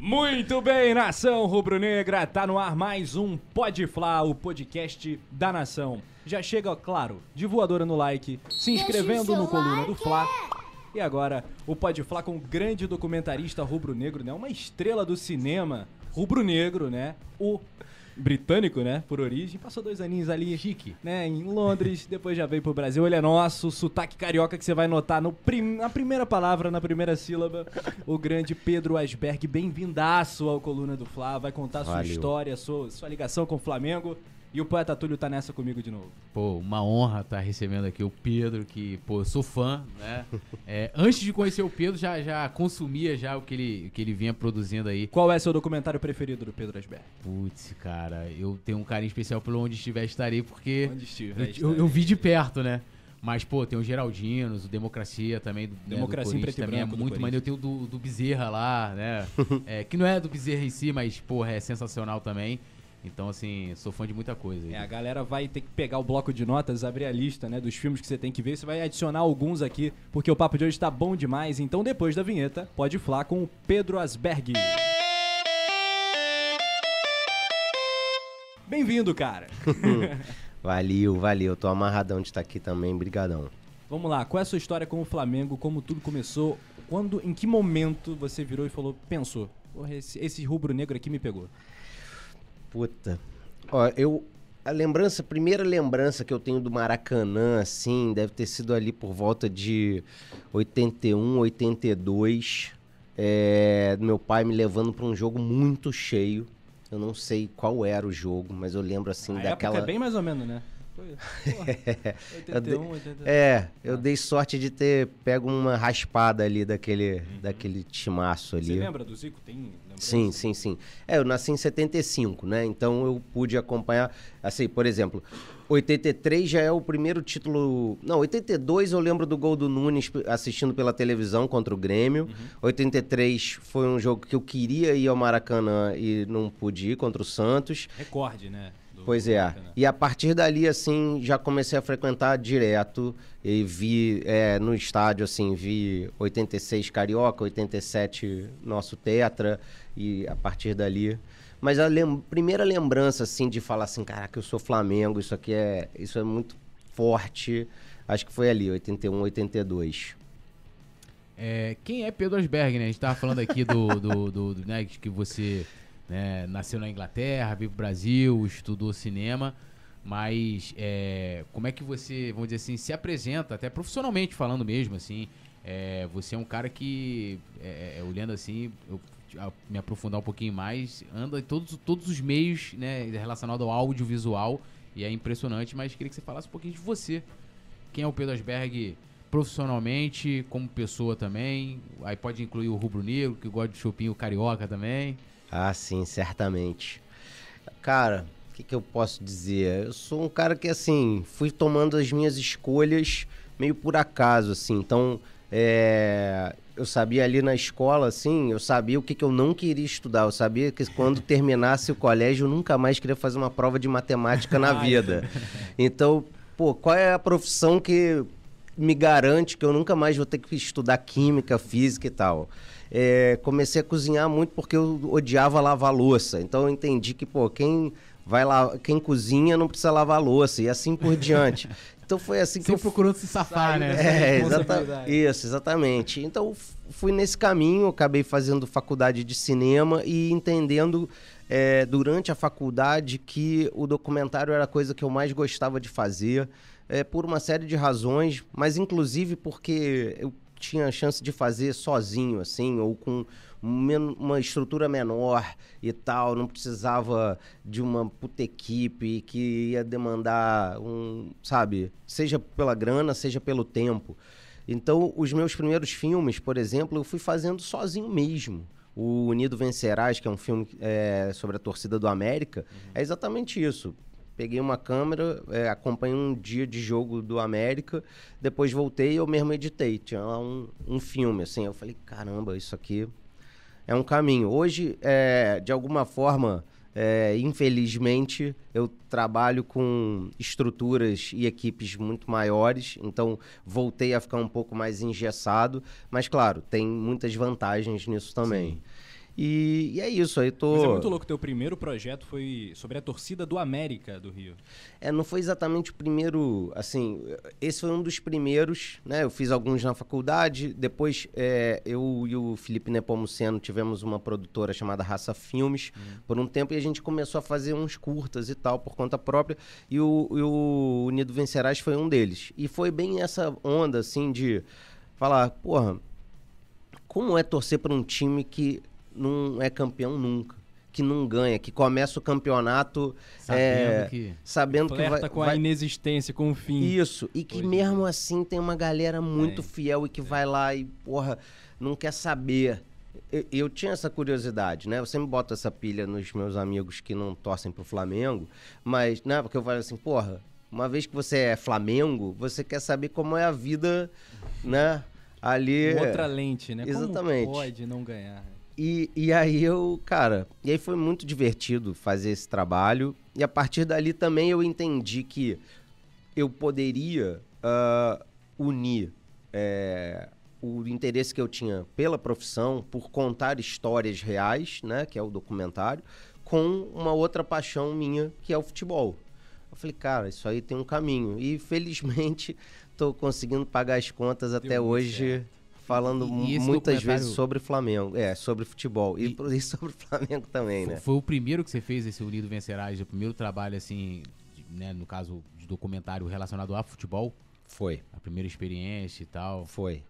Muito bem, nação rubro-negra, tá no ar mais um Pode Flá, o podcast da nação. Já chega, claro, de voadora no like, se inscrevendo no Coluna do Fla. E agora, o Pode Flá com o grande documentarista rubro-negro, né? Uma estrela do cinema rubro-negro, né? O britânico, né? Por origem. Passou dois aninhos ali, chique, né? Em Londres, depois já veio pro Brasil. Ele é nosso, sotaque carioca que você vai notar no prim na primeira palavra, na primeira sílaba. O grande Pedro Asberg, bem-vindaço ao Coluna do Fla. Vai contar sua Valeu. história, sua, sua ligação com o Flamengo. E o poeta Túlio tá nessa comigo de novo. Pô, uma honra estar recebendo aqui o Pedro, que, pô, eu sou fã, né? É, antes de conhecer o Pedro, já, já consumia já o que ele, o que ele vinha produzindo aí. Qual é seu documentário preferido do Pedro Asberg? Putz, cara, eu tenho um carinho especial pelo onde estiver estarei, porque Onde estiver, eu, eu, eu vi de perto, né? Mas, pô, tem o Geraldinos, o Democracia também. do- né, do Democracia em preto e também branco é muito maneiro. Tem o do, do Bezerra lá, né? É, que não é do Bezerra em si, mas, porra, é sensacional também. Então, assim, sou fã de muita coisa. É, a galera vai ter que pegar o bloco de notas, abrir a lista, né, dos filmes que você tem que ver. Você vai adicionar alguns aqui, porque o papo de hoje tá bom demais. Então, depois da vinheta, pode falar com o Pedro Asberg. Bem-vindo, cara. Valeu, valeu. Tô amarradão de estar aqui também, brigadão. Vamos lá, qual é a sua história com o Flamengo? Como tudo começou? Quando, em que momento você virou e falou, pensou, porra, esse, esse rubro-negro aqui me pegou? Puta. Ó, eu. A lembrança, a primeira lembrança que eu tenho do Maracanã, assim, deve ter sido ali por volta de 81, 82. É, meu pai me levando para um jogo muito cheio. Eu não sei qual era o jogo, mas eu lembro assim a daquela. época é bem mais ou menos, né? Foi, porra, 81, 82. É, eu dei sorte de ter pego uma raspada ali daquele, daquele timaço ali. Você lembra do Zico? Tem? Sim, sim, sim. É, eu nasci em 75, né? Então eu pude acompanhar, assim, por exemplo, 83 já é o primeiro título. Não, 82 eu lembro do gol do Nunes assistindo pela televisão contra o Grêmio. Uhum. 83 foi um jogo que eu queria ir ao Maracanã e não pude ir contra o Santos. Recorde, né? Pois é. Maracanã. E a partir dali, assim, já comecei a frequentar direto e vi é, no estádio, assim, vi 86 Carioca, 87 nosso Tetra e a partir dali... Mas a lem- primeira lembrança, assim, de falar assim, caraca, eu sou Flamengo, isso aqui é, isso é muito forte, acho que foi ali, 81, 82. É, quem é Pedro Asberg, né? A gente tava falando aqui do, do, do- do, né, que você né, nasceu na Inglaterra, veio pro Brasil, estudou cinema, mas é, como é que você, vamos dizer assim, se apresenta, até profissionalmente falando mesmo, assim, é, você é um cara que, é, é, olhando assim, eu me aprofundar um pouquinho mais, anda em todos, todos os meios, né, relacionado ao audiovisual, e é impressionante, mas queria que você falasse um pouquinho de você. Quem é o Pedro Asberg profissionalmente, como pessoa também. Aí pode incluir o Rubro Negro, que gosta de chupinho carioca também. Ah, sim, certamente. Cara, o que, que eu posso dizer? Eu sou um cara que, assim, fui tomando as minhas escolhas meio por acaso, assim. Então, é, eu sabia ali na escola, assim, eu sabia o que, que eu não queria estudar. Eu sabia que quando terminasse o colégio, eu nunca mais queria fazer uma prova de matemática na vida. Então, pô, qual é a profissão que me garante que eu nunca mais vou ter que estudar química, física e tal. É, comecei a cozinhar muito porque eu odiava lavar louça. Então eu entendi que, pô, quem vai lá, quem cozinha não precisa lavar louça e assim por diante. Então foi assim que Sempre eu procurando se safar, né? é, exata, isso, exatamente. Então fui nesse caminho, acabei fazendo faculdade de cinema e entendendo é, durante a faculdade que o documentário era a coisa que eu mais gostava de fazer, é, por uma série de razões, mas inclusive porque eu tinha a chance de fazer sozinho, assim, ou com uma estrutura menor e tal, não precisava de uma puta equipe que ia demandar um, sabe, seja pela grana, seja pelo tempo. Então, os meus primeiros filmes, por exemplo, eu fui fazendo sozinho mesmo. O Unido Vencerás, que é um filme é, sobre a torcida do América, é exatamente isso. Peguei uma câmera, é, acompanhei um dia de jogo do América, depois voltei e eu mesmo editei. Tinha lá um, um filme, assim. Eu falei, caramba, isso aqui é um caminho. Hoje, é, de alguma forma, é, infelizmente, eu trabalho com estruturas e equipes muito maiores, então voltei a ficar um pouco mais engessado, mas claro, tem muitas vantagens nisso também. E, e é isso, aí tô... Mas é muito louco, teu primeiro projeto foi sobre a torcida do América do Rio. É, não foi exatamente o primeiro, assim, esse foi um dos primeiros, né? Eu fiz alguns na faculdade, depois é, eu e o Felipe Nepomuceno tivemos uma produtora chamada Raça Filmes por um tempo e a gente começou a fazer uns curtas e tal, por conta própria, e o, e o Unido Vencerás foi um deles. E foi bem essa onda, assim, de falar, porra, como é torcer para um time que não é campeão nunca? Que não ganha, que começa o campeonato Sabendo é, que. sabendo que vai, com a vai- inexistência, com o fim. isso, e que em mesmo assim tem uma galera muito Tem, fiel e que vai lá e, porra, não quer saber. Eu, eu tinha essa curiosidade, né? Eu sempre boto essa pilha nos meus amigos que não torcem pro Flamengo, mas, né? Porque eu falo assim, porra, uma vez que você é Flamengo, você quer saber como é a vida, né? Ali. Outra lente, né? Exatamente. Como pode não ganhar? E, e aí eu, cara, e aí foi muito divertido fazer esse trabalho. E a partir dali também eu entendi que eu poderia ah, unir é, o interesse que eu tinha pela profissão, por contar histórias reais, né, que é o documentário, com uma outra paixão minha, que é o futebol. Eu falei, cara, isso aí tem um caminho. E felizmente estou conseguindo pagar as contas até muito hoje. certo. Falando E- muitas vezes sobre Flamengo, é, sobre futebol. E, E- e sobre Flamengo também, Foi, né? foi o primeiro que você fez, esse Unido Vencerás, o primeiro trabalho, assim, de- né, no caso de documentário relacionado a futebol, Foi. a primeira experiência e tal. Foi.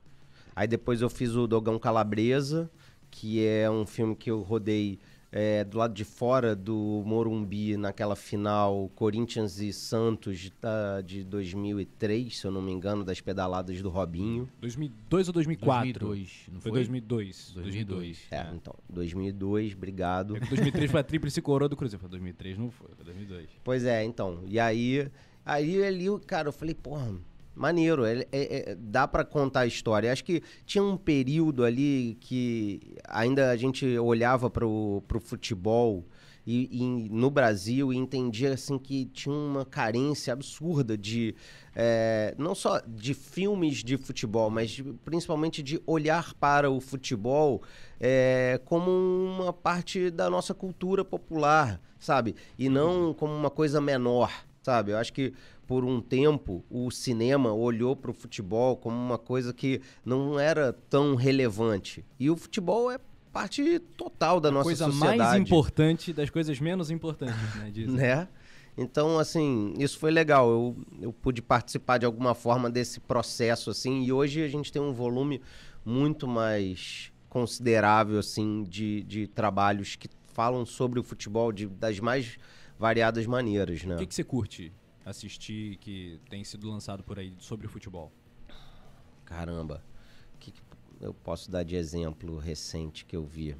Aí depois eu fiz o Dogão Calabresa, que é um filme que eu rodei é, do lado de fora do Morumbi, naquela final Corinthians e Santos da- de 2003, se eu não me engano, das pedaladas do Robinho. 2002 ou 2004? 2002, não Foi foi? 2002. 2002. É, então, 2002, obrigado. É que 2003 foi a tríplice coroa do Cruzeiro. Foi 2003, não foi. Foi 2002. Pois é, então. E aí, aí ali, cara, eu falei, porra, maneiro, é, é- é- dá pra contar a história. Acho que tinha um período ali que ainda a gente olhava pro, pro futebol e, e no Brasil e entendia assim que tinha uma carência absurda de é, não só de filmes de futebol, mas de- principalmente de olhar para o futebol é, como uma parte da nossa cultura popular, sabe? E não como uma coisa menor, sabe? Eu acho que por um tempo o cinema olhou para o futebol como uma coisa que não era tão relevante. E o futebol é parte total da a nossa coisa sociedade mais importante das coisas menos importantes, né? Né? Então, assim, isso foi legal. Eu, eu pude participar de alguma forma desse processo, assim, e hoje a gente tem um volume muito mais considerável, assim, de, de trabalhos que falam sobre o futebol de, das mais variadas maneiras, né? O que, que você curte assistir que tem sido lançado por aí sobre o futebol? Caramba, o que, que eu posso dar de exemplo recente que eu vi?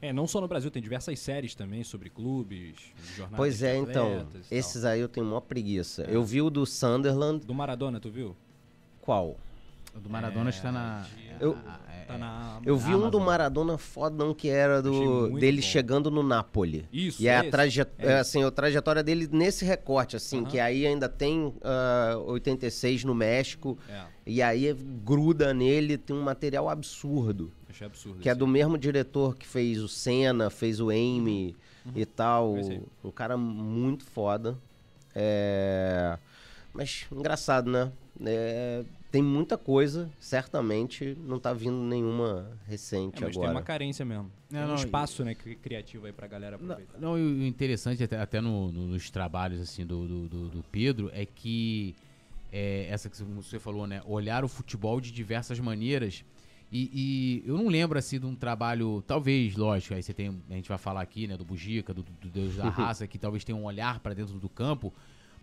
É, não só no Brasil, tem diversas séries também sobre clubes, jornadas Pois é, então, esses aí eu tenho maior preguiça. É. Eu vi o do Sunderland, Do Maradona, tu viu? qual? O do Maradona É, está na. Eu- é, Tá na... Eu vi um do. Maradona fodão que era do dele bom. chegando no Napoli. Isso, E é é a, traje... é é, assim, a trajetória dele nesse recorte, assim, Aham. que aí ainda tem ah, 86 no México, É, e aí gruda nele, tem um material absurdo. achei absurdo. Que é do aí. mesmo diretor que fez o Senna, fez o Amy e tal. Um cara muito foda. É... Mas engraçado, né? É, Tem muita coisa, certamente não tá vindo nenhuma recente É, mas agora. tem uma carência mesmo. Não, Tem um não, espaço, né, cri- criativo aí pra galera Não, aproveitar. não, e o interessante até, até no- no- nos trabalhos assim do, do, do- do Pedro é que é, essa que você falou, né? Olhar o futebol de diversas maneiras. E, e eu não lembro assim de um trabalho, talvez, lógico, aí você tem, a gente vai falar aqui, né, do Bugica, do, do Deus da Raça, que talvez tenha um olhar pra dentro do campo,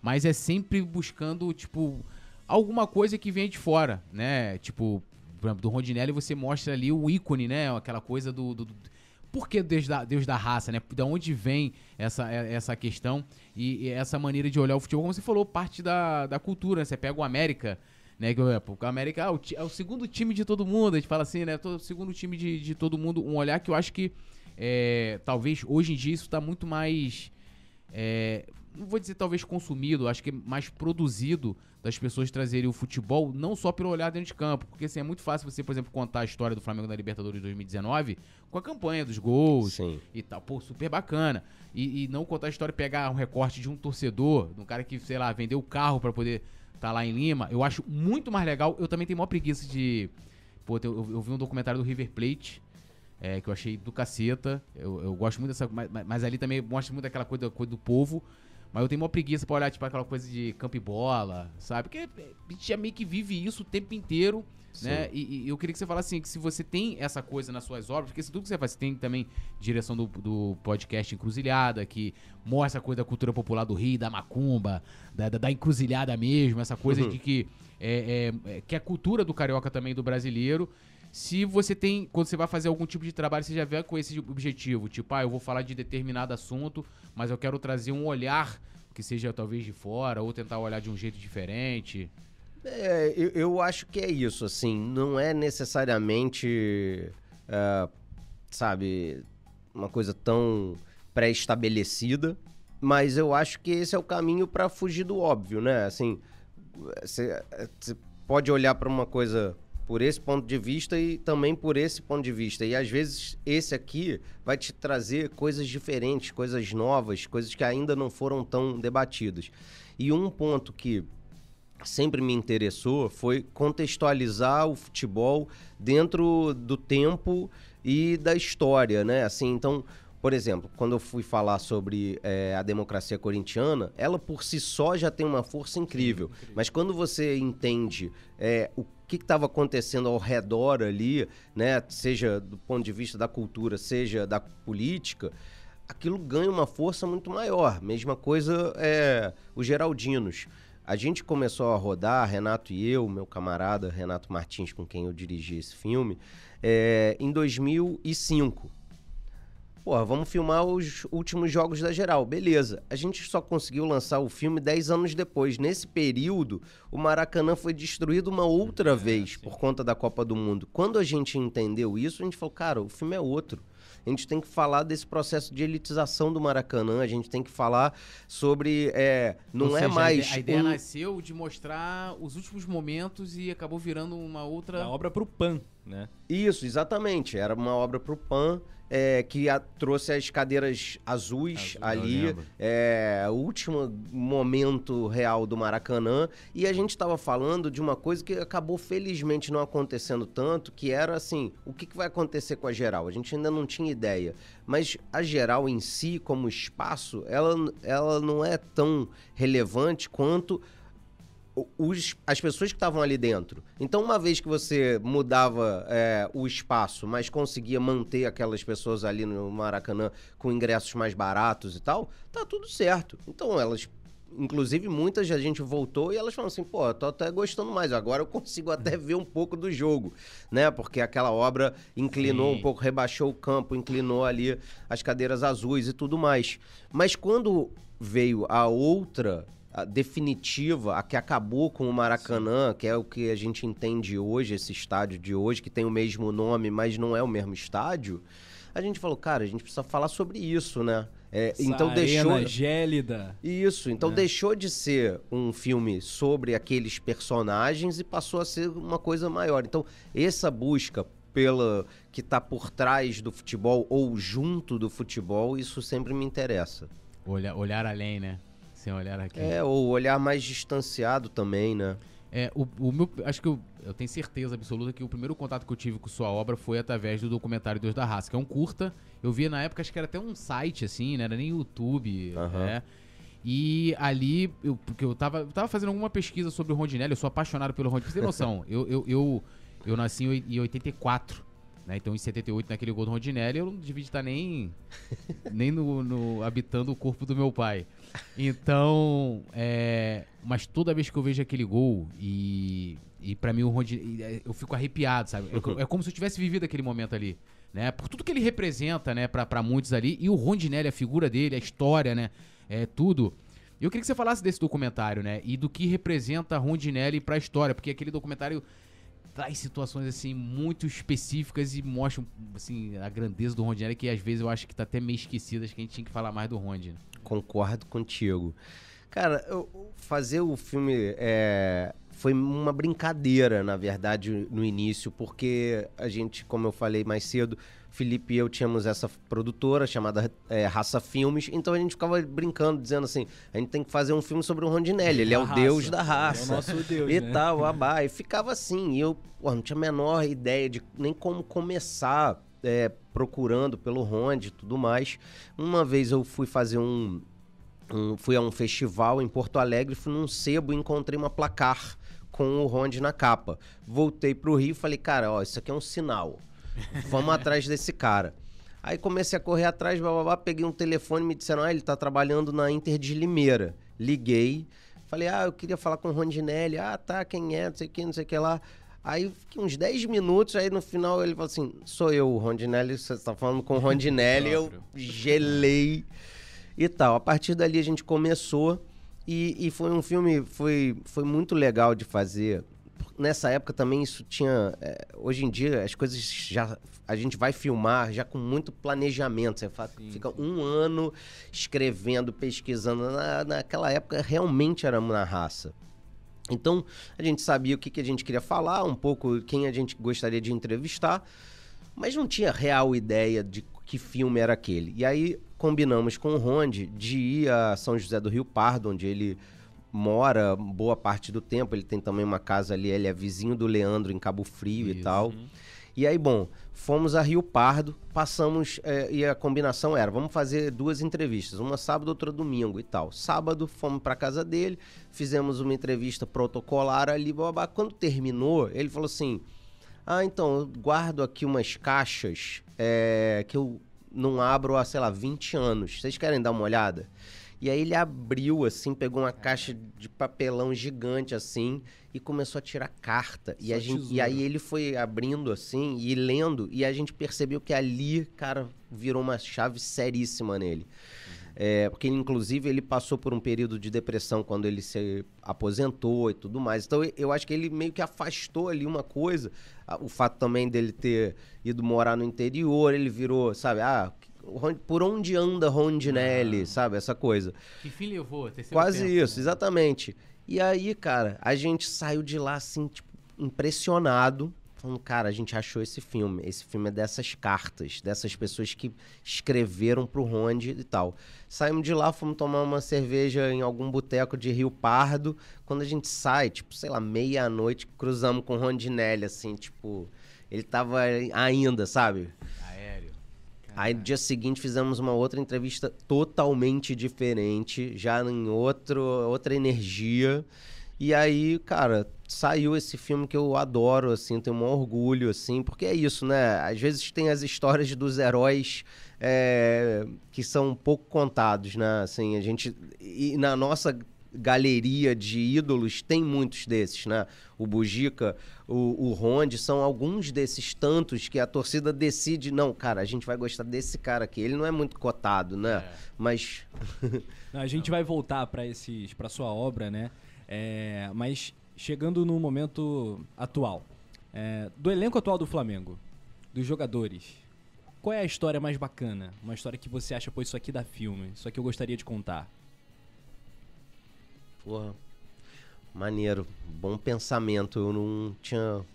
mas é sempre buscando, tipo, alguma coisa que vem de fora, né? Tipo, por exemplo, do Rondinelli você mostra ali o ícone, né? Aquela coisa do. do, do- por que Deus da, Deus da raça, né? Da onde vem essa, é- essa questão e, e essa maneira de olhar o futebol, como você falou, parte da, da cultura. né? Você pega o América, né? Que o América ah, o é o segundo time de todo mundo, a gente fala assim, né? O segundo time de, de todo mundo. Um olhar que eu acho que é, talvez hoje em dia isso tá muito mais. é, não vou dizer talvez consumido, acho que é mais produzido das pessoas trazerem o futebol, não só pelo olhar dentro de campo, porque assim, é muito fácil você, por exemplo, contar a história do Flamengo na Libertadores de 2019 com a campanha dos gols Sim. e tal, pô, super bacana. E, e não contar a história, pegar um recorte de um torcedor, de um cara que, sei lá, vendeu o carro para poder estar tá lá em Lima, eu acho muito mais legal. Eu também tenho maior preguiça de. Pô, eu, eu vi um documentário do River Plate é, que eu achei do caceta. Eu, eu gosto muito dessa. Mas, mas, ali também mostra muito aquela coisa, coisa do povo. Mas eu tenho uma preguiça pra olhar, tipo, aquela coisa de campo e bola, sabe? Porque a gente já meio que vive isso o tempo inteiro, Sim. né? E, e, eu queria que você falasse assim, que se você tem essa coisa nas suas obras, porque se tudo que você faz, você tem também direção do, do podcast Encruzilhada, que mostra a coisa da cultura popular do Rio, da macumba, da, da, da encruzilhada mesmo, essa coisa uhum. de que é, é, é, que é a cultura do carioca também, do brasileiro, se você tem, quando você vai fazer algum tipo de trabalho, você já vê com esse objetivo, tipo, ah, eu vou falar de determinado assunto, mas eu quero trazer um olhar que seja talvez de fora, ou tentar olhar de um jeito diferente. É, eu, eu acho que é isso, assim, não é necessariamente, uh, sabe, uma coisa tão pré-estabelecida, mas eu acho que esse é o caminho para fugir do óbvio, né? Assim, você pode olhar para uma coisa por esse ponto de vista e também por esse ponto de vista. E às vezes esse aqui vai te trazer coisas diferentes, coisas novas, coisas que ainda não foram tão debatidas. E um ponto que sempre me interessou foi contextualizar o futebol dentro do tempo e da história, né? Assim, então, por exemplo, quando eu fui falar sobre é, a democracia corintiana, ela por si só já tem uma força incrível. Sim, incrível. Mas quando você entende é, o que estava acontecendo ao redor ali, né, seja do ponto de vista da cultura, seja da política, aquilo ganha uma força muito maior. Mesma coisa é os Geraldinos. A gente começou a rodar, Renato e eu, meu camarada Renato Martins, com quem eu dirigi esse filme, é, em 2005 pô, vamos filmar os últimos jogos da geral. Beleza. A gente só conseguiu lançar o filme 10 anos depois. Nesse período, o Maracanã foi destruído uma outra é, vez sim. por conta da Copa do Mundo. Quando a gente entendeu isso, a gente falou, cara, o filme é outro. A gente tem que falar desse processo de elitização do Maracanã, a gente tem que falar sobre. É, não Ou é seja, mais. A ideia, um... nasceu de mostrar os últimos momentos e acabou virando uma outra. Uma obra pro PAN, né? Isso, exatamente. Era uma obra pro PAN é, que a, trouxe as cadeiras azuis Azul, ali, é, o último momento real do Maracanã. E a gente estava falando de uma coisa que acabou felizmente não acontecendo tanto, que era assim, o que, que vai acontecer com a geral? A gente ainda não tinha ideia. Mas a geral em si, como espaço, ela, ela não é tão relevante quanto os, as pessoas que estavam ali dentro. Então, uma vez que você mudava é, o espaço, mas conseguia manter aquelas pessoas ali no Maracanã com ingressos mais baratos e tal, tá tudo certo. Então, elas inclusive muitas a gente voltou e elas falam assim, pô, tô até gostando mais, agora eu consigo até ver um pouco do jogo, né? Porque aquela obra inclinou Sim. um pouco, rebaixou o campo, inclinou ali as cadeiras azuis e tudo mais. Mas quando veio a outra definitiva, a que acabou com o Maracanã, Sim. que é o que a gente entende hoje, esse estádio de hoje, que tem o mesmo nome, mas não é o mesmo estádio, a gente falou, cara, a gente precisa falar sobre isso, né? É, então deixou gélida. Isso, então é. deixou de ser um filme sobre aqueles personagens e passou a ser uma coisa maior. Então, essa busca pela que está por trás do futebol ou junto do futebol, isso sempre me interessa. Olhar, olhar além, né? Olhar aqui. É, ou olhar mais distanciado também, né? É, o, o meu, acho que eu, eu tenho certeza absoluta que o primeiro contato que eu tive com sua obra foi através do documentário Deus da Raça, que é um curta. Eu via na época, acho que era até um site, assim, né? Era nem YouTube, uhum. né? E ali, eu, porque eu tava, eu tava fazendo alguma pesquisa sobre o Rondinelli, eu sou apaixonado pelo Rondinelli. Você tem noção, eu, eu, eu, eu nasci em 84. Né? Então, em 78, naquele gol do Rondinelli, eu não devia estar nem, nem no, no, habitando o corpo do meu pai. Então, é, mas toda vez que eu vejo aquele gol e, e para mim o Rondinelli, é, eu fico arrepiado, sabe? É, é, como se eu tivesse vivido aquele momento ali. Né? Por tudo que ele representa, né, para muitos ali. E o Rondinelli, a figura dele, a história, né? É tudo. Eu queria que você falasse desse documentário, né? E do que representa Rondinelli pra história, porque aquele documentário traz situações assim muito específicas e mostram assim a grandeza do Rondinelli que às vezes eu acho que tá até meio esquecido, acho que a gente tinha que falar mais do Rondi. né? Concordo contigo. Cara, eu- fazer o filme é, foi uma brincadeira, na verdade, no início, porque a gente, como eu falei mais cedo, Felipe e eu tínhamos essa produtora chamada é, Raça Filmes, então a gente ficava brincando, dizendo assim: a gente tem que fazer um filme sobre o Rondinelli, ele é o raça. deus da É o raça. nosso deus, e né? tal, abá. E ficava assim. E eu pô, não tinha a menor ideia de nem como começar é, procurando pelo Ronde e tudo mais. Uma vez eu fui fazer um, um- Fui a um festival em Porto Alegre, fui num sebo e encontrei uma placar com o Ronde na capa. Voltei pro Rio e falei, cara, ó, isso aqui é um sinal. Vamos atrás desse cara. Aí comecei a correr atrás, blá, blá, blá, peguei um telefone e me disseram, ah, ele tá trabalhando na Inter de Limeira. Liguei, falei, ah, eu queria falar com o Rondinelli. Ah, tá, quem é, não sei o que, não sei o que lá. Aí fiquei uns 10 minutos, aí no final ele falou assim, sou eu, o Rondinelli, você tá falando com o Rondinelli. eu gelei e tal. A partir dali a gente começou e, e foi um filme, foi, foi muito legal de fazer. Nessa época também isso tinha. é, hoje em dia as coisas já. A gente vai filmar já com muito planejamento. Você fa- fica um ano escrevendo, pesquisando. Na, naquela época realmente era na raça. Então a gente sabia o que, que a gente queria falar, um pouco quem a gente gostaria de entrevistar, mas não tinha real ideia de que filme era aquele. E aí combinamos com o Ronde de ir a São José do Rio Pardo, onde ele mora boa parte do tempo. Ele tem também uma casa ali, ele é vizinho do Leandro em Cabo Frio e Isso. tal. E aí, bom, fomos a Rio Pardo, passamos, é, e a combinação era, vamos fazer duas entrevistas, uma sábado, outra domingo e tal. Sábado, fomos pra casa dele, fizemos uma entrevista protocolar ali, babá. Quando terminou, ele falou assim, ah, então, eu guardo aqui umas caixas é, que eu não abro há, sei lá, 20 anos. Vocês querem dar uma olhada? E aí ele abriu, assim, pegou uma caixa de papelão gigante, assim, e começou a tirar carta. E, a gente, e aí ele foi abrindo, assim, e lendo, e a gente percebeu que ali, cara, virou uma chave seríssima nele. É, porque, inclusive, ele passou por um período de depressão quando ele se aposentou e tudo mais. Então, eu- acho que ele meio que afastou ali uma coisa. O fato também dele ter ido morar no interior, ele virou, sabe, ah, por onde anda Rondinelli, sabe, essa coisa. Que fim levou? Quase tempo, isso, né? exatamente. E aí, cara, a gente saiu de lá, assim, tipo, impressionado. Falando, cara, a gente achou esse filme. Esse filme é dessas cartas, dessas pessoas que escreveram pro Ronde e tal. Saímos de lá, fomos tomar uma cerveja em algum boteco de Rio Pardo. Quando a gente sai, tipo, sei lá, meia-noite, cruzamos com o Rondinelli, assim, tipo. Ele tava ainda, sabe? Aí no dia seguinte fizemos uma outra entrevista totalmente diferente, já em outro, outra energia. E aí, cara, saiu esse filme que eu adoro, assim, tenho um orgulho, assim, porque é isso, né? Às vezes tem as histórias dos heróis é, que são pouco contados, né? Assim, a gente. E na nossa galeria de ídolos tem muitos desses, né? O Bujica, o, o Ronde, são alguns desses tantos que a torcida decide, não, cara, a gente vai gostar desse cara aqui. Ele não é muito cotado, né? É. Mas Não, a gente vai voltar para esses para sua obra, né? É, mas chegando no momento atual, é, do elenco atual do Flamengo, dos jogadores, qual é a história mais bacana? Uma história que você acha, pô, isso aqui dá filme, isso aqui eu gostaria de contar. Porra. Maneiro. Bom pensamento. Eu não tinha.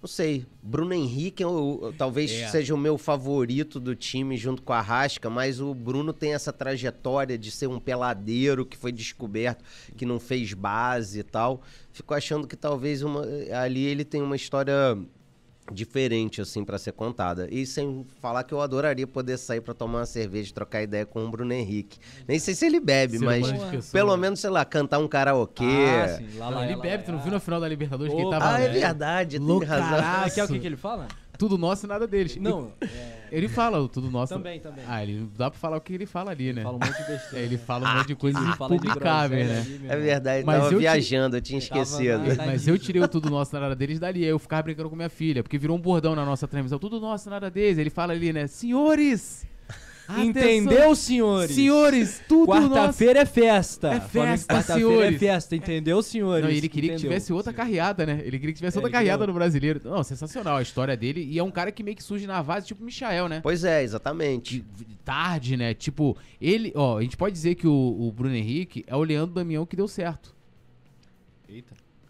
Não sei. Bruno Henrique eu- eu- talvez É. seja o meu favorito do time junto com a Rasca, mas o Bruno tem essa trajetória de ser um peladeiro que foi descoberto, que não fez base e tal. Fico achando que talvez uma, ali ele tem uma história diferente assim pra ser contada. E sem falar que eu adoraria poder sair pra tomar uma cerveja, e trocar ideia com o Bruno Henrique. Nem sei se ele bebe, Ser mas pelo menos, sei lá, cantar um karaokê. Ah, sim, lá, lá, ele lá, bebe, lá, tu não lá. viu na final da Libertadores que ele tava. Ah, é né? verdade, tem razão. Ah, que é o que, que ele fala? Tudo nosso e nada deles. Não, é, Ele fala o tudo nosso. também, também. Ah, ele não dá pra falar o que ele fala ali, né? Fala um monte de besteira. É, ele fala um monte de Ele de impublicáveis, groselha né? ali, É verdade, Mas tava eu viajando, eu tinha esquecido. na- Mas eu tirei o tudo nosso nada deles dali. Aí eu ficava brincando com minha filha, porque virou um bordão na nossa transmissão. Tudo nosso nada deles. Ele fala ali, né? Senhores! Entendeu, senhores? Senhores, tudo nosso. Quarta-feira é festa. É festa, Quarta-feira é festa, entendeu, senhores? Não, ele queria que Entendeu? tivesse outra carreada, né? Ele queria que tivesse É, outra carreada no brasileiro. Não, sensacional a história dele. E é um cara que meio que surge na base, tipo o Michael, né? Pois é, exatamente. De- de tarde, né? Tipo, ele, ó, a gente pode dizer que o, o Bruno Henrique é o Leandro Damião que deu certo.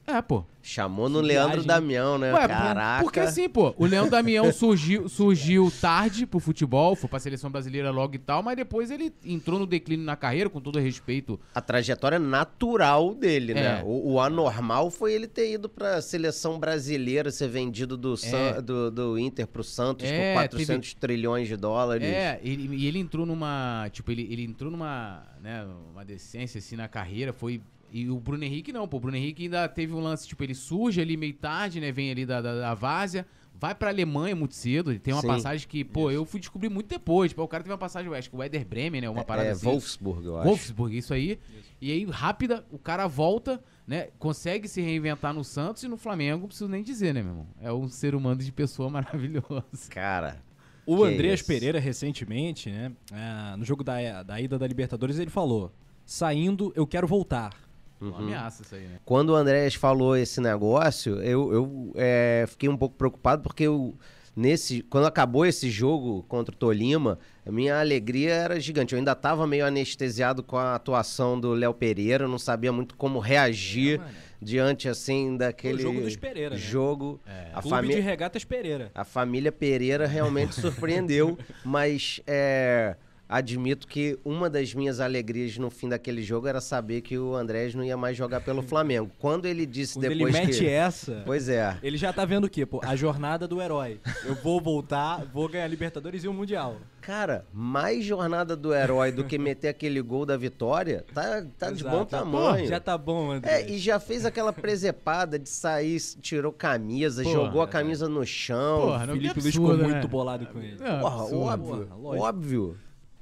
É, pô. Chamou no Leandro viagem. Damião, né? Ué, Caraca. porque assim, pô, o Leandro Damião surgiu, surgiu tarde pro futebol, foi pra seleção brasileira logo e tal, mas depois ele entrou no declínio na carreira, com todo respeito. A trajetória natural dele, né? É. O, o anormal foi ele ter ido pra seleção brasileira, ser vendido do, San- do, do Inter pro Santos É, por 400 trilhões de dólares. É, ele, e ele entrou numa. Tipo, ele, ele entrou numa. Né, uma decência assim na carreira. Foi. E o Bruno Henrique não, pô. O Bruno Henrique ainda teve um lance, tipo, ele surge ali meio tarde, né? Vem ali da, da, da Várzea, vai pra Alemanha muito cedo. Ele tem uma Sim. passagem que, pô, eu fui descobrir muito depois. Tipo, o cara teve uma passagem, acho que o Werder Bremen, né? Uma parada é, assim. Wolfsburg, eu acho. Wolfsburg, isso aí. E aí, rápida, o cara volta, né? Consegue se reinventar no Santos e no Flamengo, não preciso nem dizer, né, meu irmão? É um ser humano de pessoa maravilhoso. Cara, O Que Andreas isso. Pereira, recentemente, né? ah, no jogo da, da ida da Libertadores, ele falou: saindo, eu quero voltar. Uma ameaça isso aí, né? quando o Andrés falou esse negócio, eu, eu é, fiquei um pouco preocupado porque eu, nesse, quando acabou esse jogo contra o Tolima, a minha alegria era gigante. Eu ainda estava meio anestesiado com a atuação do Léo Pereira, não sabia muito como reagir mano. diante assim daquele O jogo dos Pereira, né? jogo. É. A, Clube de Regatas Pereira. a família Pereira realmente surpreendeu, mas é, admito que uma das minhas alegrias no fim daquele jogo era saber que o Andrés não ia mais jogar pelo Flamengo. Quando ele disse Quando ele depois mete que... essa, Pois é. ele já tá vendo o quê, pô? A jornada do herói. Eu vou voltar, vou ganhar Libertadores e o Mundial. Cara, mais jornada do herói do que meter aquele gol da vitória, tá, tá de bom Tá- tamanho. Já tá bom, André. É, e já fez aquela presepada de sair, tirou camisa, Porra, jogou a camisa no chão. Porra, o não, Felipe Luiz ficou absurdo, muito né? bolado com ele. É, Porra, absurdo. óbvio, Porra, óbvio.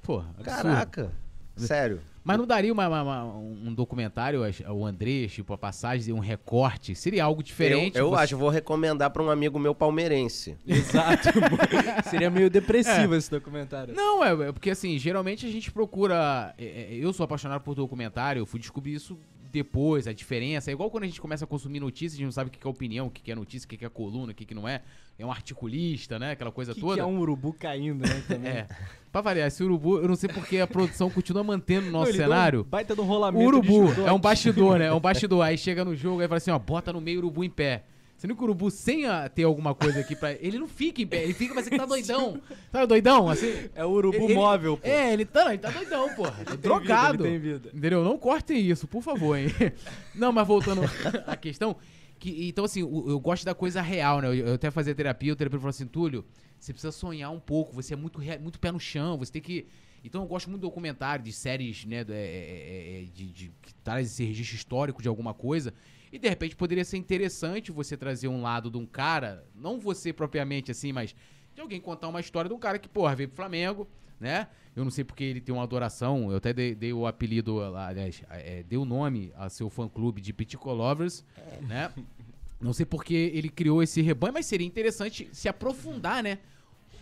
Porra, absurdo. Caraca, sério. Mas não daria uma- uma- uma- um documentário, o Andrés, tipo, a passagem, um recorte? Seria algo diferente? eu eu Você- acho, vou recomendar pra um amigo meu palmeirense. Exato. Seria meio depressivo esse documentário. Não, é, é porque assim, geralmente a gente procura. é, é, eu sou apaixonado por documentário, eu fui descobrir isso depois, a diferença. É igual quando a gente começa a consumir notícias, a gente não sabe o que é opinião, o que é notícia, o que é coluna, o que não é. É um articulista, né? Aquela coisa que, toda. que é um urubu caindo, né? Também. É. Pra variar, esse urubu, eu não sei porque a produção continua mantendo o Não, nosso deu cenário. Um baita de um O rolamento urubu de judô é um bastidor, né? É um bastidor. Aí chega no jogo, aí fala assim, ó, bota no meio o urubu em pé. Sendo que o urubu, sem a- ter alguma coisa aqui pra. Ele não fica em pé, ele fica, mas ele tá doidão. Tá doidão? Assim. É o urubu Ele- móvel, pô. É, ele tá, ele tá doidão, pô. Ele drogado. vida, ele tem vida. Entendeu? Não cortem isso, por favor, hein? Não, mas voltando à questão. Que, então, assim, o- eu gosto da coisa real, né? Eu, eu até fazia terapia, o terapeuta falou assim, Túlio, você precisa sonhar um pouco, você é muito, muito pé no chão, você tem que. Então eu gosto muito de documentário, de séries, né? do- é, é, é, de, de, que traz esse registro histórico de alguma coisa. E de repente poderia ser interessante você trazer um lado de um cara, não você propriamente assim, mas de alguém contar uma história de um cara que, porra, veio pro Flamengo, né? Eu não sei porque ele tem uma adoração, eu até dei, dei o apelido, aliás, é, dei o nome a seu fã-clube de Pitico Lovers, né? Não sei porque ele criou esse rebanho, mas seria interessante se aprofundar, né?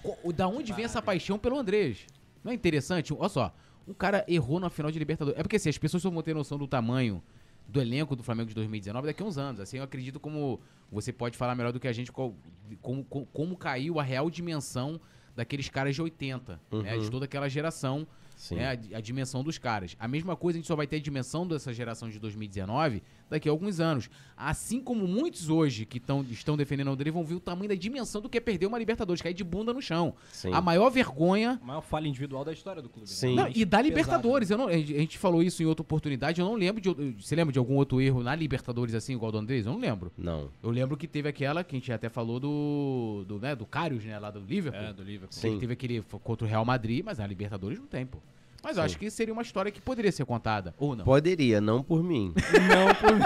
Co- Da onde vem essa paixão pelo Andrés? Não é interessante? Olha só, um cara errou na final de Libertadores. É porque assim, as pessoas só vão ter noção do tamanho do elenco do Flamengo de 2019 daqui a uns anos. Assim, eu acredito como você pode falar melhor do que a gente como, como, como caiu a real dimensão daqueles caras de 80, né? De toda aquela geração, né? A, a dimensão dos caras. A mesma coisa a gente só vai ter a dimensão dessa geração de 2019 daqui a alguns anos. Assim como muitos hoje que tão, estão defendendo o André vão ver o tamanho da dimensão do que é perder uma Libertadores, cair de bunda no chão. Sim. A maior vergonha A maior falha individual da história do clube. né? Sim. não, e da Pesado. Libertadores, eu não, a gente falou isso em outra oportunidade, eu não lembro de. Você lembra de algum outro erro na Libertadores assim, igual do Andrés? Eu não lembro. Não. Eu lembro que teve aquela, que a gente até falou do. do, né, do Karius, né, lá do Liverpool. É, do Liverpool. Sim. teve aquele contra o Real Madrid, mas na Libertadores não tem, pô. Mas eu acho que seria uma história que poderia ser contada. Ou não. Poderia, não por mim. Não por mim.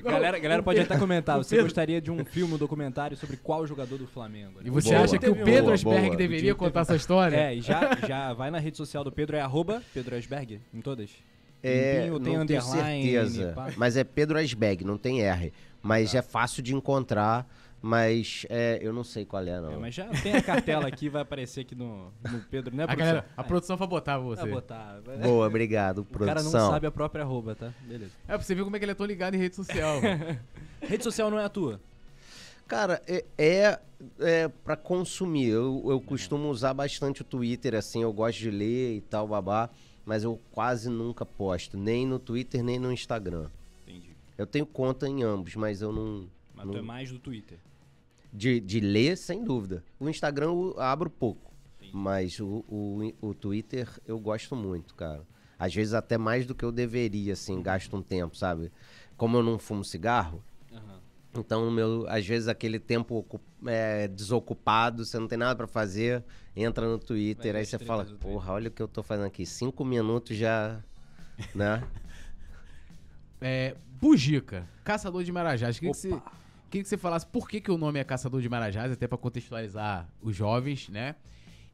Galera, galera pode até comentar. Você Pedro- gostaria de um filme, um documentário sobre qual jogador do Flamengo? né? E você Boa. acha que o Pedro Asberg deveria contar essa história? É, e já, já vai na rede social do Pedro, é arroba Pedro Asberg, em todas? É, Limpinho, não tenho certeza. pá. Mas é Pedro Asbeg, não tem R. Mas é fácil de encontrar Mas é, eu não sei qual é, É, não. mas já tem a cartela aqui, vai aparecer aqui no, no Pedro, né, A, produção? galera, a produção vai botar pra você. Vai botar. vai- Boa, obrigado, O cara produção. não sabe a própria arroba, tá? Beleza. É, pra você ver como é que ele é tão ligado em rede social. Rede social não é a tua? Cara, é, é, é para consumir. Eu, eu costumo usar bastante o Twitter, assim, eu gosto de ler e tal, babá, mas eu quase nunca posto, nem no Twitter, nem no Instagram. Entendi. Eu tenho conta em ambos, mas eu não. Mas não- tu é mais do Twitter. De, de ler, sem dúvida. O Instagram eu abro pouco, Entendi. mas o, o, o Twitter eu gosto muito, cara. Às vezes até mais do que eu deveria, assim, gasto um tempo, sabe? Como eu não fumo cigarro, Aham. então, o meu, às vezes aquele tempo é, desocupado, você não tem nada pra fazer, entra no Twitter, Vai aí você fala, porra, olha o que eu tô fazendo aqui, cinco minutos já, né? É, Bugica, caçador de marajás. Queria que, você, Opa. Queria que você falasse por que, que o nome é caçador de marajás, até pra contextualizar os jovens, né?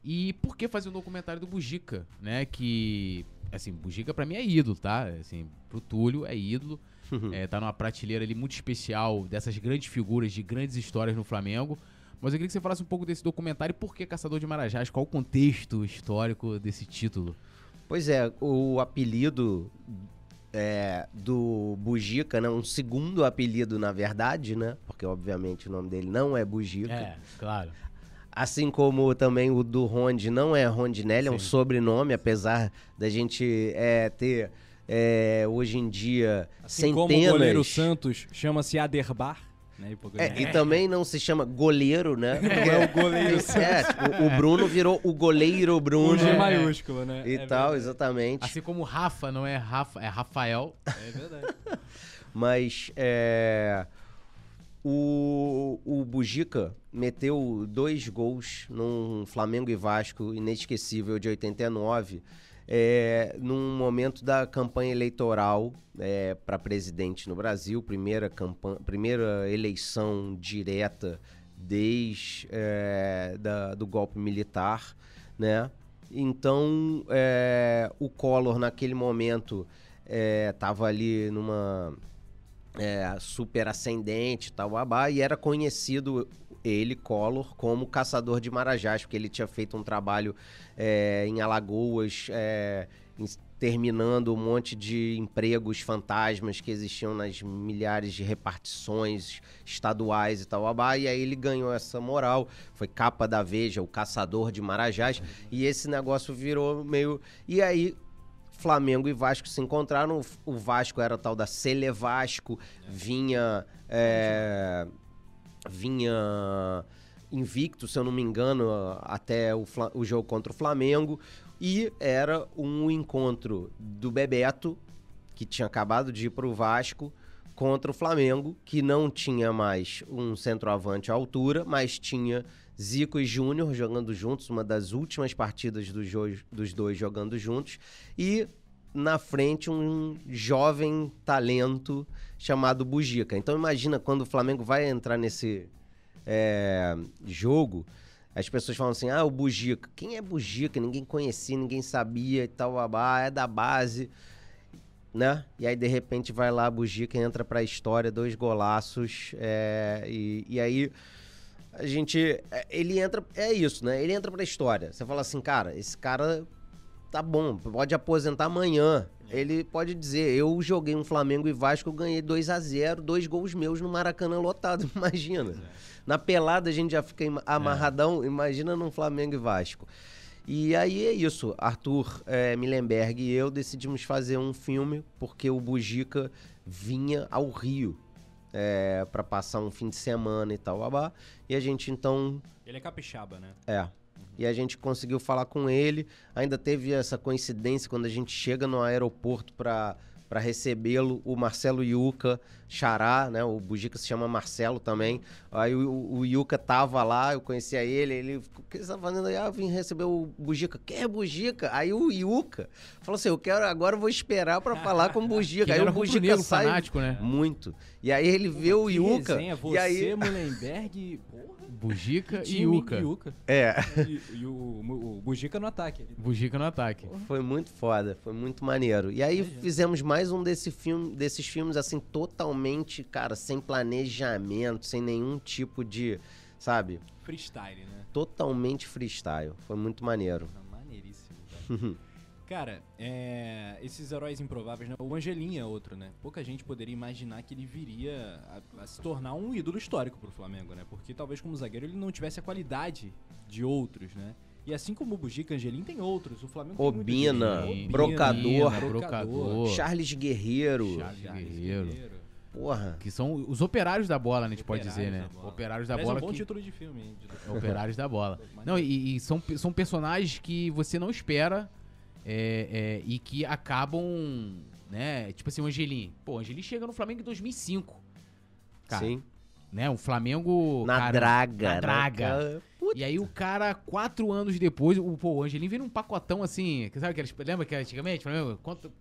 E por que fazer um documentário do Bugica, né? Que, assim, Bugica pra mim é ídolo, tá? Assim, pro Túlio é ídolo. é, tá numa prateleira ali muito especial dessas grandes figuras de grandes histórias no Flamengo. Mas eu queria que você falasse um pouco desse documentário e por que Caçador de Marajás, qual o contexto histórico desse título? Pois é, o apelido é, do Bugica, né? Um segundo apelido, na verdade, né? Porque, obviamente, o nome dele não é Bugica. É, claro. Assim como também o do Ronde não é Rondinelli, é um sobrenome, apesar da gente é, ter é, hoje em dia Assim como o centenas. goleiro Santos chama-se Aderbar, né? É, e também não se chama goleiro, né? Não é o goleiro É, tipo, o Bruno virou o goleiro Bruno. O G É. maiúsculo, né? E É tal, verdade. exatamente. Assim como Rafa não é Rafa, é Rafael. É verdade. Mas é, o, o Bugica meteu dois gols num Flamengo e Vasco inesquecível de 89, é, num momento da campanha eleitoral para presidente no Brasil, primeira, campanha, primeira eleição direta desde é, da, do golpe militar, né? Então, é, o Collor, naquele momento, estava ali numa é, super ascendente, tal, babá, e era conhecido ele, Collor, como caçador de marajás, porque ele tinha feito um trabalho é, em Alagoas, é, terminando um monte de empregos fantasmas que existiam nas milhares de repartições estaduais e tal, e aí ele ganhou essa moral, foi capa da Veja, o caçador de marajás, e esse negócio virou meio... E aí Flamengo e Vasco se encontraram. O Vasco era tal da Cele Vasco, vinha. é, vinha invicto, se eu não me engano, até o, o jogo contra o Flamengo. E era um encontro do Bebeto, que tinha acabado de ir pro Vasco, contra o Flamengo, que não tinha mais um centroavante à altura, mas tinha Zico e Júnior jogando juntos, uma das últimas partidas jo- dos dois jogando juntos, e na frente um jovem talento chamado Bugica. Então imagina quando o Flamengo vai entrar nesse é, jogo, as pessoas falam assim, ah, o Bugica. Quem é Bugica? Ninguém conhecia, ninguém sabia e tal, babá, é da base né? E aí, de repente, vai lá a Bugica, entra pra história, dois golaços, é, e, e aí a gente. é, Ele entra. É isso, né? Ele entra pra história. Você fala assim, cara, esse cara tá bom, pode aposentar amanhã. Ele pode dizer, eu joguei um Flamengo e Vasco, eu ganhei 2 a 0 dois gols meus no Maracanã lotado, imagina. Na pelada a gente já fica amarradão, imagina num Flamengo e Vasco. E aí é isso, Arthur é, Millenberg e eu decidimos fazer um filme porque o Bugica vinha ao Rio é, para passar um fim de semana e tal, babá. E a gente então Ele é capixaba, né? é. E a gente conseguiu falar com ele. Ainda teve essa coincidência quando a gente chega no aeroporto para para recebê-lo, o Marcelo Yuca, Xará, né? O Bugica se chama Marcelo também. Aí o, o Yuca tava lá, eu conhecia ele, ele, ficou, o que você tá fazendo aí? Ah, eu vim receber o Bugica. Quem é Bugica? Aí o Yuca falou assim, eu quero, agora eu vou esperar para falar com o Bugica. Que aí era o rubro-negro sai fanático, né? muito. E aí ele vê o Que Yuca, resenha, você, e aí... Mullenberg, porra. Bugica e. Yuca. É... E, e o, o, o Bugica no ataque. ali. Bugica no ataque. Foi muito foda, foi muito maneiro. E aí fizemos mais um desse filme, desses filmes, assim, totalmente, cara, sem planejamento, sem nenhum tipo de, sabe? Freestyle, né? Totalmente freestyle. Foi muito maneiro. Maneiríssimo, velho. Cara, é, esses heróis improváveis, né? O Angelim é outro, né? Pouca gente poderia imaginar que ele viria a, a se tornar um ídolo histórico pro Flamengo, né? Porque talvez como zagueiro ele não tivesse a qualidade de outros, né? E assim como o Bugica Angelim tem outros. O Flamengo tem muito Obina. Brocador. Brocador. Charles Guerreiro. Charles Charles Guerreiro. Porra. Que são os operários da bola, né, a gente pode dizer, Operários né? da bola. Operários da Aliás, bola é um bom que... título de filme, hein? De- Operários da bola. Não, e, e são, são personagens que você não espera é, é, e que acabam, né? Tipo assim, o Angelim. Pô, o Angelim chega no Flamengo em 2005. Cara, Sim. né? O Flamengo... Na cara, draga. Na né, draga. Puta. E aí o cara, quatro anos depois, o, pô, o Angelim vem num pacotão assim, sabe aqueles, lembra que antigamente, Flamengo?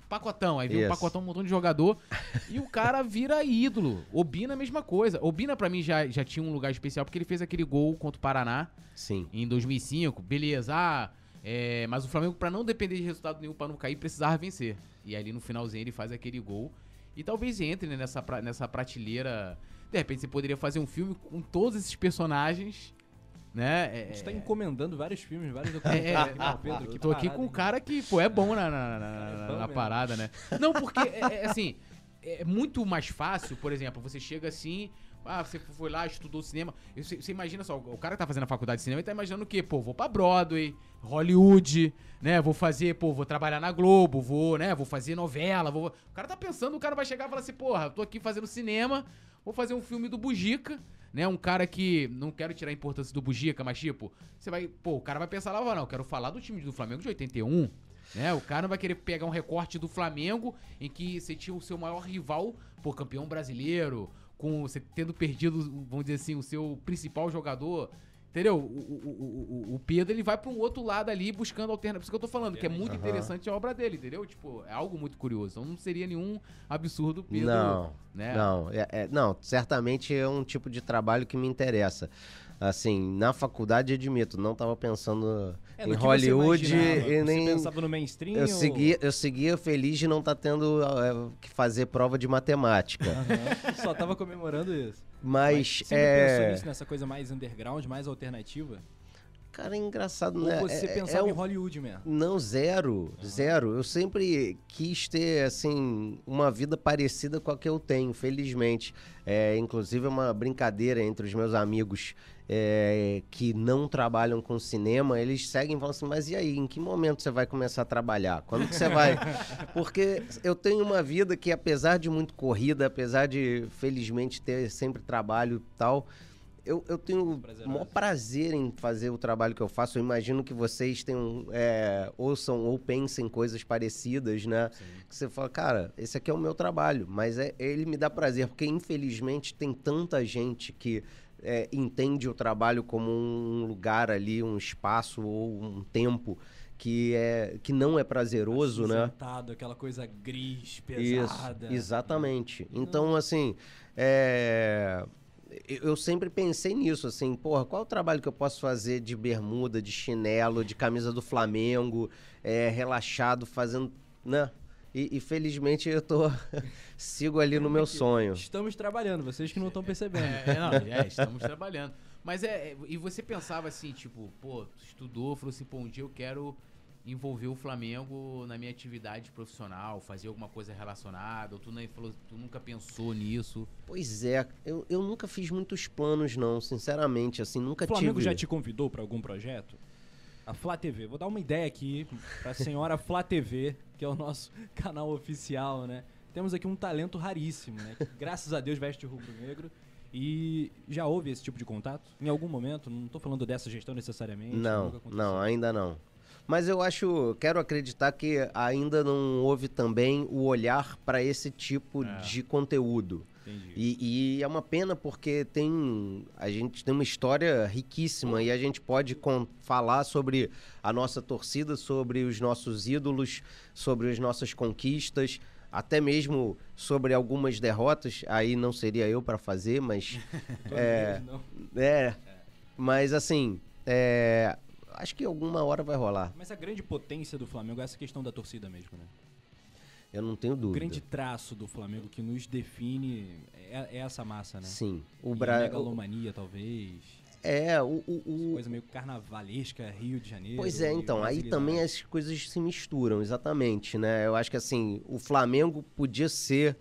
Pacotão, aí vem um pacotão, um montão de jogador, e o cara vira ídolo. Obina a mesma coisa. Obina pra mim já, já tinha um lugar especial, porque ele fez aquele gol contra o Paraná Sim. em 2005, beleza, ah, é, mas o Flamengo pra não depender de resultado nenhum, pra não cair, precisava vencer. E ali no finalzinho ele faz aquele gol, e talvez entre né, nessa, pra- nessa prateleira, de repente você poderia fazer um filme com todos esses personagens, né? A É, gente tá encomendando vários filmes, vários é, documentários. é, aqui, ó, Pedro, que tô aqui parada, com um cara que, pô, é bom na, na, na- na- É na parada, né? Não, porque, é, é assim, é muito mais fácil, por exemplo, você chega assim, ah, você foi lá, estudou cinema. Você, você imagina só, o cara que tá fazendo a faculdade de cinema, ele tá imaginando o quê? Pô, vou pra Broadway, Hollywood, né? Vou fazer, pô, vou trabalhar na Globo, vou, né? Vou fazer novela, vou... O cara tá pensando, o cara vai chegar e falar assim, porra, tô aqui fazendo cinema, vou fazer um filme do Bujica, né? Um cara que, não quero tirar a importância do Bujica, mas tipo, você vai, pô, o cara vai pensar lá, não, eu quero falar do time do Flamengo de 81, né? O cara não vai querer pegar um recorte do Flamengo em que você tinha o seu maior rival, pô, campeão brasileiro, com você tendo perdido, vamos dizer assim, o seu principal jogador. Entendeu? O, o, o, o- Pedro ele vai pra um outro lado ali buscando alternativa. Por isso que eu tô falando, que é muito Aham. interessante a obra dele, entendeu? Tipo, é algo muito curioso. Então não seria nenhum absurdo Pedro. Não, né? não, é- é- não, certamente é um tipo de trabalho que me interessa. Assim, na faculdade, admito, não tava pensando É, em você Hollywood e Você nem. pensava no mainstream Eu ou- seguia, eu seguia feliz de não estar tendo é, que fazer prova de matemática. Aham, Só tava comemorando isso. Mas, sempre pensou é. nisso, nessa coisa mais underground, mais alternativa? Cara, é engraçado, Ou né? você É- é pensava em um- Hollywood mesmo? Não, zero, zero. Eu sempre quis ter, assim, uma vida parecida com a que eu tenho, felizmente. É, inclusive, é uma brincadeira entre os meus amigos é, que não trabalham com cinema. Eles seguem e falam assim, mas e aí, em que momento você vai começar a trabalhar? Quando que você vai... Porque eu tenho uma vida que, apesar de muito corrida, apesar de, felizmente, ter sempre trabalho e tal... Eu, eu tenho o maior prazer em fazer o trabalho que eu faço. Eu imagino que vocês tenham, é, ouçam ou pensem coisas parecidas, né? Que você fala, cara, esse aqui é o meu trabalho, mas é, ele me dá prazer, porque infelizmente tem tanta gente que é, entende o trabalho como um lugar ali, um espaço ou um tempo que, é, que não é prazeroso, né? Acinzentado, aquela coisa gris, Isso, pesada. exatamente. Então, assim, é, eu eu sempre pensei nisso, assim, porra, qual o trabalho que eu posso fazer de bermuda, de chinelo, de camisa do Flamengo, é, relaxado, fazendo, né? E, e felizmente eu tô, sigo ali no meu sonho. Estamos trabalhando, vocês que não estão percebendo. É, não, é, estamos trabalhando. Mas é, é, E você pensava assim, tipo, pô, tu estudou, falou assim, pô, um dia eu quero envolver o Flamengo na minha atividade profissional, fazer alguma coisa relacionada, ou tu, nem falou, tu nunca pensou nisso. Pois é, eu, eu nunca fiz muitos planos, não, sinceramente, assim, nunca O Flamengo tive... já te convidou para algum projeto? A Flá TV. Vou dar uma ideia aqui pra senhora Flá TV, que é o nosso canal oficial, né? Temos aqui um talento raríssimo, né? Que, graças a Deus veste o rubro-negro. E já houve esse tipo de contato? Em algum momento? Não tô falando dessa gestão necessariamente. Não, não, ainda não. Mas eu acho, quero acreditar que ainda não houve também o olhar para esse tipo É. de conteúdo. E, e é uma pena porque tem a gente tem uma história riquíssima e a gente pode falar sobre a nossa torcida, sobre os nossos ídolos, sobre as nossas conquistas, até mesmo sobre algumas derrotas. Aí não seria eu para fazer, mas é, Não. é, mas assim, é, acho que alguma hora vai rolar. Mas a grande potência do Flamengo é essa questão da torcida mesmo, né? Eu não tenho O dúvida. grande traço do Flamengo que nos define é, é essa massa, né? Sim. O a Brasil. megalomania, talvez. É, o, o, o- Coisa meio carnavalesca, Rio de Janeiro. Pois é, então, aí também as coisas se misturam, exatamente, né? Eu acho que assim, o Flamengo podia ser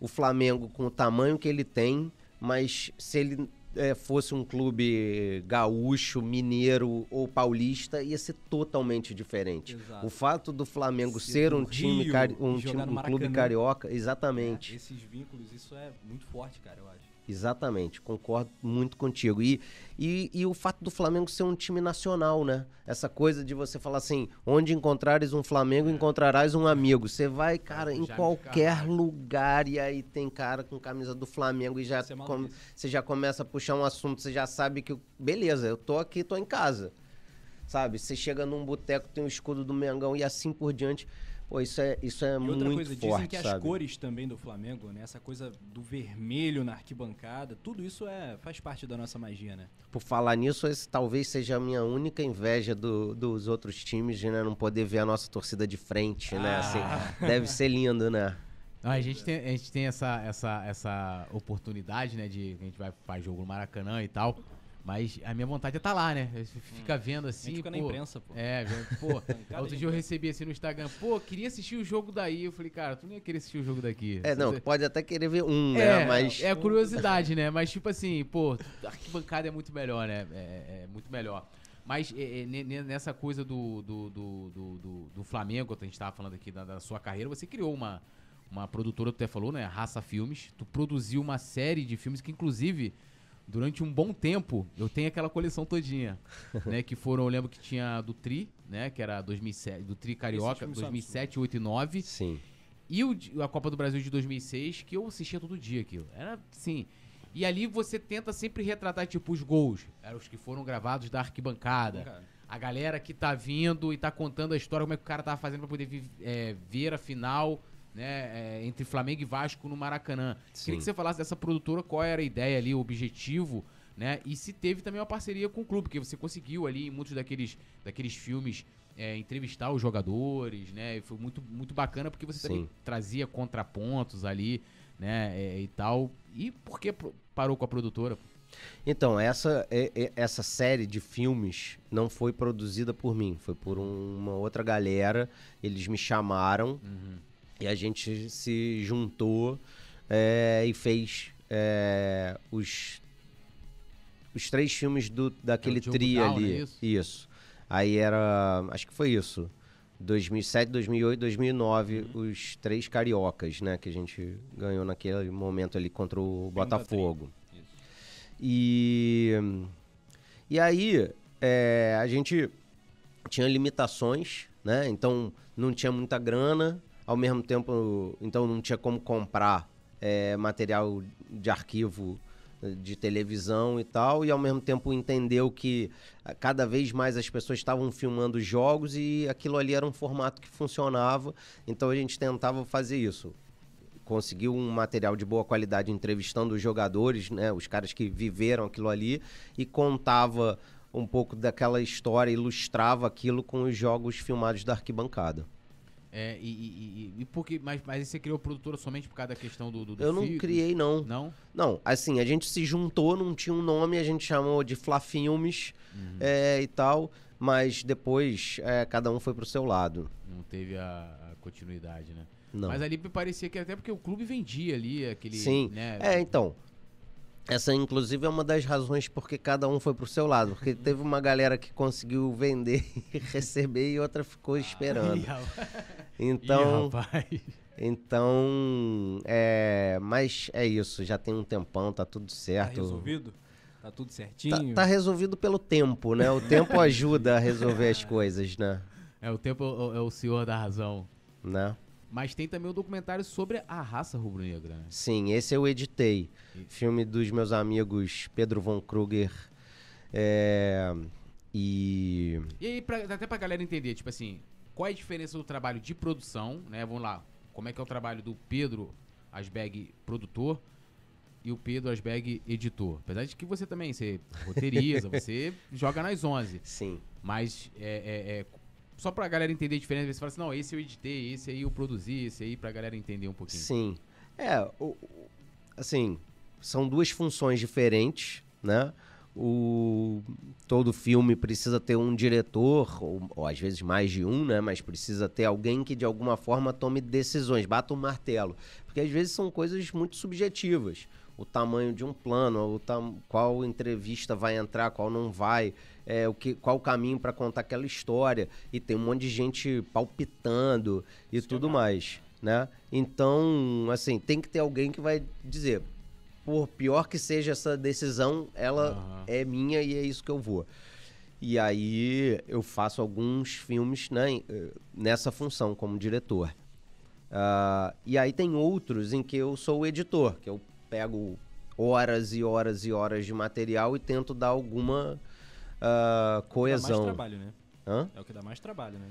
o Flamengo com o tamanho que ele tem, mas se ele é, fosse um clube gaúcho, mineiro ou paulista, ia ser totalmente diferente. Exato. O fato do Flamengo Ser ser um time, Rio um, time- um clube carioca, exatamente. É, esses vínculos, isso é muito forte, cara, eu acho. Exatamente, concordo muito contigo. E, e, e o fato do Flamengo ser um time nacional, né? Essa coisa de você falar assim: onde encontrares um Flamengo, encontrarás um amigo. Você vai, cara, em Jaime qualquer Carvalho. lugar e aí tem cara com camisa do Flamengo e já é com- você já começa a puxar um assunto, você já sabe que, beleza, eu tô aqui, tô em casa. Sabe? Você chega num boteco, tem o escudo do Mengão e assim por diante. Pô, isso é, isso é E muito outra coisa, dizem forte, que as sabe? cores também do Flamengo, né? Essa coisa do vermelho na arquibancada, tudo isso é, faz parte da nossa magia, né? Por falar nisso, esse talvez seja a minha única inveja do- dos outros times, de né, não poder ver a nossa torcida de frente, né? Ah. Assim, deve ser lindo, né? Não, a gente tem, a gente tem essa, essa, essa oportunidade, né? De a gente vai faz jogo no Maracanã e tal. Mas a minha vontade é estar lá, né? Você Fica vendo A assim. gente fica na pô, imprensa, pô. É, vendo, pô. Bancada outro dia eu recebi assim no Instagram, pô, queria assistir o jogo daí. Eu falei, cara, tu não ia querer assistir o jogo daqui. É, não, Você- pode até querer ver um, É, né? Mas. é curiosidade, né? Mas tipo assim, pô, a arquibancada é muito melhor, né? É, é muito melhor. Mas é, é, ne- ne- nessa coisa do, do, do, do, do- do Flamengo, que a gente tava falando aqui da, da sua carreira, você criou uma, uma produtora, tu até falou, né? Raça Filmes. Tu produziu uma série de filmes que, inclusive, durante um bom tempo, eu tenho aquela coleção todinha, né? Que foram, eu lembro que tinha do Tri, né? Que era 2007, do Tri Carioca, filmes são 2007, 8 e 9. Sim. E o a Copa do Brasil de 2006, que eu assistia todo dia aquilo. Era assim. E ali você tenta sempre retratar, tipo, os gols. Eram os que foram gravados da arquibancada. Cara, A galera que tá vindo e tá contando a história, como é que o cara tava fazendo pra poder vi- é, ver a final, né? é, entre Flamengo e Vasco no Maracanã. Sim. Queria que você falasse dessa produtora, qual era a ideia ali, o objetivo, né? E se teve também uma parceria com o clube, porque você conseguiu ali em muitos daqueles, daqueles filmes é, entrevistar os jogadores, né? E foi muito, muito bacana porque você também trazia contrapontos ali, né? é, e tal. E por que parou com a produtora? Então, essa, é- é- essa série de filmes não foi produzida por mim, foi por um- uma outra galera. Eles me chamaram e a gente se juntou é, e fez é, os, os três filmes do, daquele Diogo tri Down, ali. não é isso? isso. Aí era. Acho que foi isso. 2007, 2008, 2009, Uhum. os três cariocas, né? Que a gente ganhou naquele momento ali contra o Botafogo. isso. E, e aí, é, a gente tinha limitações, né? Então, não tinha muita grana. Ao mesmo tempo, então não tinha como comprar é, material de arquivo eh, de televisão e tal. E ao mesmo tempo entendeu que ah, cada vez mais as pessoas estavam filmando jogos e aquilo ali era um formato que funcionava. Então, a gente tentava fazer isso conseguiu um material de boa qualidade entrevistando os jogadores, né, os caras que viveram aquilo ali e contava um pouco daquela história, ilustrava aquilo com os jogos filmados da arquibancada. É, e, e, e, e por que- mas, mas você criou produtora somente por causa da questão do, do, do Eu não criei não. Não? Não, assim, a gente se juntou, não tinha um nome, a gente chamou de Fla Filmes Uhum. é, e tal, mas depois é, cada um foi pro seu lado. Não teve a, a continuidade, né? Não. Mas ali parecia que até porque o clube vendia ali aquele. Sim. Né, É, então. Essa, inclusive, é uma das razões porque cada um foi pro seu lado. Porque teve uma galera que conseguiu vender e receber e outra ficou esperando. Ih, rapaz. Então, então, é, mas é isso, já tem um tempão, tá tudo Tá certo. resolvido? Tá tudo Tá, certinho? tá resolvido pelo tempo, né? O tempo ajuda a resolver as coisas, né? É, o tempo é o- é o senhor da razão. né? Mas tem também o documentário sobre a raça rubro-negra, né? Sim, esse eu editei. Filme dos meus amigos Pedro Von Kruger é, e E aí, pra, até pra galera entender, tipo assim, qual é a diferença do trabalho de produção, né? Vamos lá, como é que é o trabalho do Pedro Asberg, produtor, e o Pedro Asberg, editor. Apesar de que você também, você roteiriza, você joga nas 11. sim. Mas é, é- é- só pra galera entender a diferença, você fala assim, não, esse eu editei, esse aí eu produzi, esse aí pra galera entender um pouquinho. Sim. É, o- o- assim, são duas funções diferentes, né? O, todo filme precisa ter um diretor, ou, ou às vezes mais de um, né? Mas precisa ter alguém que de alguma forma tome decisões, bata um martelo. Porque às vezes são coisas muito subjetivas. O tamanho de um plano, o qual entrevista vai entrar, qual não vai, é, o que, qual o caminho para contar aquela história. E tem um monte de gente palpitando e tudo mais, né? Então, assim, tem que ter alguém que vai dizer, por pior que seja essa decisão, ela Aham. é minha e é isso que eu vou. E aí eu faço alguns filmes né, eh, nessa função como diretor. Ah, e aí tem outros em que eu sou o editor, que eu pego horas e horas e horas de material e tento dar alguma ah, Dá mais coesão. trabalho, né? Hã? É o que dá mais trabalho, né?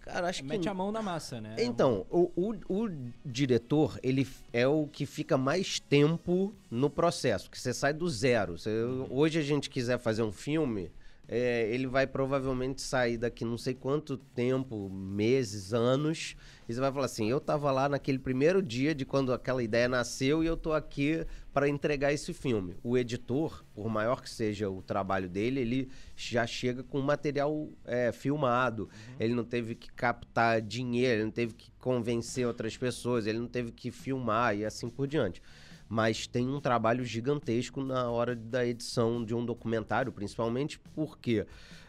Cara, acho que Mete a mão na massa, né? Então, o, o, o diretor, ele é o que fica mais tempo no processo, que você sai do zero. Você- hoje a gente quiser fazer um filme, é, ele vai provavelmente sair daqui não sei quanto tempo, meses, anos, e você vai falar assim, eu tava lá naquele primeiro dia de quando aquela ideia nasceu e eu tô aqui para entregar esse filme. O editor, por maior que seja o trabalho dele, ele já chega com o material é, filmado. Ele não teve que captar dinheiro, ele não teve que convencer outras pessoas, ele não teve que filmar e assim por diante. Mas tem um trabalho gigantesco na hora da edição de um documentário, principalmente porque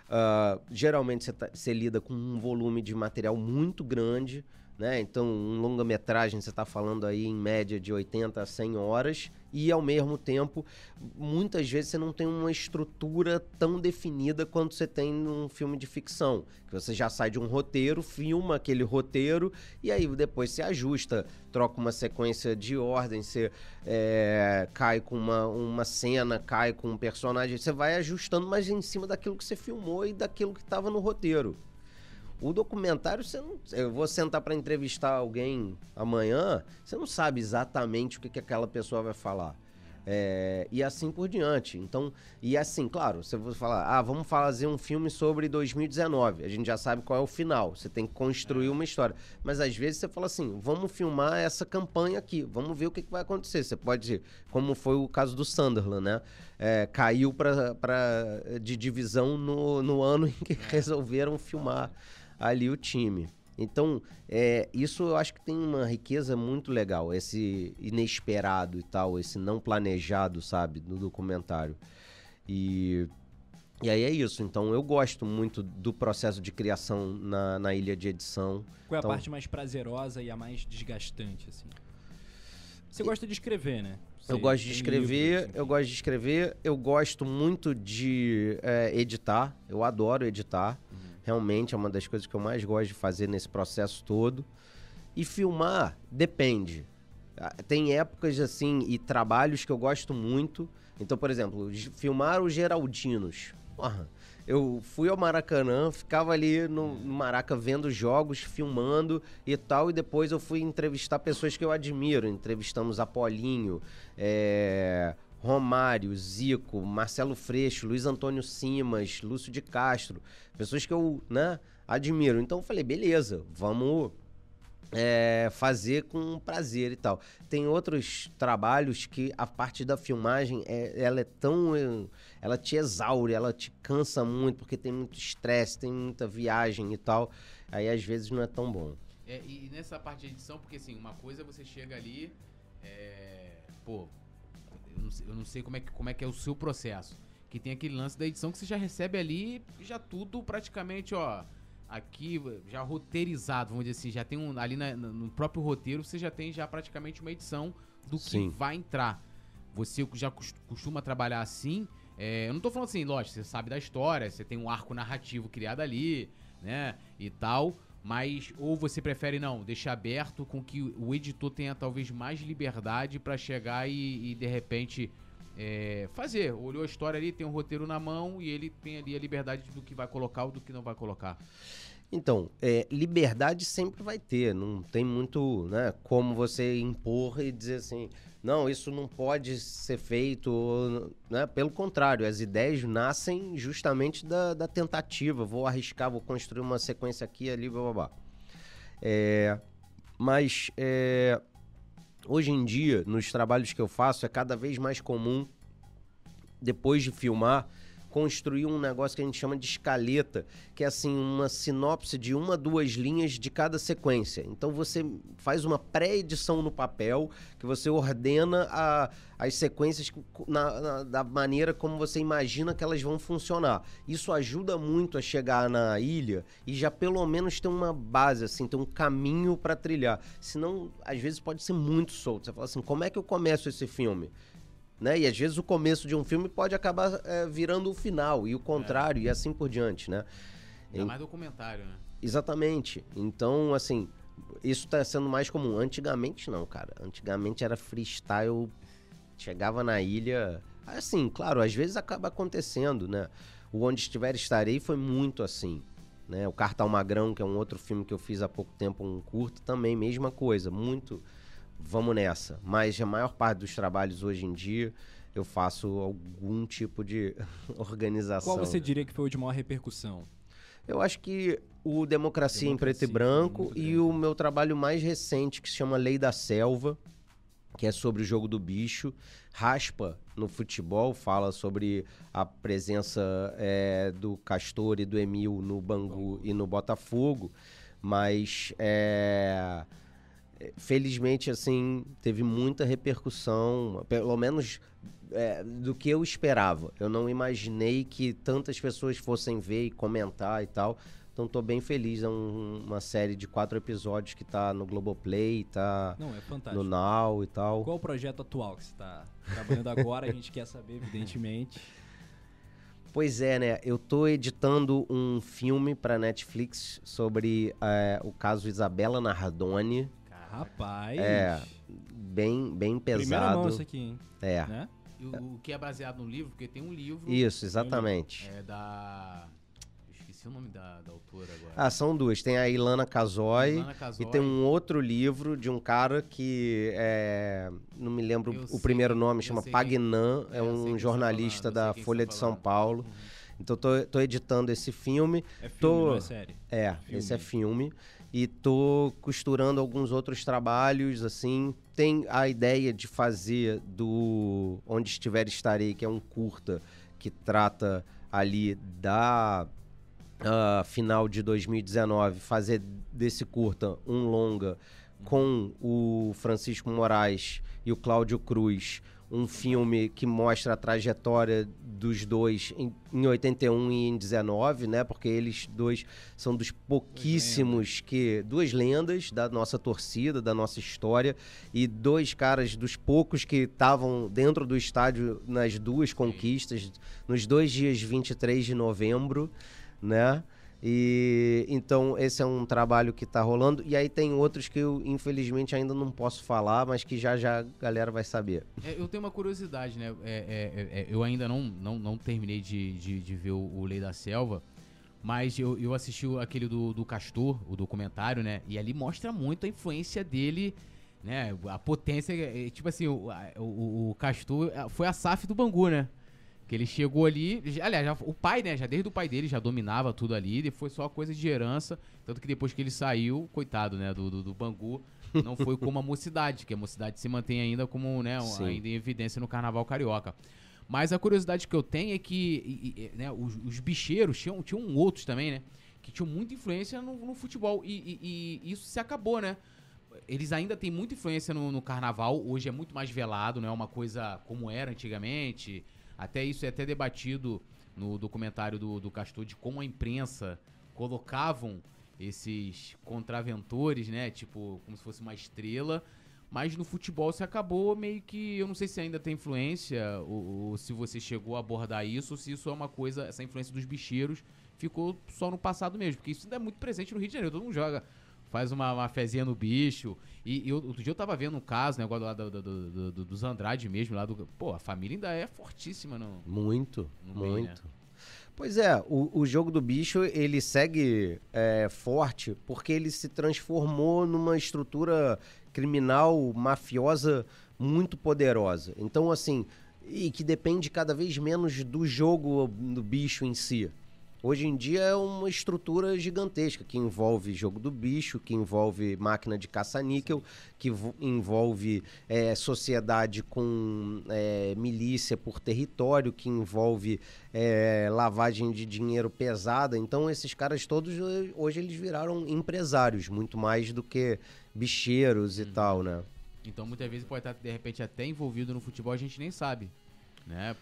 ah, geralmente você, tá- lida com um volume de material muito grande, né? Então, um longa-metragem você está falando aí em média de 80 a 100 horas e ao mesmo tempo, muitas vezes você não tem uma estrutura tão definida quanto você tem num filme de ficção, que você já sai de um roteiro, filma aquele roteiro e aí depois você ajusta, troca uma sequência de ordem, você é, cai com uma, uma cena, cai com um personagem, você vai ajustando, mas em cima daquilo que você filmou e daquilo que estava no roteiro. O documentário, você não. Eu vou sentar para entrevistar alguém amanhã, você não sabe exatamente o que, que aquela pessoa vai falar. É, e assim por diante. Então, e assim, claro, você vai falar, ah, vamos fazer um filme sobre 2019. A gente já sabe qual é o final. Você tem que construir uma história. Mas às vezes você fala assim, vamos filmar essa campanha aqui, vamos ver o que, que vai acontecer. Você pode dizer, como foi o caso do Sunderland, né? É, caiu pra, pra, de divisão no, no ano em que resolveram filmar ali o time. Então, é, isso eu acho que tem uma riqueza muito legal, esse inesperado e tal, esse não planejado, sabe, no documentário. E, e aí é isso. Então, eu gosto muito do processo de criação na, na ilha de edição. Qual é a Então- parte mais prazerosa e a mais desgastante, assim? Você gosta de escrever, né? Eu Você gosto de escrever, livros, eu gosto de escrever, eu gosto muito de é, editar, eu adoro editar. Realmente é uma das coisas que eu mais gosto de fazer nesse processo todo. E filmar depende. Ah, Tem épocas assim e trabalhos que eu gosto muito. Então, por exemplo, filmar os Geraldinos. Porra, eu fui ao Maracanã, ficava ali no, no Maraca vendo jogos, filmando e tal, e depois eu fui entrevistar pessoas que eu admiro. Entrevistamos Apolinho, é, Romário, Zico, Marcelo Freixo, Luiz Antônio Simas, Lúcio de Castro, pessoas que eu né, admiro. Então eu falei, beleza, vamos é, fazer com prazer e tal. Tem outros trabalhos que a parte da filmagem é, ela é tão. eh, Ela te exaure, ela te cansa muito, porque tem muito estresse, tem muita viagem e tal. Aí às vezes não é tão bom. É, e nessa parte de edição, porque assim, uma coisa é você chega ali, é, pô, eu não, sei, como é, que, como é que é o seu processo. Que tem aquele lance da edição que você já recebe ali, já tudo praticamente, ó, aqui já roteirizado, vamos dizer assim, já tem um, ali na- no próprio roteiro, você já tem já praticamente uma edição do que Sim. vai entrar. Você já cos- costuma trabalhar assim, é, eu não tô falando assim, lógico, você sabe da história, você tem um arco narrativo criado ali, né, e tal, mas ou você prefere não, deixar aberto com que o editor tenha talvez mais liberdade pra chegar e, e, de repente é, fazer. Olhou a história ali, tem um roteiro na mão e ele tem ali a liberdade do que vai colocar ou do que não vai colocar. Então, é, liberdade sempre vai ter, não tem muito, né, como você impor e dizer assim, não, isso não pode ser feito, né? Pelo contrário, as ideias nascem justamente da, da tentativa, vou arriscar, vou construir uma sequência aqui, ali, blá, blá, blá. É, mas é, hoje em dia, nos trabalhos que eu faço, é cada vez mais comum, depois de filmar, construir um negócio que a gente chama de escaleta, que é assim uma sinopse de uma, duas linhas de cada sequência. Então você faz uma pré-edição no papel, que você ordena a, as sequências na, na, da maneira como você imagina que elas vão funcionar. Isso ajuda muito a chegar na ilha e já pelo menos ter uma base, assim, ter um caminho para trilhar. Senão, às vezes pode ser muito solto. Você fala assim, como é que eu começo esse filme? Né? E às vezes o começo de um filme pode acabar é, virando o final, e o contrário, é. e assim por diante, né? É mais documentário, né? Exatamente. Então, assim, isso está sendo mais comum. Antigamente não, cara. Antigamente era freestyle, chegava na ilha. Assim, claro, às vezes acaba acontecendo, né? O Onde Estiver Estarei foi muito assim. Né? O Cartal Magrão, que é um outro filme que eu fiz há pouco tempo, um curto, também, mesma coisa. Muito vamos nessa. Mas a maior parte dos trabalhos hoje em dia eu faço algum tipo de organização. Qual você diria que foi o de maior repercussão? Eu acho que o Democracia, Democracia em Preto e Branco e o meu trabalho mais recente, que se chama Lei da Selva, que é sobre o jogo do bicho. Raspa no futebol fala sobre a presença é, do Castor e do Emil no Bangu e no Botafogo, mas é, felizmente, assim, teve muita repercussão, pelo menos é, do que eu esperava. Eu não imaginei que tantas pessoas fossem ver e comentar e tal. Então estou bem feliz. É um, uma série de quatro episódios que está no Globoplay, está é no Now e tal. Qual o projeto atual que você está trabalhando agora? A gente quer saber, evidentemente. Pois é, né? Eu tô editando um filme para Netflix sobre é, o caso Isabela Nardoni, Rapaz. É, bem, bem pesado. Primeira mão isso aqui, hein? É. Né? O, o, que é baseado no livro, porque tem um livro. Isso, exatamente. É da. Esqueci o nome da, da autora agora. Ah, são duas. Tem a Ilana Casoy, e tem um outro livro de um cara que é, não me lembro eu o sei, primeiro nome, chama Pagnan, é um tá jornalista da Folha tá de São Paulo. Uhum. Então tô, tô editando esse filme. É filme, tô... não é série? É, filme. esse é filme e tô costurando alguns outros trabalhos assim. Tem a ideia de fazer do Onde Estiver Estarei, que é um curta que trata ali da uh, final de 2019, fazer desse curta um longa com o Francisco Moraes e o Cláudio Cruz um filme que mostra a trajetória dos dois em, em 81 e em 19, né? Porque eles dois são dos pouquíssimos que duas lendas da nossa torcida, da nossa história e dois caras dos poucos que estavam dentro do estádio nas duas conquistas nos dois dias 23 de novembro, né? E então esse é um trabalho que está rolando. E aí tem outros que eu, infelizmente, ainda não posso falar, mas que já já a galera vai saber. É, eu tenho uma curiosidade, né? É, é, é, é eu ainda não, não, não terminei de, de, de ver o, o, Lei da Selva. Mas eu, eu assisti aquele do, do Castor, o documentário, né? E ali mostra muito a influência dele, né? A potência. É, tipo assim, o, o, o Castor foi a SAF do Bangu, né? Que ele chegou ali. Aliás, já, o pai, né? Já desde o pai dele já dominava tudo ali. E foi só coisa de herança. Tanto que depois que ele saiu, coitado, né? Do, do, do Bangu, não foi como a mocidade, que a mocidade se mantém ainda como, né? Um, ainda em evidência no carnaval carioca. Mas a curiosidade que eu tenho é que e, e, né, os, os, bicheiros tinham, tinham outros também, né? Que tinham muita influência no, no futebol. E, e, isso se acabou, né? Eles ainda têm muita influência no, no carnaval. Hoje é muito mais velado, não é uma coisa como era antigamente. Até isso é até debatido no documentário do, do Castor de como a imprensa colocavam esses contraventores, né? Tipo, como se fosse uma estrela. Mas no futebol se acabou meio que. Eu não sei se ainda tem influência, ou, ou, se você chegou a abordar isso, ou se isso é uma coisa, essa influência dos bicheiros ficou só no passado mesmo. Porque isso ainda é muito presente no Rio de Janeiro. Todo mundo joga faz uma, uma fezinha no bicho. E, e outro dia eu tava vendo um caso, negócio lá do, do, do, do, dos Andrade mesmo, lá do. Pô, a família ainda é fortíssima, não? Muito, no muito. Né? Pois é, o, o jogo do bicho ele segue é, forte porque ele se transformou numa estrutura criminal mafiosa muito poderosa. Então, assim, e que depende cada vez menos do jogo do bicho em si. Hoje em dia é uma estrutura gigantesca que envolve jogo do bicho, que envolve máquina de caça-níquel, que envolve é, sociedade com é, milícia por território, que envolve é, lavagem de dinheiro pesada. Então esses caras todos hoje eles viraram empresários muito mais do que bicheiros e uhum. tal, né? Então muitas vezes pode estar de repente até envolvido no futebol a gente nem sabe, né?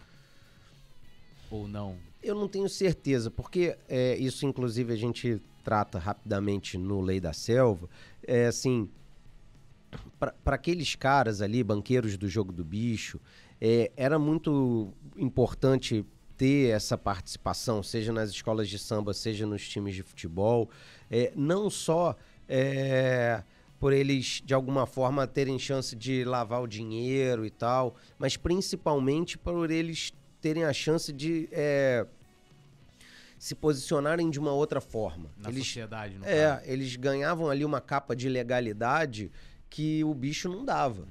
Ou não? Eu não tenho certeza, porque é, isso, inclusive, a gente trata rapidamente no Lei da Selva. É assim, para aqueles caras ali, banqueiros do jogo do bicho, é, era muito importante ter essa participação, seja nas escolas de samba, seja nos times de futebol, é, não só é, por eles de alguma forma terem chance de lavar o dinheiro e tal, mas principalmente por eles terem a chance de é, se posicionarem de uma outra forma. Na eles, sociedade, no É, caso. eles ganhavam ali uma capa de legalidade que o bicho não dava. Uhum.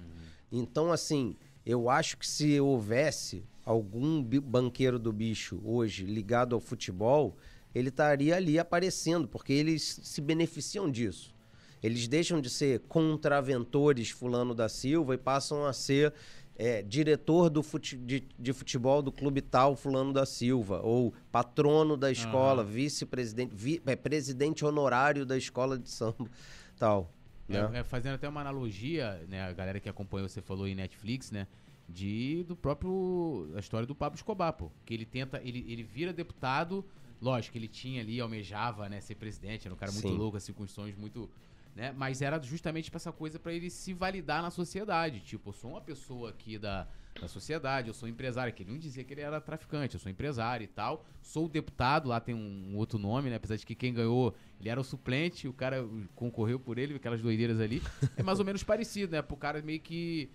Então, assim, eu acho que se houvesse algum banqueiro do bicho hoje ligado ao futebol, ele estaria ali aparecendo, porque eles se beneficiam disso. Eles deixam de ser contraventores fulano da Silva e passam a ser é, diretor do fute, de, de, futebol do clube tal, fulano da Silva, ou patrono da escola, uhum. vice-presidente, vi, é, presidente honorário da escola de samba, tal. É, né? É, fazendo até uma analogia, né, a galera que acompanhou, você falou em Netflix, né, de do próprio a história do Pablo Escobar, pô, que ele tenta, ele, ele vira deputado, lógico, ele tinha ali, almejava, né, ser presidente, era um cara muito Sim. louco, assim, com sonhos muito né? Mas era justamente para essa coisa para ele se validar na sociedade. Tipo, eu sou uma pessoa aqui da, da sociedade, eu sou empresário. Que ele não dizia que ele era traficante, eu sou empresário e tal. Sou deputado, lá tem um, um, outro nome, né? Apesar de que quem ganhou, ele era o suplente, o cara concorreu por ele, aquelas doideiras ali. É mais ou menos parecido, né? Pro cara meio que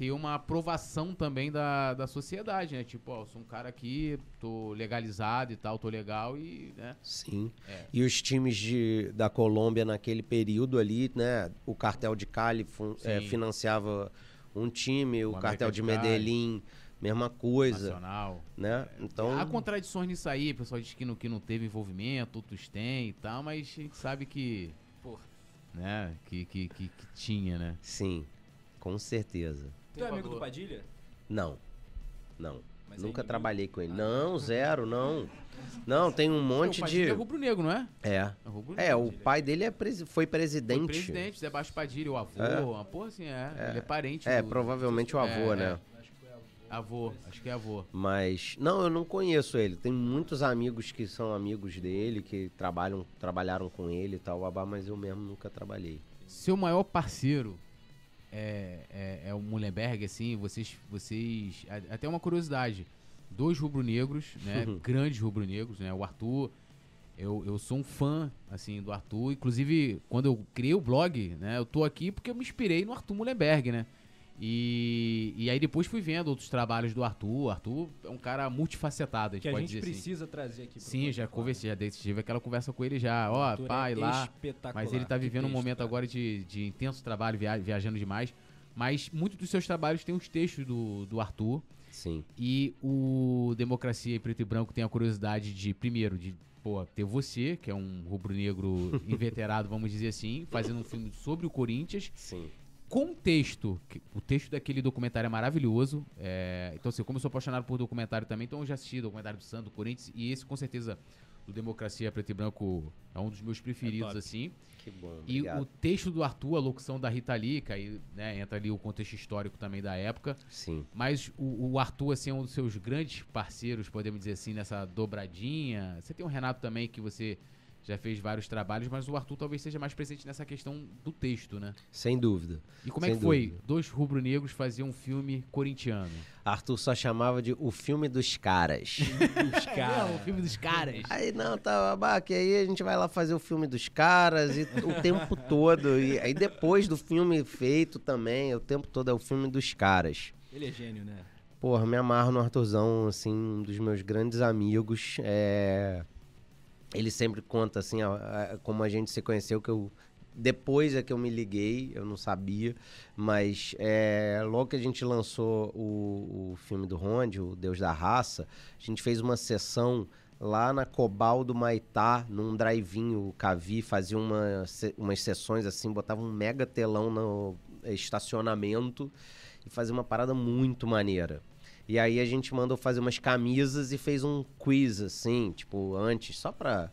ter uma aprovação também da, da sociedade, né? Tipo, ó, sou um cara aqui, tô legalizado e tal, tô legal e, né? Sim. É. E os times de, da Colômbia naquele período ali, né? O cartel de Cali é, financiava um time, o, o cartel de, de Medellín, mesma coisa. Nacional. Né? Então... Há contradições nisso aí, o pessoal diz que não, que não teve envolvimento, outros têm e tal, mas a gente sabe que, porra, né? Que, que, que, que tinha, né? Sim, com certeza. Tu é amigo do Padilha? Não. Não. Mas Nunca trabalhei com ele. Ah. Não, zero, não. Não, tem um monte de. É rubro-negro, não é? É. É, é o pai dele é presi... foi presidente. Foi presidente, Zé Baixo Padilha, o avô. É. Uma porra assim, é. é. Ele é parente. É, do... provavelmente o avô, é, né? Acho que avô. Avô, acho que é avô. Mas, não, eu não conheço ele. Tem muitos amigos que são amigos dele, que trabalham, trabalharam com ele e tal, mas eu mesmo nunca trabalhei. Seu maior parceiro é, é, é o Mullenberg, assim, vocês, vocês. Até uma curiosidade. Dois rubro-negros, né? Uhum. Grandes rubro-negros, né? O Arthur. Eu, eu sou um fã, assim, do Arthur. Inclusive, quando eu criei o blog, né? Eu tô aqui porque eu me inspirei no Arthur Mullenberg, né? E, e aí depois fui vendo outros trabalhos do Arthur. O Arthur é um cara multifacetado, a gente que pode a gente dizer assim. precisa assim. trazer aqui. Sim, já conversei, já tive aquela conversa com ele já. Ó, oh, pai, é lá. Mas ele tá vivendo texto, um momento cara. agora de, de intenso trabalho, via, viajando demais. Mas muitos dos seus trabalhos têm os textos do, do Arthur. Sim. E o Democracia em Preto e Branco tem a curiosidade de, primeiro, de pô, ter você, que é um rubro-negro inveterado, vamos dizer assim, fazendo um filme sobre o Corinthians. Sim contexto, o texto daquele documentário é maravilhoso. É, então, assim, como eu sou apaixonado por documentário também, então eu já assisti o documentário do Santo, do Corinthians, e esse, com certeza, do Democracia Preto e Branco é um dos meus preferidos, é assim. Que bom, obrigado. E o texto do Arthur, a locução da Rita Lee, que aí né, entra ali o contexto histórico também da época. Sim. Mas o, o, Arthur, assim, é um dos seus grandes parceiros, podemos dizer assim, nessa dobradinha. Você tem o Renato também, que você já fez vários trabalhos, mas o Arthur talvez seja mais presente nessa questão do texto, né? Sem dúvida. E como é que foi? Dúvida. Dois rubro-negros faziam um filme corintiano. Arthur só chamava de o filme dos caras. dos caras. É, o filme dos caras. Aí não, tá, babaca, aí a gente vai lá fazer o filme dos caras e o tempo todo. E aí depois do filme feito também, o tempo todo é o filme dos caras. Ele é gênio, né? Porra, me amarro no Arthurzão, assim, um dos meus grandes amigos. É... Ele sempre conta, assim, a- a- como a gente se conheceu, que eu... Depois é que eu me liguei, eu não sabia, mas é, logo que a gente lançou o, o filme do Ronde, o Deus da Raça, a gente fez uma sessão lá na Cobal do Maitá, num drive-in, o Cavi fazia uma, umas sessões assim, botava um mega telão no estacionamento e fazia uma parada muito maneira. E aí a gente mandou fazer umas camisas e fez um quiz, assim, tipo, antes, só pra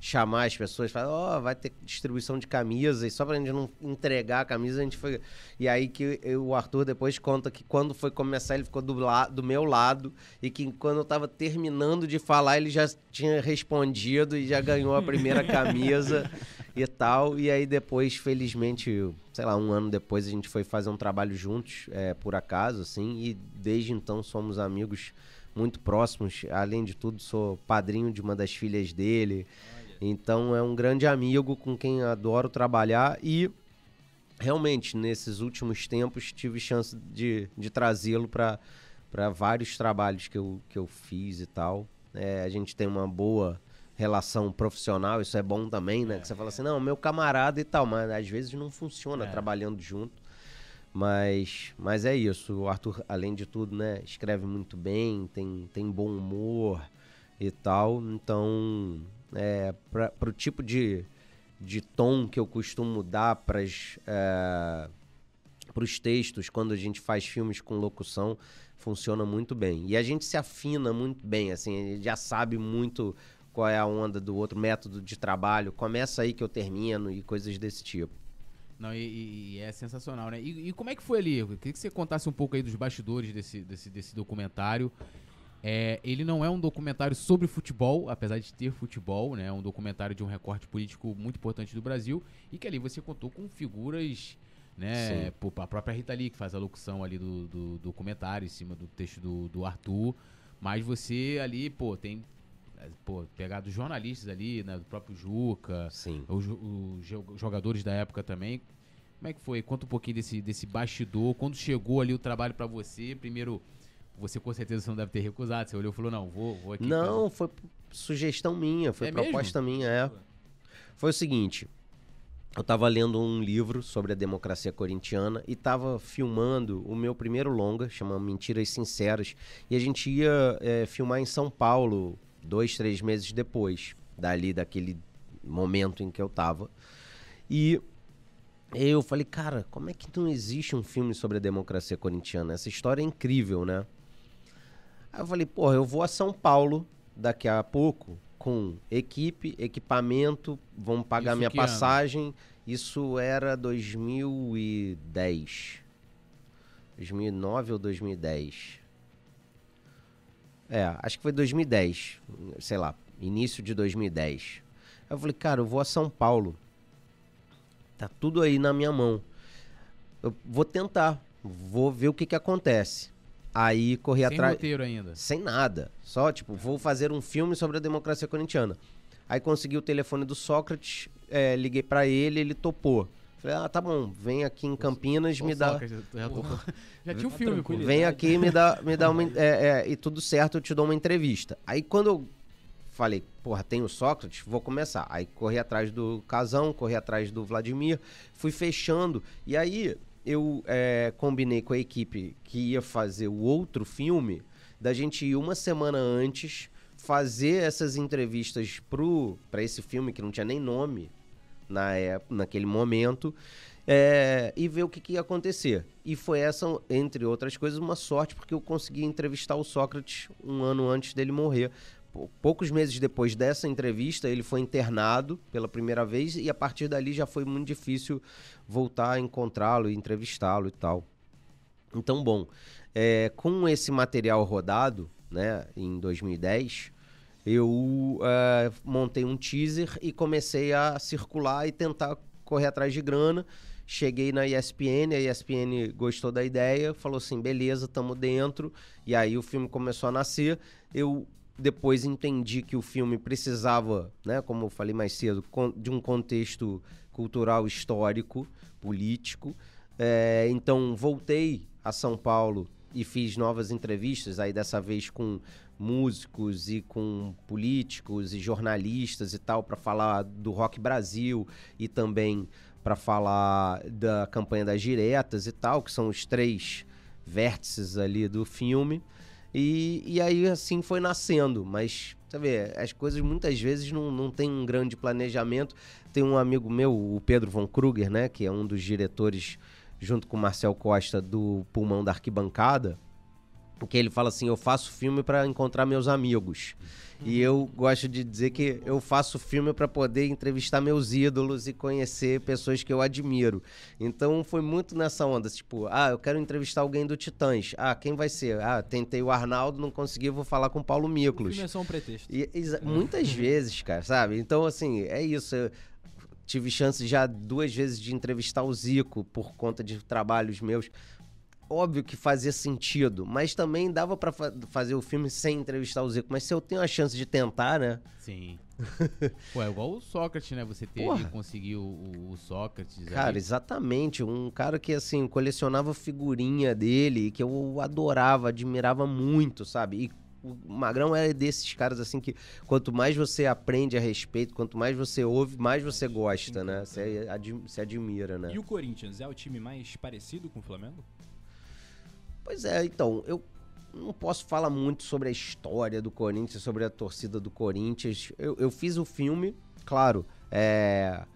chamar as pessoas, falar, ó, vai ter distribuição de camisas, e só pra gente não entregar a camisa, a gente foi. E aí que eu- o Arthur depois conta que quando foi começar, ele ficou do, la... do meu lado, e que quando eu tava terminando de falar, ele já tinha respondido e já ganhou a primeira camisa e tal. E aí depois, felizmente, sei lá, um ano depois, a gente foi fazer um trabalho juntos, é, por acaso, assim, e desde então somos amigos muito próximos. Além de tudo, sou padrinho de uma das filhas dele. Então é um grande amigo com quem adoro trabalhar e realmente nesses últimos tempos tive chance de, de trazê-lo para vários trabalhos que eu, que eu fiz e tal. É, a gente tem uma boa relação profissional, isso é bom também, né? É, que você fala assim, não, meu camarada e tal, mas às vezes não funciona É. trabalhando junto. Mas, mas é isso, o Arthur, além de tudo, né, escreve muito bem, tem, tem bom humor e tal, então, é, para o tipo de, de tom que eu costumo dar para os textos quando a gente faz filmes com locução, funciona muito bem. E a gente se afina muito bem, assim, já sabe muito qual é a onda do outro método de trabalho, começa aí que eu termino e coisas desse tipo. Não, e, e- e é sensacional, né? E, e como é que foi ali? Eu queria que você contasse um pouco aí dos bastidores desse, desse, desse documentário. É, ele não é um documentário sobre futebol, apesar de ter futebol, né? É um documentário de um recorte político muito importante do Brasil e que ali você contou com figuras, né? Pô, a própria Rita Lee, que faz a locução ali do, do documentário em cima do texto do, do Arthur. Mas você ali, pô, tem pô, pegado jornalistas ali, né? Do próprio Juca, Sim. os, os jo- jogadores da época também. Como é que foi? Conta um pouquinho desse, desse bastidor. Quando chegou ali o trabalho pra você, primeiro, você com certeza você não deve ter recusado. Você olhou e falou, não, vou, vou aqui. Não, foi p- sugestão minha, foi É proposta minha, é. Foi o seguinte, eu tava lendo um livro sobre a democracia corintiana e tava filmando o meu primeiro longa, chama Mentiras Sinceras, e a gente ia é, filmar em São Paulo dois, três meses depois, dali, daquele momento em que eu tava. E eu falei, cara, como é que não existe um filme sobre a democracia corintiana? Essa história é incrível, né? Aí eu falei, porra, eu vou a São Paulo daqui a pouco com equipe, equipamento, vão pagar Isso minha que ano? passagem. Isso era 2010. 2009 ou 2010? É, acho que foi 2010, sei lá, início de 2010. Aí eu falei, cara, eu vou a São Paulo. Tá tudo aí na minha mão. Eu vou tentar, vou ver o que que acontece. Aí corri Sem atrás. roteiro ainda. Sem nada. Só, tipo, vou fazer um filme sobre a democracia corintiana. Aí consegui o telefone do Sócrates, é, liguei pra ele, ele topou. Falei, ah, tá bom, vem aqui em Campinas, me dá. Sócrates, já, tocou- já tinha um filme, pô. tranquilo. Vem aqui e me dá, me dá uma. é, é, e tudo certo, eu te dou uma entrevista. Aí quando eu falei, porra, tem o Sócrates, vou começar. Aí corri atrás do Casão, corri atrás do Vladimir, fui fechando. E aí eu é, combinei com a equipe que ia fazer o outro filme, da gente ir uma semana antes fazer essas entrevistas para esse filme que não tinha nem nome na época, naquele momento é, e ver o que, que ia acontecer. E foi essa, entre outras coisas, uma sorte porque eu consegui entrevistar o Sócrates um ano antes dele morrer. Pou- Poucos meses depois dessa entrevista, ele foi internado pela primeira vez e a partir dali já foi muito difícil voltar a encontrá-lo e entrevistá-lo e tal. Então, bom, é, com esse material rodado, né, em 2010, eu é, montei um teaser e comecei a circular e tentar correr atrás de grana. Cheguei na ESPN, a ESPN gostou da ideia, falou assim, beleza, tamo dentro. E aí o filme começou a nascer. Eu depois entendi que o filme precisava, né, como eu falei mais cedo, de um contexto cultural, histórico, político. É, então voltei a São Paulo e fiz novas entrevistas, aí dessa vez com músicos e com políticos e jornalistas e tal, para falar do Rock Brasil e também para falar da campanha das diretas e tal, que são os três vértices ali do filme. E, e aí assim foi nascendo, mas você vê, as coisas muitas vezes não, não tem um grande planejamento. Tem um amigo meu, o Pedro von Kruger, né, que é um dos diretores junto com o Marcel Costa do Pulmão da Arquibancada, que ele fala assim: eu faço filme para encontrar meus amigos. E eu gosto de dizer que eu faço filme para poder entrevistar meus ídolos e conhecer pessoas que eu admiro. Então foi muito nessa onda, tipo, ah, eu quero entrevistar alguém do Titãs. Ah, quem vai ser? Ah, tentei o Arnaldo, não consegui, vou falar com o Paulo Miklos. Filme é um pretexto. E, muitas vezes, cara, sabe? Então, assim, é isso. Eu tive chance já duas vezes de entrevistar o Zico por conta de trabalhos meus óbvio que fazia sentido, mas também dava para fa fazer o filme sem entrevistar o Zico. Mas se eu tenho a chance de tentar, né? Sim. Pô, é igual o Sócrates, né? Você ter conseguiu o, o, Sócrates. Cara, aí. exatamente. Um cara que, assim, colecionava figurinha dele, que eu adorava, admirava muito, sabe? E o Magrão é desses caras assim que quanto mais você aprende a respeito, quanto mais você ouve, mais você gosta, né? Você, ad, se admira, né? E o Corinthians é o time mais parecido com o Flamengo? Pois é, então, eu não posso falar muito sobre a história do Corinthians, sobre a torcida do Corinthians. Eu, eu fiz o filme, claro, é,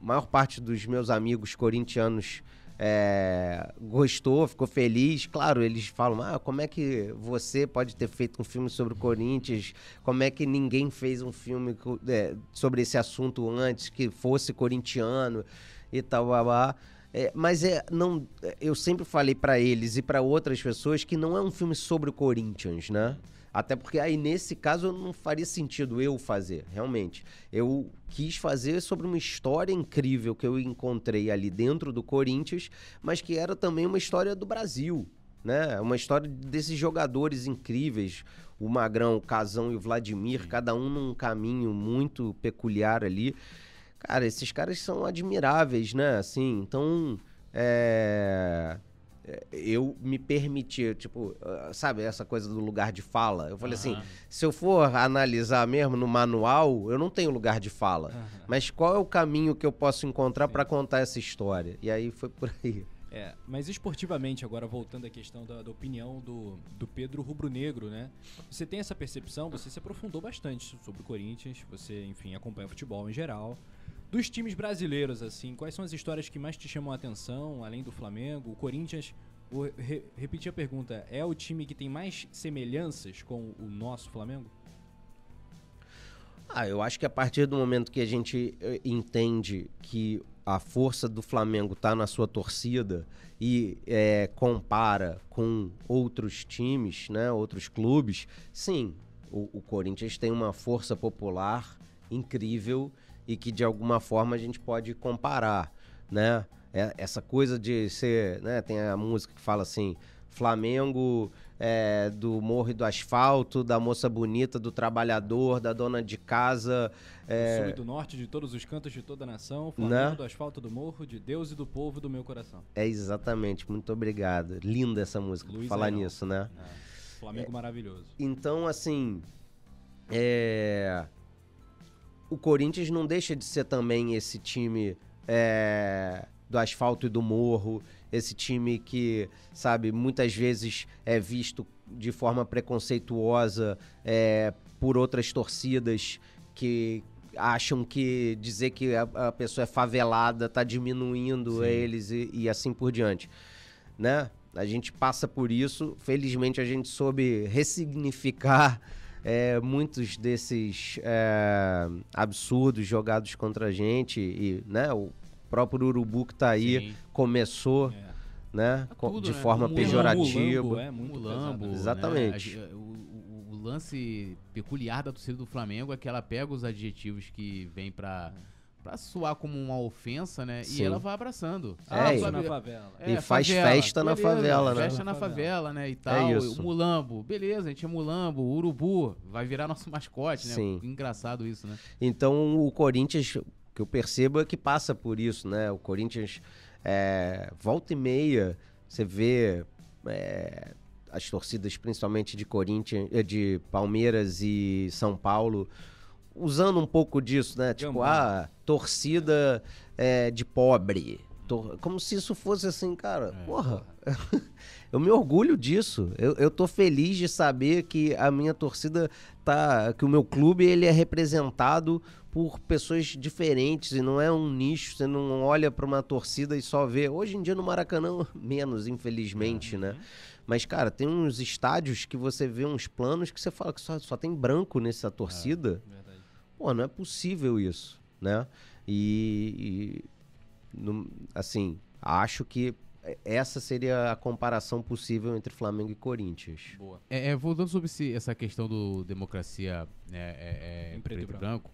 maior parte dos meus amigos corintianos é, gostou, ficou feliz. Claro, eles falam: ah, como é que você pode ter feito um filme sobre o Corinthians? Como é que ninguém fez um filme é, sobre esse assunto antes que fosse corintiano e tal, blá, blá. É, mas é, não, eu sempre falei para eles e para outras pessoas que não é um filme sobre o Corinthians, né? Até porque aí nesse caso não faria sentido eu fazer, realmente. Eu quis fazer sobre uma história incrível que eu encontrei ali dentro do Corinthians, mas que era também uma história do Brasil, né? Uma história desses jogadores incríveis, o Magrão, o Casão e o Vladimir, cada um num caminho muito peculiar ali. Cara, esses caras são admiráveis, né? Assim, então. É eu me permiti, tipo, sabe, essa coisa do lugar de fala. Eu falei uhum. assim, se eu for analisar mesmo no manual, eu não tenho lugar de fala. Uhum. Mas qual é o caminho que eu posso encontrar para contar essa história? E aí foi por aí. É, mas esportivamente, agora voltando à questão da, da opinião do, do Pedro Rubro Negro, né? Você tem essa percepção, você se aprofundou bastante sobre o Corinthians, você, enfim, acompanha o futebol em geral. Dos times brasileiros, assim, quais são as histórias que mais te chamam a atenção, além do Flamengo? O Corinthians, vou re repetir a pergunta, é o time que tem mais semelhanças com o nosso Flamengo? Ah, eu acho que a partir do momento que a gente eh, entende que a força do Flamengo está na sua torcida e é, compara com outros times, né, outros clubes, sim, o, o Corinthians tem uma força popular incrível e que de alguma forma a gente pode comparar, né? É, essa coisa de ser, né? Tem a música que fala assim, Flamengo é, do morro e do asfalto, da moça bonita, do trabalhador, da dona de casa. É... Do sul e do norte, de todos os cantos de toda a nação, Flamengo né? do asfalto do morro, de Deus e do povo do meu coração. É exatamente, muito obrigado. Linda essa música, Luiz falar Ainão. nisso, né? É. Flamengo maravilhoso. Então, assim, é o Corinthians não deixa de ser também esse time é, do asfalto e do morro, esse time que, sabe, muitas vezes é visto de forma preconceituosa é, por outras torcidas que acham que dizer que a, a pessoa é favelada está diminuindo Sim. eles e, e assim por diante, né? A gente passa por isso, felizmente a gente soube ressignificar é, muitos desses é, absurdos jogados contra a gente e né, o próprio Urubu que está aí Sim. começou é. né, é tudo, de né? forma pejorativa. Mulambo, é, muito mulambo, né? Exatamente. Né? O, o, lance peculiar da torcida do Flamengo é que ela pega os adjetivos que vem para pra soar como uma ofensa, né? Sim. E ela vai abraçando. É, ah, na favela. É, e faz favela. festa beleza, na favela, né? Festa na favela, né? E tal. É isso. O mulambo, beleza, a gente é mulambo, o urubu, vai virar nosso mascote, né? Sim. Engraçado isso, né? Então o Corinthians, que eu percebo é que passa por isso, né? O Corinthians, é, volta e meia, você vê é, as torcidas, principalmente de Corinthians, eh, de Palmeiras e São Paulo, usando um pouco disso, né? Tipo, Gambá. ah, torcida é, de pobre. Tor- Como se isso fosse assim, cara, É, porra. Eu me orgulho disso. Eu, eu tô feliz de saber que a minha torcida tá. que o meu clube ele é representado por pessoas diferentes e não é um nicho. Você não olha pra uma torcida e só vê. Hoje em dia no Maracanã, menos, infelizmente, né? Mas, cara, tem uns estádios que você vê uns planos que você fala que só, só tem branco nessa torcida. Verdade. Pô, não é possível isso, né? E, e, não- assim, acho que essa seria a comparação possível entre Flamengo e Corinthians. Boa. É, é, voltando sobre esse- essa questão do democracia né, é, é, Em preto e branco.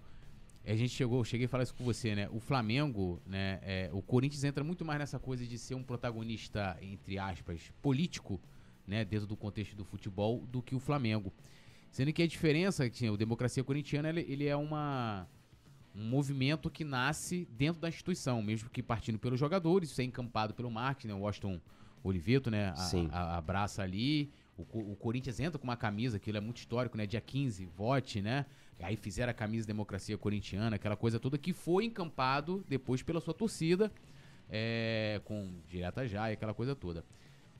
A gente chegou, cheguei a falar isso com você, né? O Flamengo, né? é, o Corinthians entra muito mais nessa coisa de ser um protagonista, entre aspas, político, né? Dentro do contexto do futebol, do que o Flamengo. Sendo que a diferença, que tinha, o democracia corintiana, ele, ele é uma um movimento que nasce dentro da instituição, mesmo que partindo pelos jogadores, isso é encampado pelo marketing, né? O Washington Oliveto, né? a- a- abraça ali. O, o Corinthians entra com uma camisa, aquilo é muito histórico, né? Dia 15, vote, né? Aí fizeram a camisa Democracia Corintiana, aquela coisa toda que foi encampado depois pela sua torcida, é, com direta já e aquela coisa toda.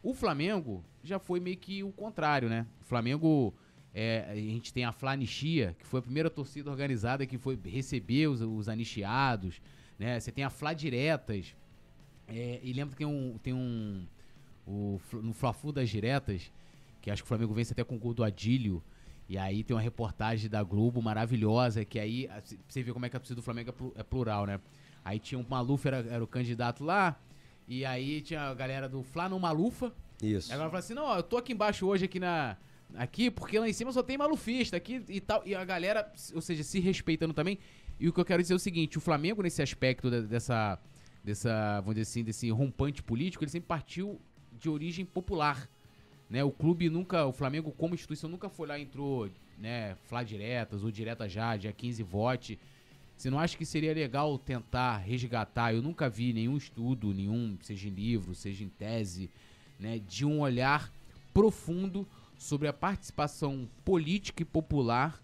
O Flamengo já foi meio que o contrário, né? O Flamengo, é, a gente tem a Flanistia, que foi a primeira torcida organizada que foi receber os, os anistiados, né? Você tem a Fla Diretas, é, e lembra que tem um, tem um o, no Fla-Flu das Diretas, que acho que o Flamengo vence até com o gol do Adílio, e aí tem uma reportagem da Globo maravilhosa, que aí você vê como é que a torcida do Flamengo é é plural, né? Aí tinha o Maluf, era, era o candidato lá, e aí tinha a galera do Fla no Malufa, Isso. Aí Agora fala assim, não, ó, eu tô aqui embaixo hoje aqui na aqui porque lá em cima só tem malufista aqui e tal e a galera, ou seja, se respeitando também. E o que eu quero dizer é o seguinte, o Flamengo nesse aspecto de- dessa dessa, vamos dizer assim, desse rompante político, ele sempre partiu de origem popular, né? O clube nunca, o Flamengo como instituição nunca foi lá entrou, né, Flá diretas ou direta já, dia 15 vote. Você não acha que seria legal tentar resgatar? Eu nunca vi nenhum estudo, nenhum, seja em livro, seja em tese, né, de um olhar profundo sobre a participação política e popular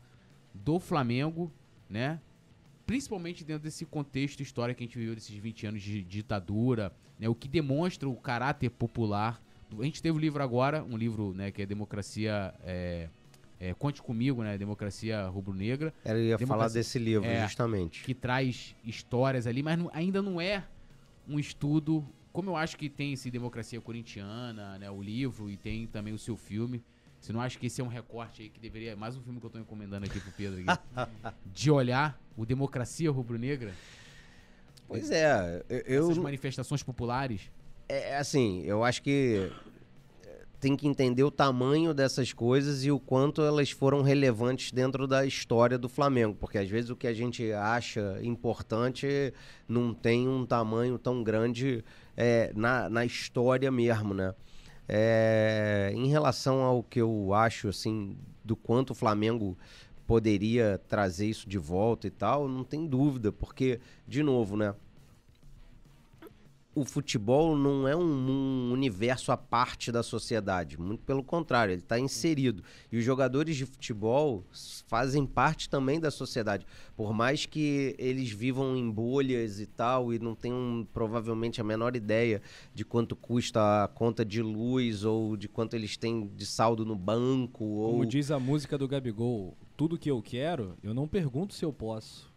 do Flamengo, né? Principalmente dentro desse contexto histórico que a gente viveu desses 20 anos de ditadura, né? O que demonstra o caráter popular. A gente teve o livro agora, um livro, né, que é Democracia é, é, Conte Comigo, né? Democracia Rubro-Negra Eu ia falar Democracia- desse livro, É. justamente. que traz histórias ali, mas não- ainda não é um estudo. Como eu acho que tem esse Democracia Corintiana, né, o livro, e tem também o seu filme. Você não acha que esse é um recorte aí que deveria. Mais um filme que eu tô encomendando aqui pro Pedro aqui, de olhar o Democracia Rubro-Negra, Pois é, eu, essas manifestações populares. é assim, eu acho que é, tem que entender o tamanho dessas coisas e o quanto elas foram relevantes dentro da história do Flamengo, porque às vezes o que a gente acha importante não tem um tamanho tão grande é, na, na história mesmo, né? É, em relação ao que eu acho, assim, do quanto o Flamengo poderia trazer isso de volta e tal, não tem dúvida, porque, de novo, né? O futebol não é um, um universo à parte da sociedade, muito pelo contrário, ele está inserido. E os jogadores de futebol fazem parte também da sociedade. Por mais que eles vivam em bolhas e tal, e não tenham provavelmente a menor ideia de quanto custa a conta de luz, ou de quanto eles têm de saldo no banco, ou. Como diz a música do Gabigol, tudo que eu quero, eu não pergunto se eu posso.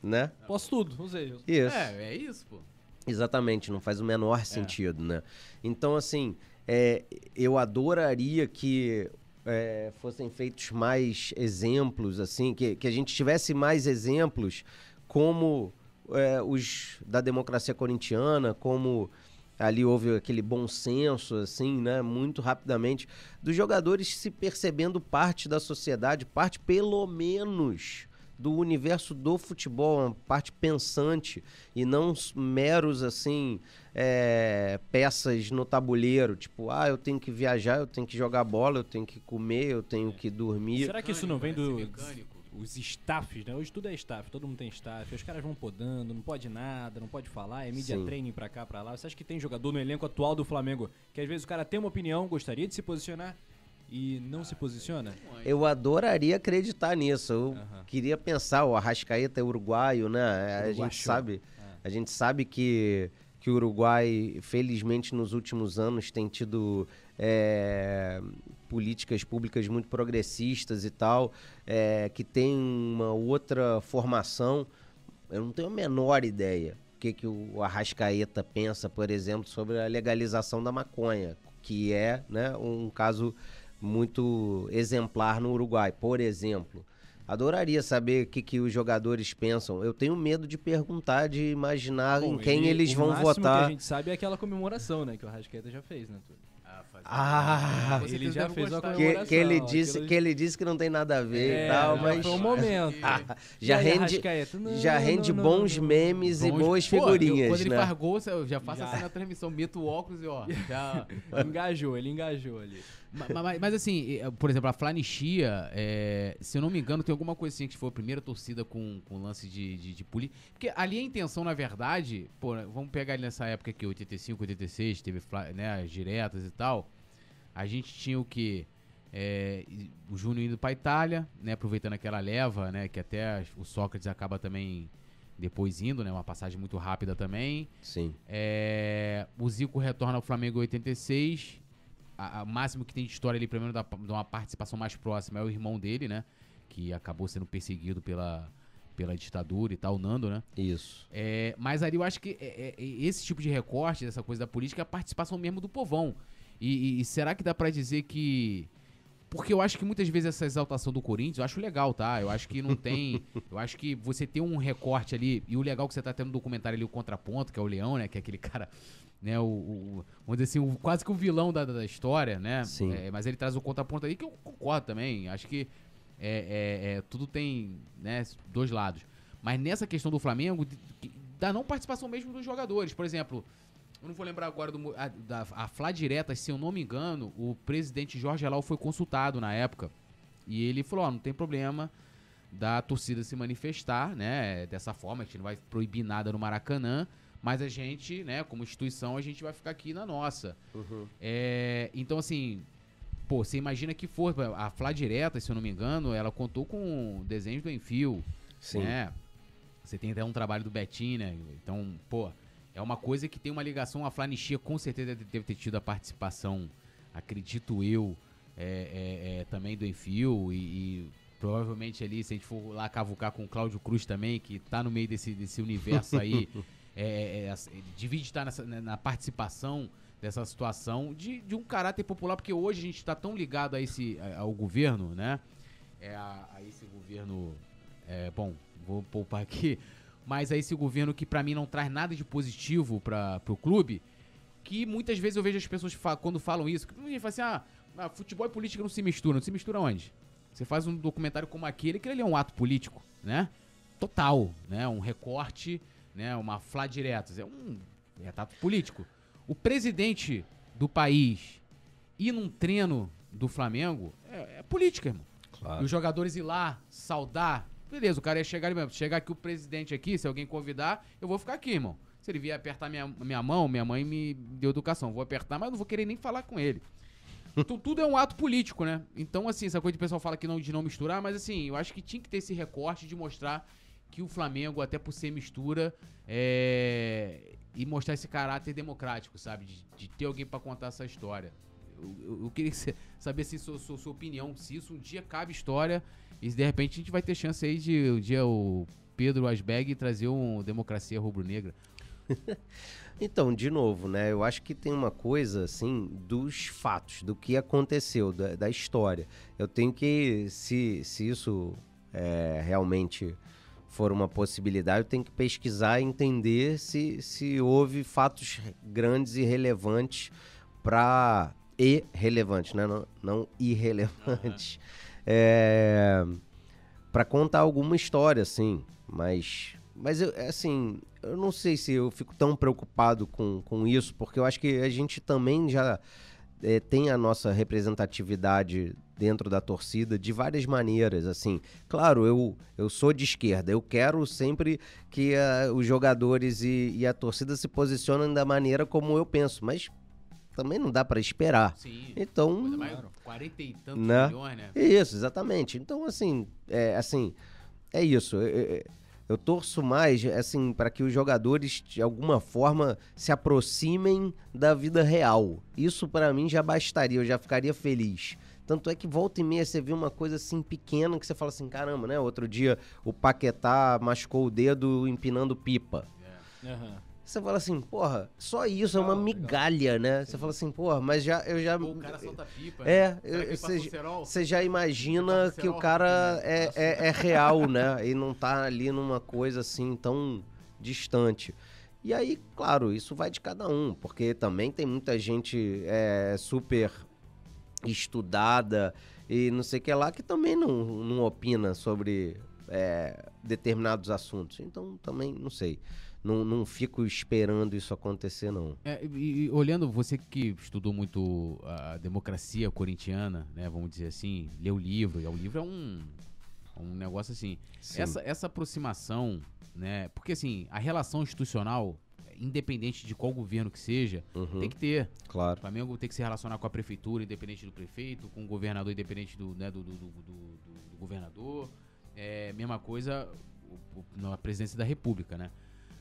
Né? Posso tudo, ou seja, Isso. É, é isso, pô. Exatamente, não faz o menor sentido, né? Então, assim, é, eu adoraria que é, fossem feitos mais exemplos, assim, que, que a gente tivesse mais exemplos como é, os da democracia corintiana, como ali houve aquele bom senso, assim, né? Muito rapidamente, dos jogadores se percebendo parte da sociedade, parte pelo menos do universo do futebol, uma parte pensante e não meros assim é, peças no tabuleiro, tipo, ah, eu tenho que viajar, eu tenho que jogar bola, eu tenho que comer, eu tenho que dormir. será que isso não vem do os staffs, né? Hoje tudo é staff, todo mundo tem staff. Os caras vão podando, não pode nada, não pode falar, é media Sim. training pra cá, pra lá. Você acha que tem jogador no elenco atual do Flamengo que às vezes o cara tem uma opinião, gostaria de se posicionar e não se posiciona? Eu adoraria acreditar nisso. Eu Aham. queria pensar, o Arrascaeta é uruguaio, né? A gente sabe, É. a gente sabe que, que o Uruguai, felizmente, nos últimos anos tem tido é, políticas públicas muito progressistas e tal, é, que tem uma outra formação. Eu não tenho a menor ideia o que, que o Arrascaeta pensa, por exemplo, sobre a legalização da maconha, que é né, um caso muito exemplar no Uruguai, por exemplo. Adoraria saber o que, que os jogadores pensam. Eu tenho medo de perguntar, de imaginar em Bom, quem ele- eles o vão máximo que votar. a gente sabe é aquela comemoração, né? Que o Rascaeta já fez, né? Túlio? Ah, Com ele já fez a gostar. que, comemoração, que ele disse que ele disse que não tem nada a ver É, e tal, já mas foi um momento. já E aí, rende? Não, já rende não, bons não. memes e Bons- boas Pô, eu- figurinhas, quando ele né? faz gol, eu já faço Já. assim na transmissão, meto o óculos e ó, já... Engajou, ele engajou ali. Ma- ma- mas, mas assim, eh, por exemplo, a Flanichia, eh, se eu não me engano, tem alguma coisa assim que foi a primeira torcida com, com lance de, de, de polícia. Porque ali a intenção, na verdade, pô, vamos pegar ali nessa época aqui, 85, 86, teve né, as diretas e tal. A gente tinha o que? o Júnior indo pra Itália, né? Aproveitando aquela leva, né? Que até o Sócrates acaba também depois indo, né? Uma passagem muito rápida também. Sim. É, o Zico retorna ao Flamengo em 86. A, máximo que tem de história ali, pelo menos da, de uma participação mais próxima, é o irmão dele, né? Que acabou sendo perseguido pela, pela ditadura e tal, o Nando, né? Isso. É, mas ali eu acho que é- é- é esse tipo de recorte, dessa coisa da política, é a participação mesmo do povão. E, e- e será que dá pra dizer que. Porque eu acho que muitas vezes essa exaltação do Corinthians, eu acho legal, tá? Eu acho que não tem. eu acho que você ter um recorte ali, e o legal é que você tá tendo no documentário ali, o Contraponto, que é o Leão, né? Que é aquele cara, né? O, o- vamos dizer assim, o- quase que o vilão da, da- história, né? Sim. É, mas ele traz o contraponto aí que eu concordo também. Acho que é, é- é, tudo tem né, dois lados. Mas nessa questão do Flamengo, da não participação mesmo dos jogadores. Por exemplo, eu não vou lembrar agora do, a, da a Flá Direta, se eu não me engano, o presidente Jorge Alau foi consultado na época. E ele falou: ó, não tem problema da torcida se manifestar, né? Dessa forma, a gente não vai proibir nada no Maracanã. Mas a gente, né, como instituição, a gente vai ficar aqui na nossa. É, então, assim, pô, você imagina que for. A Flá Direta, se eu não me engano, ela contou com desenhos do Enfio. Sim. Né? Você tem até um trabalho do Betinho, né? Então, pô, é uma coisa que tem uma ligação. A Flanichia com certeza deve- deve ter tido a participação, acredito eu, é, é, é, também do Enfio e, e provavelmente ali, se a gente for lá cavucar com o Cláudio Cruz também, que tá no meio desse, desse universo aí, é, é, é, ele divide estar nessa, né, na participação dessa situação de, de um caráter popular, porque hoje a gente está tão ligado a esse, ao governo, né? É, a, a esse governo. é, bom, vou poupar aqui. Mas a esse governo que pra mim não traz nada de positivo para pro clube. Que muitas vezes eu vejo as pessoas fa- quando falam isso. Que fala assim: ah, ah, futebol e política não se misturam. Não se mistura onde? Você faz um documentário como aquele, que ele é um ato político, né? Total, né? Um recorte, né? Uma flá diretas. É um é ato político. O presidente do país ir num treino do Flamengo é, é política, irmão. E Claro. os jogadores ir lá, saudar. Beleza, o cara ia chegar ali mesmo. Chegar aqui o presidente aqui, se alguém convidar, eu vou ficar aqui, irmão. Se ele vier apertar minha, minha mão, minha mãe me deu educação. Vou apertar, mas não vou querer nem falar com ele. Tu- tudo é um ato político, né? Então, assim, essa coisa o pessoal fala que não, de não misturar, mas assim, eu acho que tinha que ter esse recorte de mostrar que o Flamengo, até por ser mistura, é... e mostrar esse caráter democrático, sabe? De, de ter alguém pra contar essa história. Eu, eu- eu queria saber se sua, sua, sua opinião, se isso um dia cabe história e de repente a gente vai ter chance aí de um dia o Pedro Asberg trazer um Democracia Rubro-Negra. Então, de novo, né? Eu acho que tem uma coisa, assim, dos fatos, do que aconteceu, da, da história. Eu tenho que, se, se isso é, realmente for uma possibilidade, eu tenho que pesquisar e entender se, se houve fatos grandes e relevantes para e relevantes, né? Não, não irrelevantes. É, para contar alguma história, assim. Mas, mas eu, assim, eu não sei se eu fico tão preocupado com, com isso, porque eu acho que a gente também já é, tem a nossa representatividade dentro da torcida de várias maneiras, assim. Claro, eu, eu sou de esquerda, eu quero sempre que uh, os jogadores e, e, a torcida se posicionem da maneira como eu penso, mas também não dá para esperar. Sim. Então, mais, 40 e tantos né? milhões, né? Isso, exatamente. Então, assim, é, assim, é isso. Eu, eu torço mais, assim, para que os jogadores de alguma forma se aproximem da vida real. Isso para mim já bastaria, eu já ficaria feliz. Tanto é que volta e meia você vê uma coisa assim pequena que você fala assim, caramba, né? Outro dia o Paquetá machucou o dedo empinando pipa. Aham. Você fala assim, porra, só isso é uma Legal, legal. migalha, né? Você fala assim, porra, mas já eu já Pô, o cara solta pipa. É, né? Ele você já imagina que o cara rápido, é, né? é, é real, né? E não tá ali numa coisa assim tão distante. E aí, claro, isso vai de cada um, porque também tem muita gente é, super estudada e não sei o que lá que também não, não opina sobre é, determinados assuntos. Então também não sei. Não, não fico esperando isso acontecer, não. É, e, e olhando, você que estudou muito a democracia corintiana, né, vamos dizer assim, leu o livro, e o livro é um, um negócio assim. Sim. Essa, essa aproximação, né, porque assim, a relação institucional, independente de qual governo que seja, Uhum, tem que ter. O Claro. Flamengo tem que se relacionar com a prefeitura, independente do prefeito, com o governador, independente do, né, do, do, do- do- do- do governador. É, mesma coisa o- o- na presidência da república, né?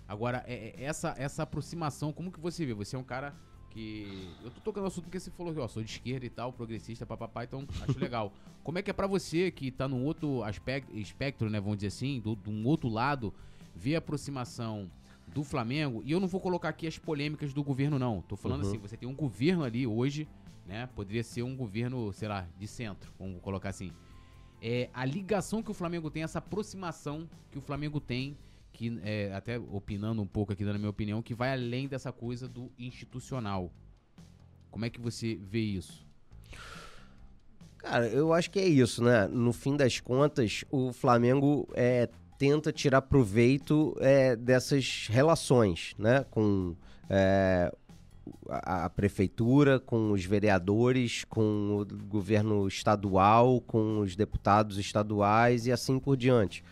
Agora, é- é essa, essa aproximação, como que você vê? Você é um cara que... Eu tô tocando no assunto porque você falou que, ó, sou de esquerda e tal, progressista, papapá, então acho legal. Como é que é pra você, que tá num outro aspecto, espectro, né, vamos dizer assim, do, de um outro lado, ver a aproximação do Flamengo, e eu não vou colocar aqui as polêmicas do governo, não. Tô falando Uhum. assim, você tem um governo ali hoje, né? Poderia ser um governo, sei lá, de centro, vamos colocar assim. É, a ligação que o Flamengo tem, essa aproximação que o Flamengo tem, que é, até opinando um pouco aqui, dando a minha opinião, que vai além dessa coisa do institucional. Como é que você vê isso? Cara, eu acho que é isso, né? No fim das contas, o Flamengo é, tenta tirar proveito é, dessas relações, né? Com é, a, a prefeitura, com os vereadores, com o governo estadual, com os deputados estaduais e assim por diante.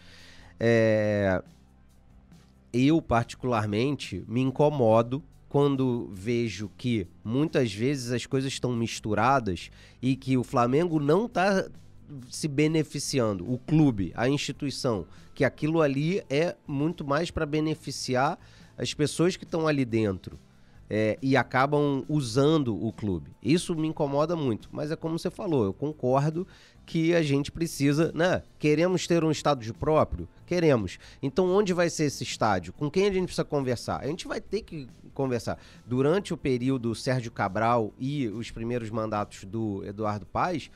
É, eu, particularmente, me incomodo quando vejo que muitas vezes as coisas estão misturadas e que o Flamengo não está se beneficiando, o clube, a instituição, que aquilo ali é muito mais para beneficiar as pessoas que estão ali dentro. é, e acabam usando o clube. Isso me incomoda muito, mas é como você falou, eu concordo que a gente precisa, né? Queremos ter um estádio próprio? Queremos. Então, onde vai ser esse estádio? Com quem a gente precisa conversar? A gente vai ter que conversar. Durante o período Sérgio Cabral e os primeiros mandatos do Eduardo Paes,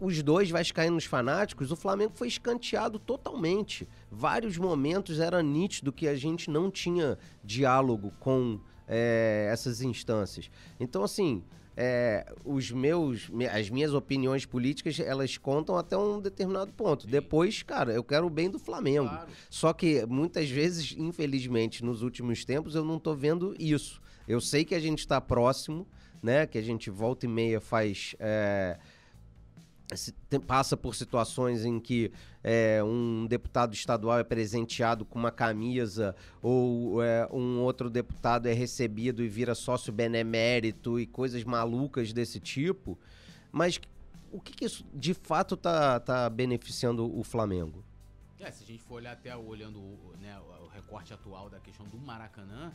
os dois vascaínos fanáticos, o Flamengo foi escanteado totalmente. Vários momentos era nítido que a gente não tinha diálogo com é, essas instâncias. Então, assim, é, os meus, me- as minhas opiniões políticas, elas contam até um determinado ponto. Depois, cara, eu quero o bem do Flamengo. Claro. Só que muitas vezes, infelizmente, nos últimos tempos, eu não tô vendo isso. Eu sei que a gente está próximo, né? Que a gente volta e meia faz. é, passa por situações em que é, um deputado estadual é presenteado com uma camisa ou é, um outro deputado é recebido e vira sócio benemérito e coisas malucas desse tipo. Mas o que, que isso de fato tá, tá beneficiando o Flamengo? É, se a gente for olhar até olhando o, né, o recorte atual da questão do Maracanã,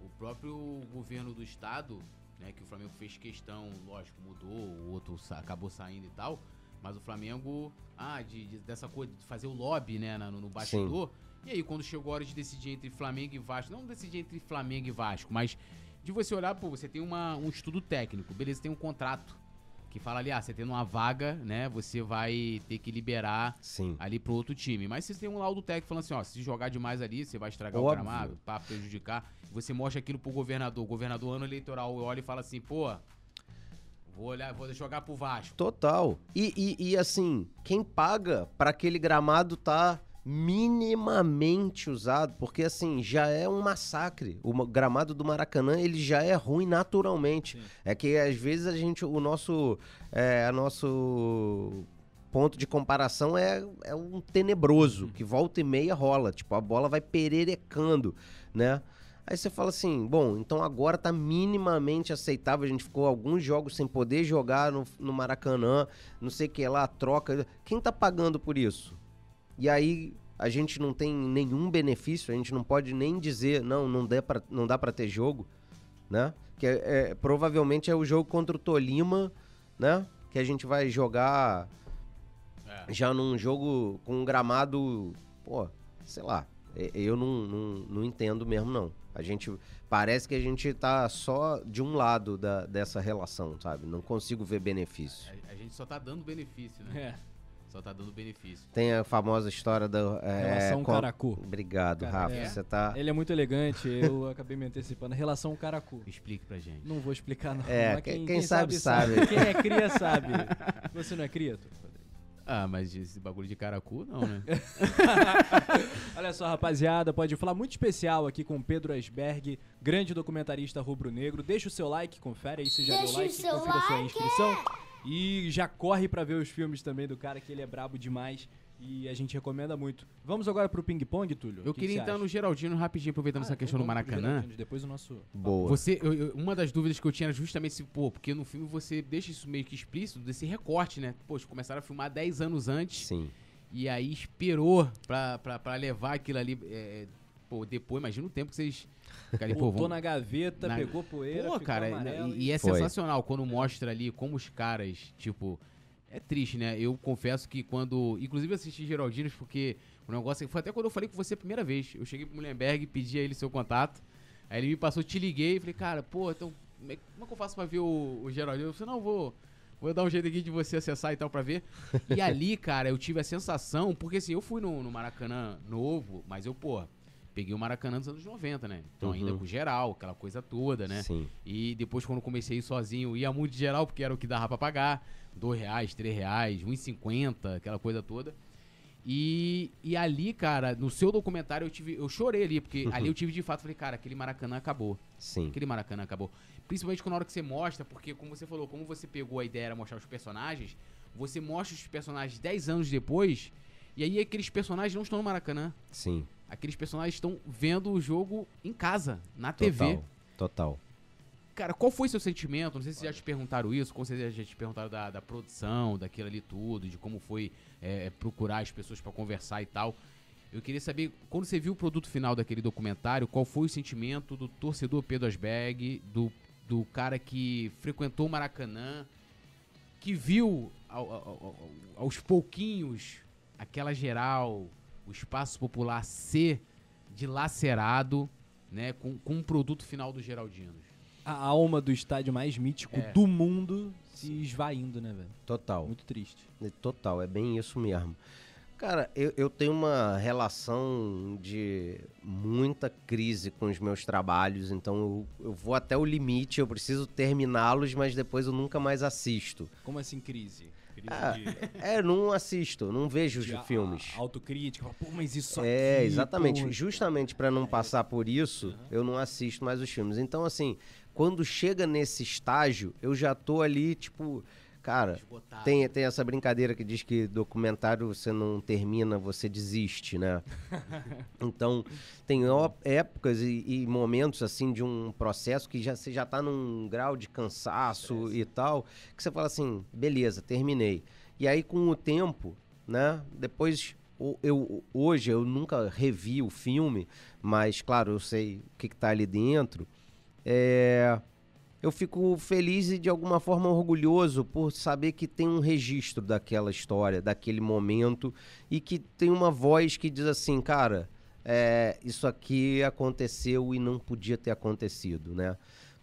o próprio governo do estado, né, que o Flamengo fez questão, lógico, mudou, o outro acabou saindo e tal, mas o Flamengo, ah, de, de- dessa coisa de fazer o lobby, né, no, no bastidor. E aí, quando chegou a hora de decidir entre Flamengo e Vasco, não decidir entre Flamengo e Vasco, mas de você olhar, pô, você tem uma, um estudo técnico, beleza, tem um contrato que fala ali, ah, você tendo uma vaga, né, você vai ter que liberar Sim. ali pro outro time. Mas se tem um laudo técnico falando assim, ó, se jogar demais ali, você vai estragar Óbvio. o gramado, pra prejudicar. Você mostra aquilo pro governador. O governador, ano eleitoral, olha e fala assim, pô, vou olhar, vou jogar pro Vasco. Total. E, e, e, assim, quem paga para aquele gramado tá minimamente usado, porque assim, já é um massacre. O ma- gramado do Maracanã, ele já é ruim naturalmente. É que às vezes a gente, o nosso, é, a nosso ponto de comparação é, é um tenebroso, que volta e meia rola, tipo, a bola vai pererecando, né? Aí você fala assim, bom, então agora tá minimamente aceitável. A gente ficou alguns jogos sem poder jogar no, no Maracanã, não sei o que lá, troca. Quem tá pagando por isso? E aí a gente não tem nenhum benefício, a gente não pode nem dizer, não, não, dá pra, não dá para ter jogo, né? Que é, é- provavelmente é o jogo contra o Tolima, né? Que a gente vai jogar É. já num jogo com um gramado, pô, sei lá. E- Eu não, não, não entendo mesmo, não. A gente. Parece que a gente tá só de um lado da, dessa relação, sabe? Não consigo ver benefício. A, a gente só tá dando benefício, né? É. Só tá dando benefício. Tem a famosa história da. é, Relação com- Caracu. Obrigado, Cara, Rafa. é. Você tá. Ele é muito elegante, eu acabei me antecipando. Relação Caracu. Explique pra gente. Não vou explicar, não. É, mas quem- quem sabe, sabe. Quem é cria, sabe. Você não é cria, tu? Ah, mas esse bagulho de caracu, não, né? Olha só, rapaziada, pode falar muito especial aqui com Pedro Asberg, grande documentarista rubro-negro. Deixa o seu like, confere aí se já Deixa deu like, confira a sua like. inscrição. E já corre pra ver os filmes também do cara, que ele é brabo demais e a gente recomenda muito. Vamos agora pro ping-pong, Túlio? Eu que queria que entrar acha? no Geraldino rapidinho, aproveitando Ah, essa questão do Maracanã. Depois o nosso... Boa. Você, eu- eu- uma das dúvidas que eu tinha era justamente se, pô, porque no filme você deixa isso meio que explícito desse recorte, né? Poxa, começaram a filmar 10 anos antes Sim. e aí esperou pra, pra, pra levar aquilo ali. é, pô, depois, imagina o tempo que vocês. Cara, pô, Botou vamos- na gaveta, na- pegou poeira, Pô, ficou cara, amarelo e, e é Foi. sensacional quando mostra ali como os caras, tipo. É triste, né? Eu confesso que quando. Inclusive assisti Geraldinos porque o negócio. Foi até quando eu falei com você a primeira vez. Eu cheguei pro Mullenberg, pedi a ele seu contato. Aí ele me passou, te liguei e falei, cara, pô, então. Como é, é que eu faço pra ver o, o Geraldino? Eu falei, não, vou. Vou dar um jeito aqui de você acessar e tal pra ver. E ali, cara, eu tive a sensação, porque assim, eu fui no, no Maracanã novo, mas eu, pô, peguei o Maracanã dos anos 90, né? Então ainda Uhum. com geral, aquela coisa toda, né? Sim. E depois, quando comecei a ir sozinho, ia muito de geral, porque era o que dava pra pagar. Dois reais, três reais, um e cinquenta, aquela coisa toda. E, e ali, cara, no seu documentário eu tive. Eu chorei ali, porque ali eu tive de fato, falei, cara, aquele Maracanã acabou. Sim. Aquele Maracanã acabou. Principalmente quando na hora que você mostra, porque como você falou, como você pegou a ideia era mostrar os personagens, você mostra os personagens 10 anos depois, e aí aqueles personagens não estão no Maracanã. Sim. Aqueles personagens estão vendo o jogo em casa, na TV. Total. Total. Cara, qual foi seu sentimento? Não sei se já te perguntaram isso, com certeza já te perguntaram da, da produção, daquilo ali tudo, de como foi é, procurar as pessoas pra conversar e tal. Eu queria saber, quando você viu o produto final daquele documentário, qual foi o sentimento do torcedor Pedro Asberg, do, do cara que frequentou o Maracanã, que viu ao- ao- ao- aos pouquinhos aquela geral, o espaço popular ser dilacerado, né, com, com um produto final do Geraldinos. A alma do estádio mais mítico É. do mundo se esvaindo, né, velho? Total. Muito triste. É Total, é bem isso mesmo. Cara, eu, eu tenho uma relação de muita crise com os meus trabalhos, então eu, eu vou até o limite, eu preciso terminá-los, mas depois eu nunca mais assisto. Como assim crise? Ah, de, é, eu não assisto, não vejo os filmes. autocrítica. Pô, mas isso É, aqui, exatamente. pô, Justamente pra não passar por isso, eu não assisto mais os filmes. Então, assim, quando chega nesse estágio, eu já tô ali, tipo, cara, Esgotado. tem, tem essa brincadeira que diz que documentário você não termina, você desiste, né? então, tem épocas e, e momentos, assim, de um processo que já, você já tá num grau de cansaço e tal, que você fala assim, beleza, terminei. E aí, com o tempo, né, depois... Eu, hoje eu nunca revi o filme, mas claro, eu sei o que, que tá ali dentro. É, eu fico feliz e de alguma forma orgulhoso por saber que tem um registro daquela história, daquele momento e que tem uma voz que diz assim, cara, é, isso aqui aconteceu e não podia ter acontecido, né?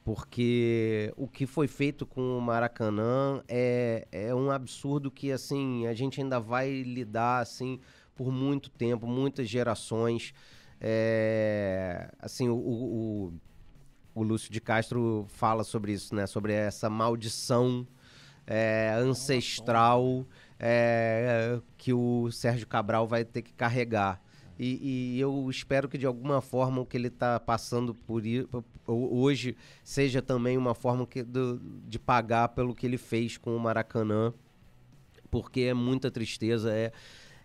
Porque o que foi feito com o Maracanã é, é um absurdo que assim a gente ainda vai lidar assim por muito tempo, muitas gerações. É, assim, o- o- o Lúcio de Castro fala sobre isso, né? Sobre essa maldição é, ancestral é, que o Sérgio Cabral vai ter que carregar. E, e eu espero que de alguma forma o que ele está passando por hoje seja também uma forma que, do- de pagar pelo que ele fez com o Maracanã, porque é muita tristeza, é,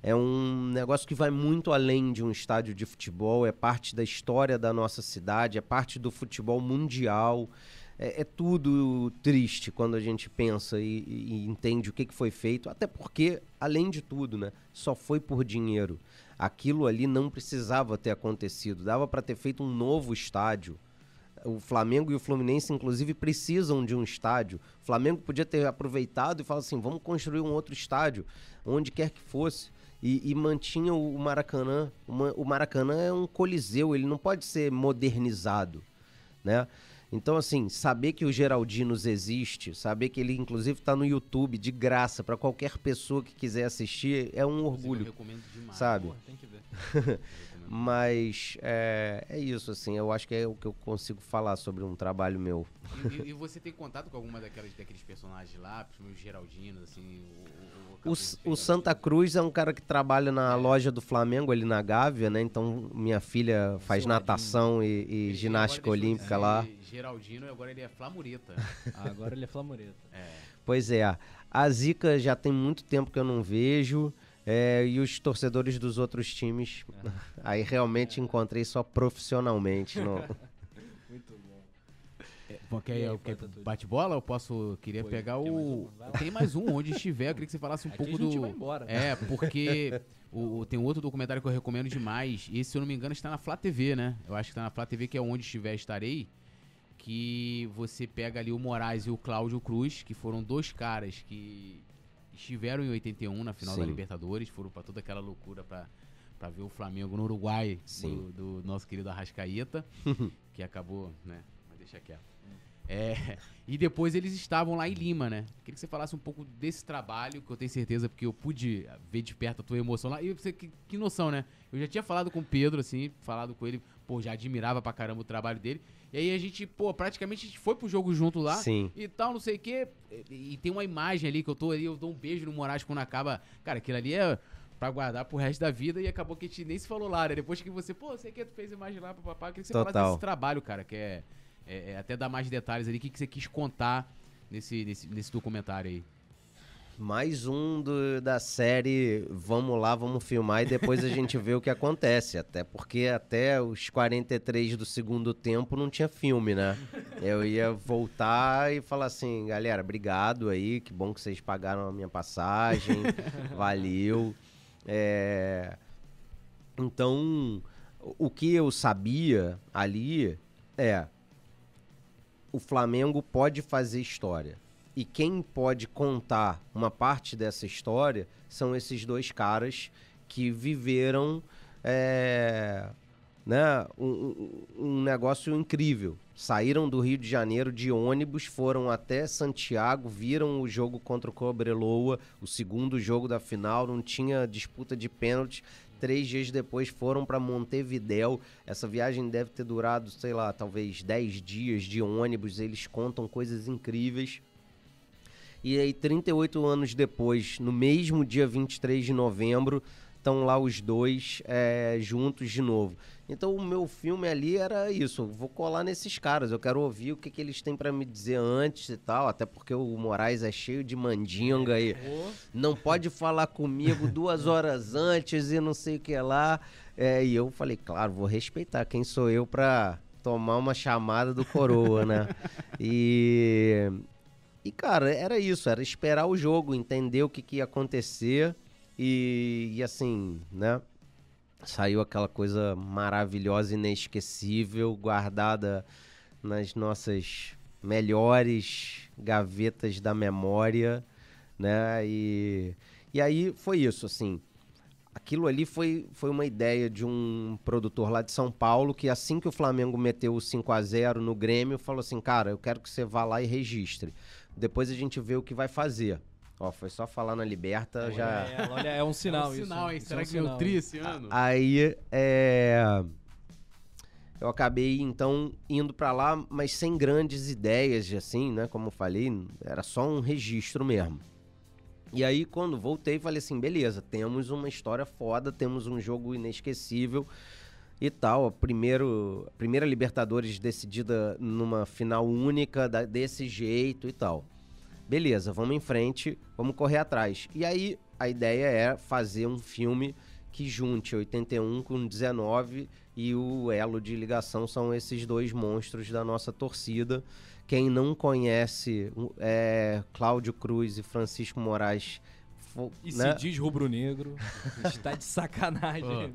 é um negócio que vai muito além de um estádio de futebol, é parte da história da nossa cidade, é parte do futebol mundial. É, é tudo triste quando a gente pensa e, e- entende o que, que foi feito, até porque, além de tudo, né, só foi por dinheiro. Aquilo ali não precisava ter acontecido, dava para ter feito um novo estádio. O Flamengo e o Fluminense, inclusive, precisam de um estádio. O Flamengo podia ter aproveitado e falado assim: vamos construir um outro estádio, onde quer que fosse. E, e mantinha o Maracanã. O Ma- O Maracanã é um coliseu, ele não pode ser modernizado, né? Então, assim, saber que o Geraldinos existe, saber que ele, inclusive, está no YouTube de graça para qualquer pessoa que quiser assistir, é um Eu orgulho, recomendo demais. sabe? Tem que ver. Mas é, é isso, assim, eu acho que é o que eu consigo falar sobre um trabalho meu. E, e- e você tem contato com alguma daquelas, daqueles personagens lá, principalmente o Geraldino, assim, o, o, O, o? Santa Cruz é um cara que trabalha na loja do Flamengo ali na Gávea, né? Então minha filha faz Seu natação e, e Ele ginástica olímpica lá. Geraldino e agora ele é Flamureta. Agora ele é flamureta. é. Pois é, a Zica já tem muito tempo que eu não vejo. É, e os torcedores dos outros times, aí realmente encontrei só profissionalmente. no- Muito bom. Bom, E quer, aí, quer bate-bola? Eu posso. Queria Pô, pegar tem mais o. um? Tem mais um, onde estiver. Eu queria que você falasse um Aqui pouco a gente do. vai embora. É, porque o, o- tem um outro documentário que eu recomendo demais. E esse, se eu não me engano, está na Flá TV, né? Eu acho que está na Flá TV, que é onde estiver estarei. Que você pega ali o Moraes e o Cláudio Cruz, que foram dois caras que estiveram em 81 na final da Sim. Libertadores, foram pra toda aquela loucura pra, pra ver o Flamengo no Uruguai do, do nosso querido Arrascaeta, que acabou, né? Mas deixa quieto. É, e depois eles estavam lá em Lima, né? Queria que você falasse um pouco desse trabalho, que eu tenho certeza, porque eu pude ver de perto a tua emoção lá. E você, que, que noção, né? Eu já tinha falado com o Pedro, assim, falado com ele, pô, já admirava pra caramba o trabalho dele. E aí a gente, pô, praticamente a gente foi pro jogo junto lá Sim. e tal, não sei o quê. E, e tem uma imagem ali que eu tô ali, eu dou um beijo no Moraes quando acaba. Cara, aquilo ali é pra guardar pro resto da vida e acabou que a gente nem se falou lá, né? Depois que você, pô, sei que tu fez imagem lá, papapá, queria que você falasse Total. desse trabalho, cara, que é, é- é até dar mais detalhes ali, o que, que você quis contar nesse, nesse, nesse documentário aí. Mais um do- da série Vamos lá, vamos filmar e depois a gente vê o que acontece. Até porque até os 43 do segundo tempo não tinha filme, né? Eu ia voltar e falar assim, galera, obrigado aí, que bom que vocês pagaram a minha passagem, valeu. É, Então, o- que eu sabia ali é o Flamengo pode fazer história. E quem pode contar uma parte dessa história são esses dois caras que viveram é, né, um, um- negócio incrível. Saíram do Rio de Janeiro de ônibus, foram até Santiago, viram o jogo contra o Cobreloa, o segundo jogo da final, não tinha disputa de pênalti. Três dias depois foram para Montevidéu. Essa viagem deve ter durado, sei lá, talvez 10 dias de ônibus. Eles contam coisas incríveis. E aí, 38 anos depois, no mesmo dia 23 de novembro, estão lá os dois é, juntos de novo. Então, o meu filme ali era isso. Vou colar nesses caras. Eu quero ouvir o que, que eles têm para me dizer antes e tal. Até porque o Moraes é cheio de mandinga aí não pode falar comigo duas horas antes e não sei o que lá. É, e eu falei, claro, vou respeitar quem sou eu pra tomar uma chamada do coroa, né? E, e cara, era isso, era esperar o jogo, entender o que, que ia acontecer e, e assim, né? Saiu aquela coisa maravilhosa, inesquecível, guardada nas nossas melhores gavetas da memória, né? E, e aí foi isso, assim. Aquilo ali foi, foi uma ideia de um produtor lá de São Paulo que assim que o Flamengo meteu o 5 a 0 no Grêmio, falou assim: "Cara, eu quero que você vá lá e registre. Depois a gente vê o que vai fazer". Ó, foi só falar na Liberta já É, olha, é um sinal é um isso. sinal, hein? Isso Será é um que sinal. tri esse ano? Aí, é... Eu acabei, então, indo pra lá, mas sem grandes ideias, assim, né? Como eu falei, era só um registro mesmo. E aí, quando voltei, falei assim: beleza, temos uma história foda, temos um jogo inesquecível e tal. A, primeiro, a primeira Libertadores decidida numa final única, da, desse jeito e tal. Beleza, vamos em frente, vamos correr atrás. E aí, a ideia é fazer um filme que junte 81 com 19 e o elo de ligação são esses dois monstros da nossa torcida. Quem não conhece é Cláudio Cruz e Francisco Moraes. E né? se diz rubro-negro, está de sacanagem.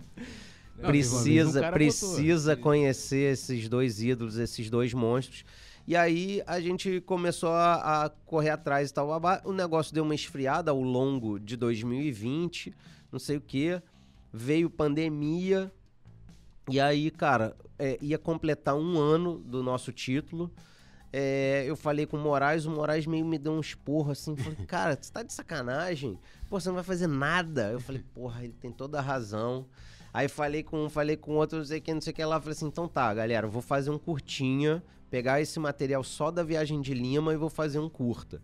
Não, precisa precisa conhecer esses dois ídolos, esses dois monstros. E aí a gente começou a, a, correr atrás e tal. O negócio deu uma esfriada ao longo de 2020, não sei o que. Veio pandemia. E aí, cara, é, ia completar um ano do nosso título. É, eu falei com o Moraes, o Moraes meio me deu um esporro assim. Falei, cara, você tá de sacanagem? Pô, você não vai fazer nada. Eu falei, porra, ele tem toda a razão. Aí falei com um, falei com outro, não sei o que, não sei o que lá. Falei assim, então tá, galera, vou fazer um curtinha, pegar esse material só da viagem de Lima e vou fazer um curta.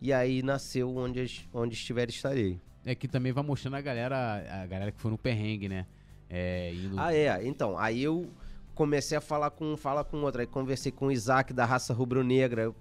E aí nasceu onde, onde estiver estarei. É que também vai mostrando a galera, a galera que foi no perrengue, né? É, indo... Ah, é. Então, aí eu comecei a falar com um, fala com outro. Aí conversei com o Isaac da raça rubro-negra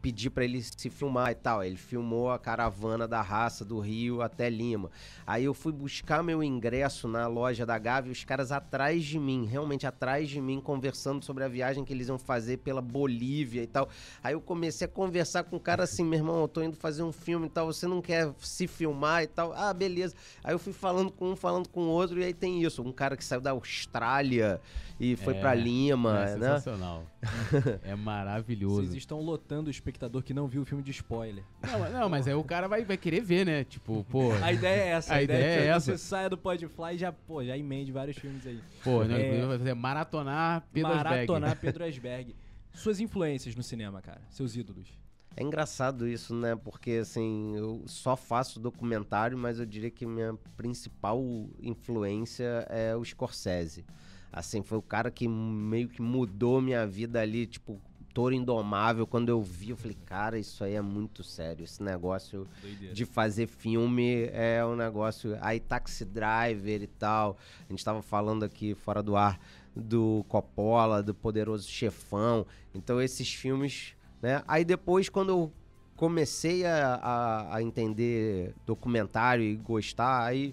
pedi para ele se filmar e tal. Ele filmou a caravana da raça do Rio até Lima. Aí eu fui buscar meu ingresso na loja da Gávea, os caras atrás de mim, realmente atrás de mim, conversando sobre a viagem que eles iam fazer pela Bolívia e tal. Aí eu comecei a conversar com o cara assim, meu irmão, eu tô indo fazer um filme e tal, você não quer se filmar e tal? Ah, beleza. Aí eu fui falando com um, falando com o outro, e aí tem isso, um cara que saiu da Austrália e foi é, para Lima, é né? Sensacional. é maravilhoso. Vocês estão lotando o espectador que não viu o filme de spoiler. Não, não mas aí o cara vai, vai querer ver, né? Tipo, pô. A ideia é essa. A, a ideia, ideia é, é essa. Você saia do Podfly e já, pô, já emende vários filmes aí. Pô, né? Vai fazer maratonar Pedro Maratonar Pedro Asberg. Suas influências no cinema, cara. Seus ídolos. É engraçado isso, né? Porque assim, eu só faço documentário, mas eu diria que minha principal influência é o Scorsese. Assim, foi o cara que meio que mudou minha vida ali, tipo, Toro Indomável, quando eu vi, eu falei, cara, isso aí é muito sério. Esse negócio Doideira. de fazer filme é um negócio. Aí, Taxi Driver e tal. A gente tava falando aqui fora do ar do Coppola, do Poderoso Chefão. Então, esses filmes, né? Aí depois, quando eu comecei a, a, a entender documentário e gostar, aí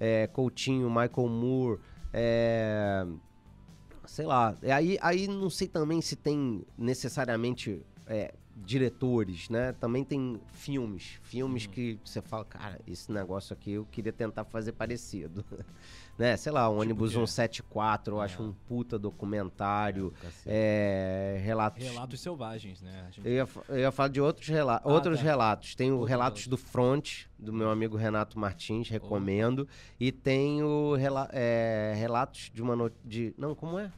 é, Coutinho, Michael Moore. É, sei lá. Aí, aí não sei também se tem necessariamente é, diretores, né? Também tem filmes. Filmes uhum. que você fala, cara, esse negócio aqui eu queria tentar fazer parecido. né? Sei lá, o tipo ônibus 174, eu é. acho um puta documentário. É, é, relatos. Relatos selvagens, né? Gente... Eu, ia, eu, ia, falar de outros, rela ah, outros tá. relatos. Tem o Relatos do Front, do meu amigo Renato Martins, recomendo. Oh. E tem o rela é, Relatos de uma. No... de Não, como é?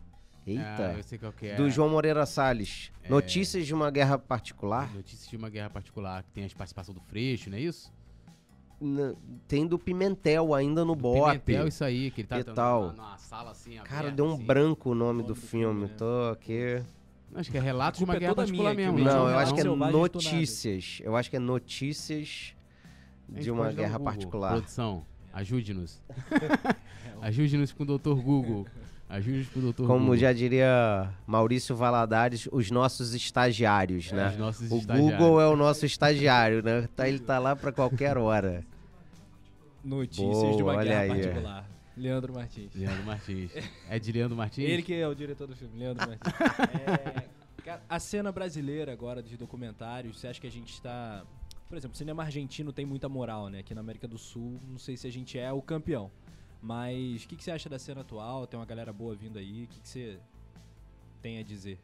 Eita. Ah, eu sei qual que é. Do João Moreira Salles. É... Notícias de uma guerra particular. Notícias de uma guerra particular, que tem a participação do Freixo, não é isso? tem do Pimentel ainda no BOP. Pimentel, isso aí, que ele tá tal. numa sala assim. Cara, deu um assim. branco o nome, do, do, filme. filme Tô aqui. Acho que é Relatos de uma é Guerra Particular mesmo. Não, eu acho que é Notícias. Eu acho que é Notícias de uma Guerra Particular. Produção, ajude-nos. ajude-nos com o Dr. Google. Ajude pro doutor Como Google. já diria Maurício Valadares, os nossos estagiários, é, né? Os nossos o estagiários. Google é o nosso estagiário, né? Tá, ele tá lá para qualquer hora. Notícias Boa, de uma guerra aí. particular. Leandro Martins. Leandro Martins. É de Leandro Martins? Ele que é o diretor do filme, Leandro Martins. é, a cena brasileira agora de documentários, você acha que a gente está... Por exemplo, o cinema argentino tem muita moral, né? Aqui na América do Sul, não sei se a gente é o campeão. Mas o que, que, você acha da cena atual? Tem uma galera boa vindo aí. O que, que, você tem a dizer?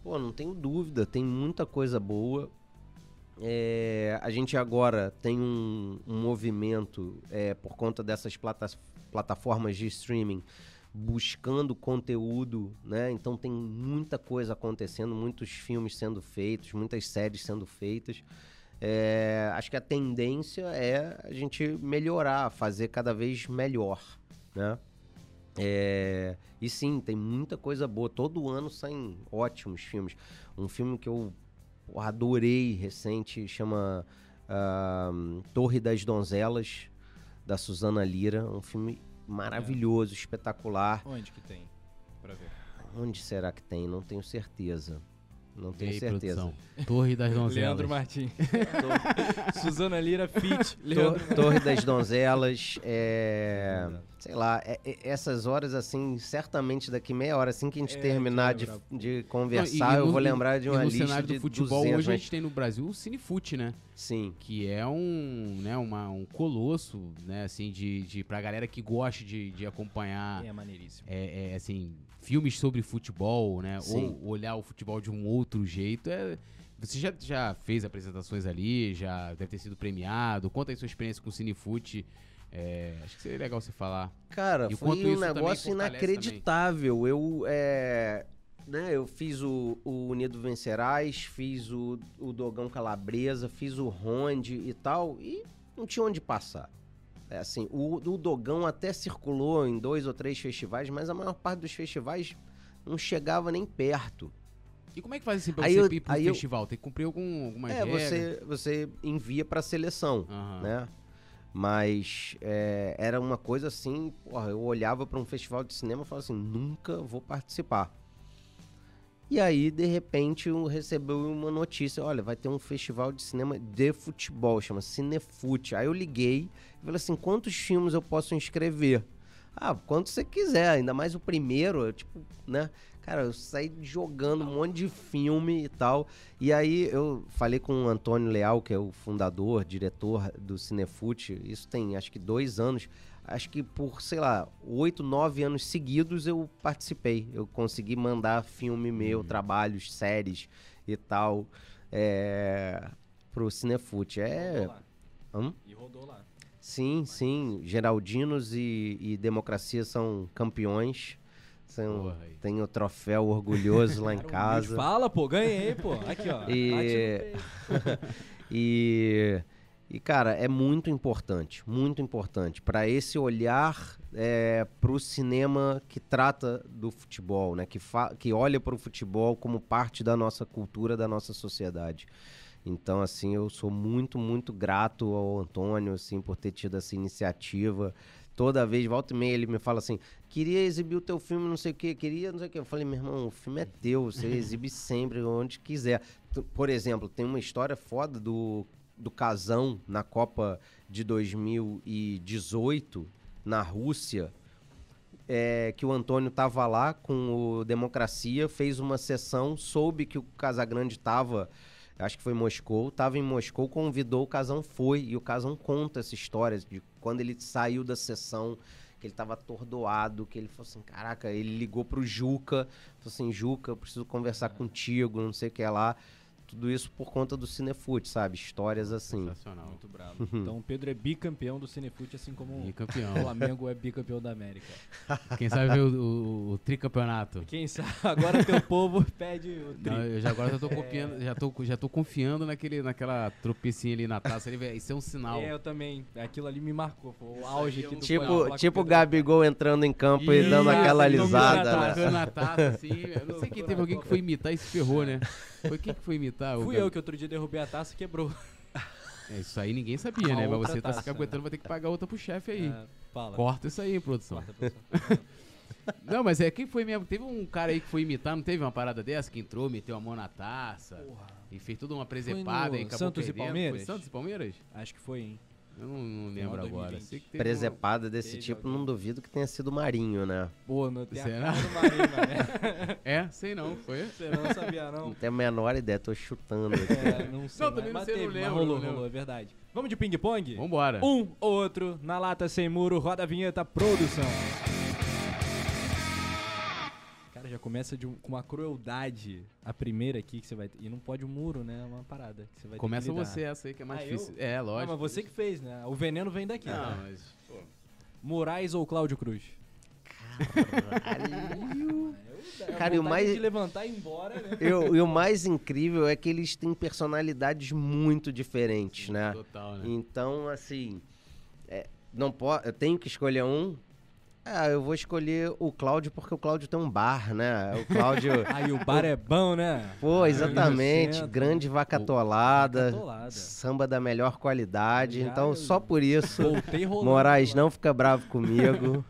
Pô, não tenho dúvida. Tem muita coisa boa. É, a gente agora tem um, um movimento é, por conta dessas plata plataformas de streaming buscando conteúdo, né? Então tem muita coisa acontecendo, muitos filmes sendo feitos, muitas séries sendo feitas. É, acho que a tendência é a gente melhorar, fazer cada vez melhor, né? É, e sim, tem muita coisa boa. Todo ano saem ótimos filmes. Um filme que eu adorei recente chama Ahn, Torre das Donzelas, da Suzana Lira. Um filme maravilhoso, espetacular. Onde que tem? Pra ver. Onde será que tem? Não tenho certeza. Não tenho aí, certeza. produção? Torre das Donzelas. Leandro Martins. Suzana Lira, Fit, Tor- Leandro. Torre das Donzelas, é, sei lá, é- é- essas horas assim, certamente daqui meia hora, assim que a gente É, terminar de, de Não, conversar, e eu no- vou lembrar de e uma no lista cenário de do futebol 200, hoje a mas- gente tem no Brasil o Cinefute, né? Sim, Que é um, né, uma, um colosso, né, assim, de, de pra galera que gosta de, de acompanhar É maneiríssimo. é, é, assim, filmes sobre futebol, né? Sim. Ou olhar o futebol de um outro jeito. É, você já, já fez apresentações ali, já deve ter sido premiado. Conta aí sua experiência com o Cinefute. É, acho que seria legal você falar. Cara, E foi um também negócio inacreditável. Eu, é, né, eu fiz o, o Unido Vencerás, fiz o, o Dogão Calabresa, fiz o Ronde e tal, e não tinha onde passar. É assim, o, o Dogão até circulou em dois ou três festivais, mas a maior parte dos festivais não chegava nem perto. E como é que faz assim pra Aí você eu- ir pro eu- festival? Tem que cumprir algum, algumas É, regras? você, você envia pra seleção. Aham. né? Mas é, era uma coisa assim, porra, eu olhava para um festival de cinema e falava assim, nunca vou participar. E aí, de repente, eu recebi uma notícia, olha, vai ter um festival de cinema de futebol, chama Cinefute. Aí eu liguei e falei assim, quantos filmes eu posso inscrever? Ah, quanto você quiser, ainda mais o primeiro, eu, tipo, né? Cara, eu saí jogando um monte de filme e tal. E aí eu falei com o Antônio Leal, que é o fundador, diretor do Cinefute. Isso tem acho que dois anos. Acho que por, sei lá, oito, nove anos seguidos eu participei. Eu consegui mandar filme meu, trabalhos, séries e tal, é, pro Cinefute. É. Rodou lá. E rodou lá. Sim, sim. Geraldinos e, e Democracia são campeões. São, tem o troféu orgulhoso lá em casa. Fala, pô, ganhei, pô. Aqui, ó. E-. E, e, cara, é muito importante, muito importante para esse olhar é, para o cinema que trata do futebol, né? Que, que olha para o futebol como parte da nossa cultura, da nossa sociedade. Então, assim, eu sou muito, muito grato ao Antônio, assim, por ter tido essa iniciativa. Toda vez, volta e meia, ele me fala assim: queria exibir o teu filme, não sei o que, queria, não sei o que. Eu falei, meu irmão, o filme é teu, você exibe sempre, onde quiser. Por exemplo, tem uma história foda do, do Casão na Copa de 2018, na Rússia, é, que o Antônio tava lá com o Democracia, fez uma sessão, soube que o Casagrande tava, acho que foi em Moscou, tava em Moscou, convidou, o Casão foi, e o Casão conta essa história de quando ele saiu da sessão, que ele tava atordoado, que ele falou assim, caraca, ele ligou pro Juca, falou assim, Juca, eu preciso conversar contigo, não sei o que lá. Tudo isso por conta do Cinefute, sabe? Histórias assim. Sensacional. Muito bravo. Então o Pedro é bicampeão do Cinefute, assim como E o. Flamengo é bicampeão da América. Quem sabe ver o, o- o tricampeonato. Quem sabe agora teu povo pede o tri. Não, eu já agora já tô confiando, já tô, já tô confiando naquele, naquela tropecinha ali na taça. ali, Isso é um sinal. É, eu também. Aquilo ali me marcou. Foi o auge aqui do Tipo, tipo o. Gabigol entrando em campo e dando Isso, aquela alisada, né? Tocando na taça, assim. Eu não sei quem teve alguém que foi imitar e se ferrou, né? Foi quem que foi imitar? Fui eu que outro dia derrubei a taça e quebrou. É, isso aí ninguém sabia, né? A Mas outra você tá se caguetando, vai ter que pagar outra pro chefe aí. É, fala. Corta isso aí, produção. Corta, produção. Não, mas é quem foi mesmo? Teve um cara aí que foi imitar, não teve uma parada dessa? Que entrou, meteu a mão na taça e fez toda uma presepada no e acabou Santos e perdendo. Palmeiras? Foi Santos e Palmeiras? Acho que foi, hein? Eu não, não lembro Final agora. 2020. Sei que teve Presepada desse Teve tipo, alguém. não duvido que tenha sido Marinho, né? Pô, não tem a Será? cara do Marinho, mané. uma- É, sei não, foi? Você não sabia, não? Não tenho a menor ideia, tô chutando aqui. É, não sei. Não, também mas não sei, não teve, mas lembro, rolou, não lembro. rolou, é verdade. Vamos de ping-pong? Vambora. Um ou outro, na lata sem muro, roda a vinheta, produção. Começa de um- com uma crueldade. A primeira aqui que você vai ter. E não pode o muro, né? É uma parada que você vai ter Começa você essa aí que é mais Ah, difícil. eu? É, Ah, lógico. mas você que fez, né? O veneno vem daqui. Não, né? mas. pô, Moraes ou Cláudio Cruz? Cara, e o mais- de levantar e embora, né? E, o- e o mais incrível é que eles têm personalidades muito diferentes, né? Total, né? Então, assim, é, não pode, eu tenho que escolher um. Ah, eu vou escolher o Cláudio porque o Cláudio tem um bar, né? O Cláudio. Aí o bar é bom, né? Pô, exatamente. Grande vaca atolada. Samba da melhor qualidade. Já então, eu- só por isso. Moraes, não fica bravo comigo.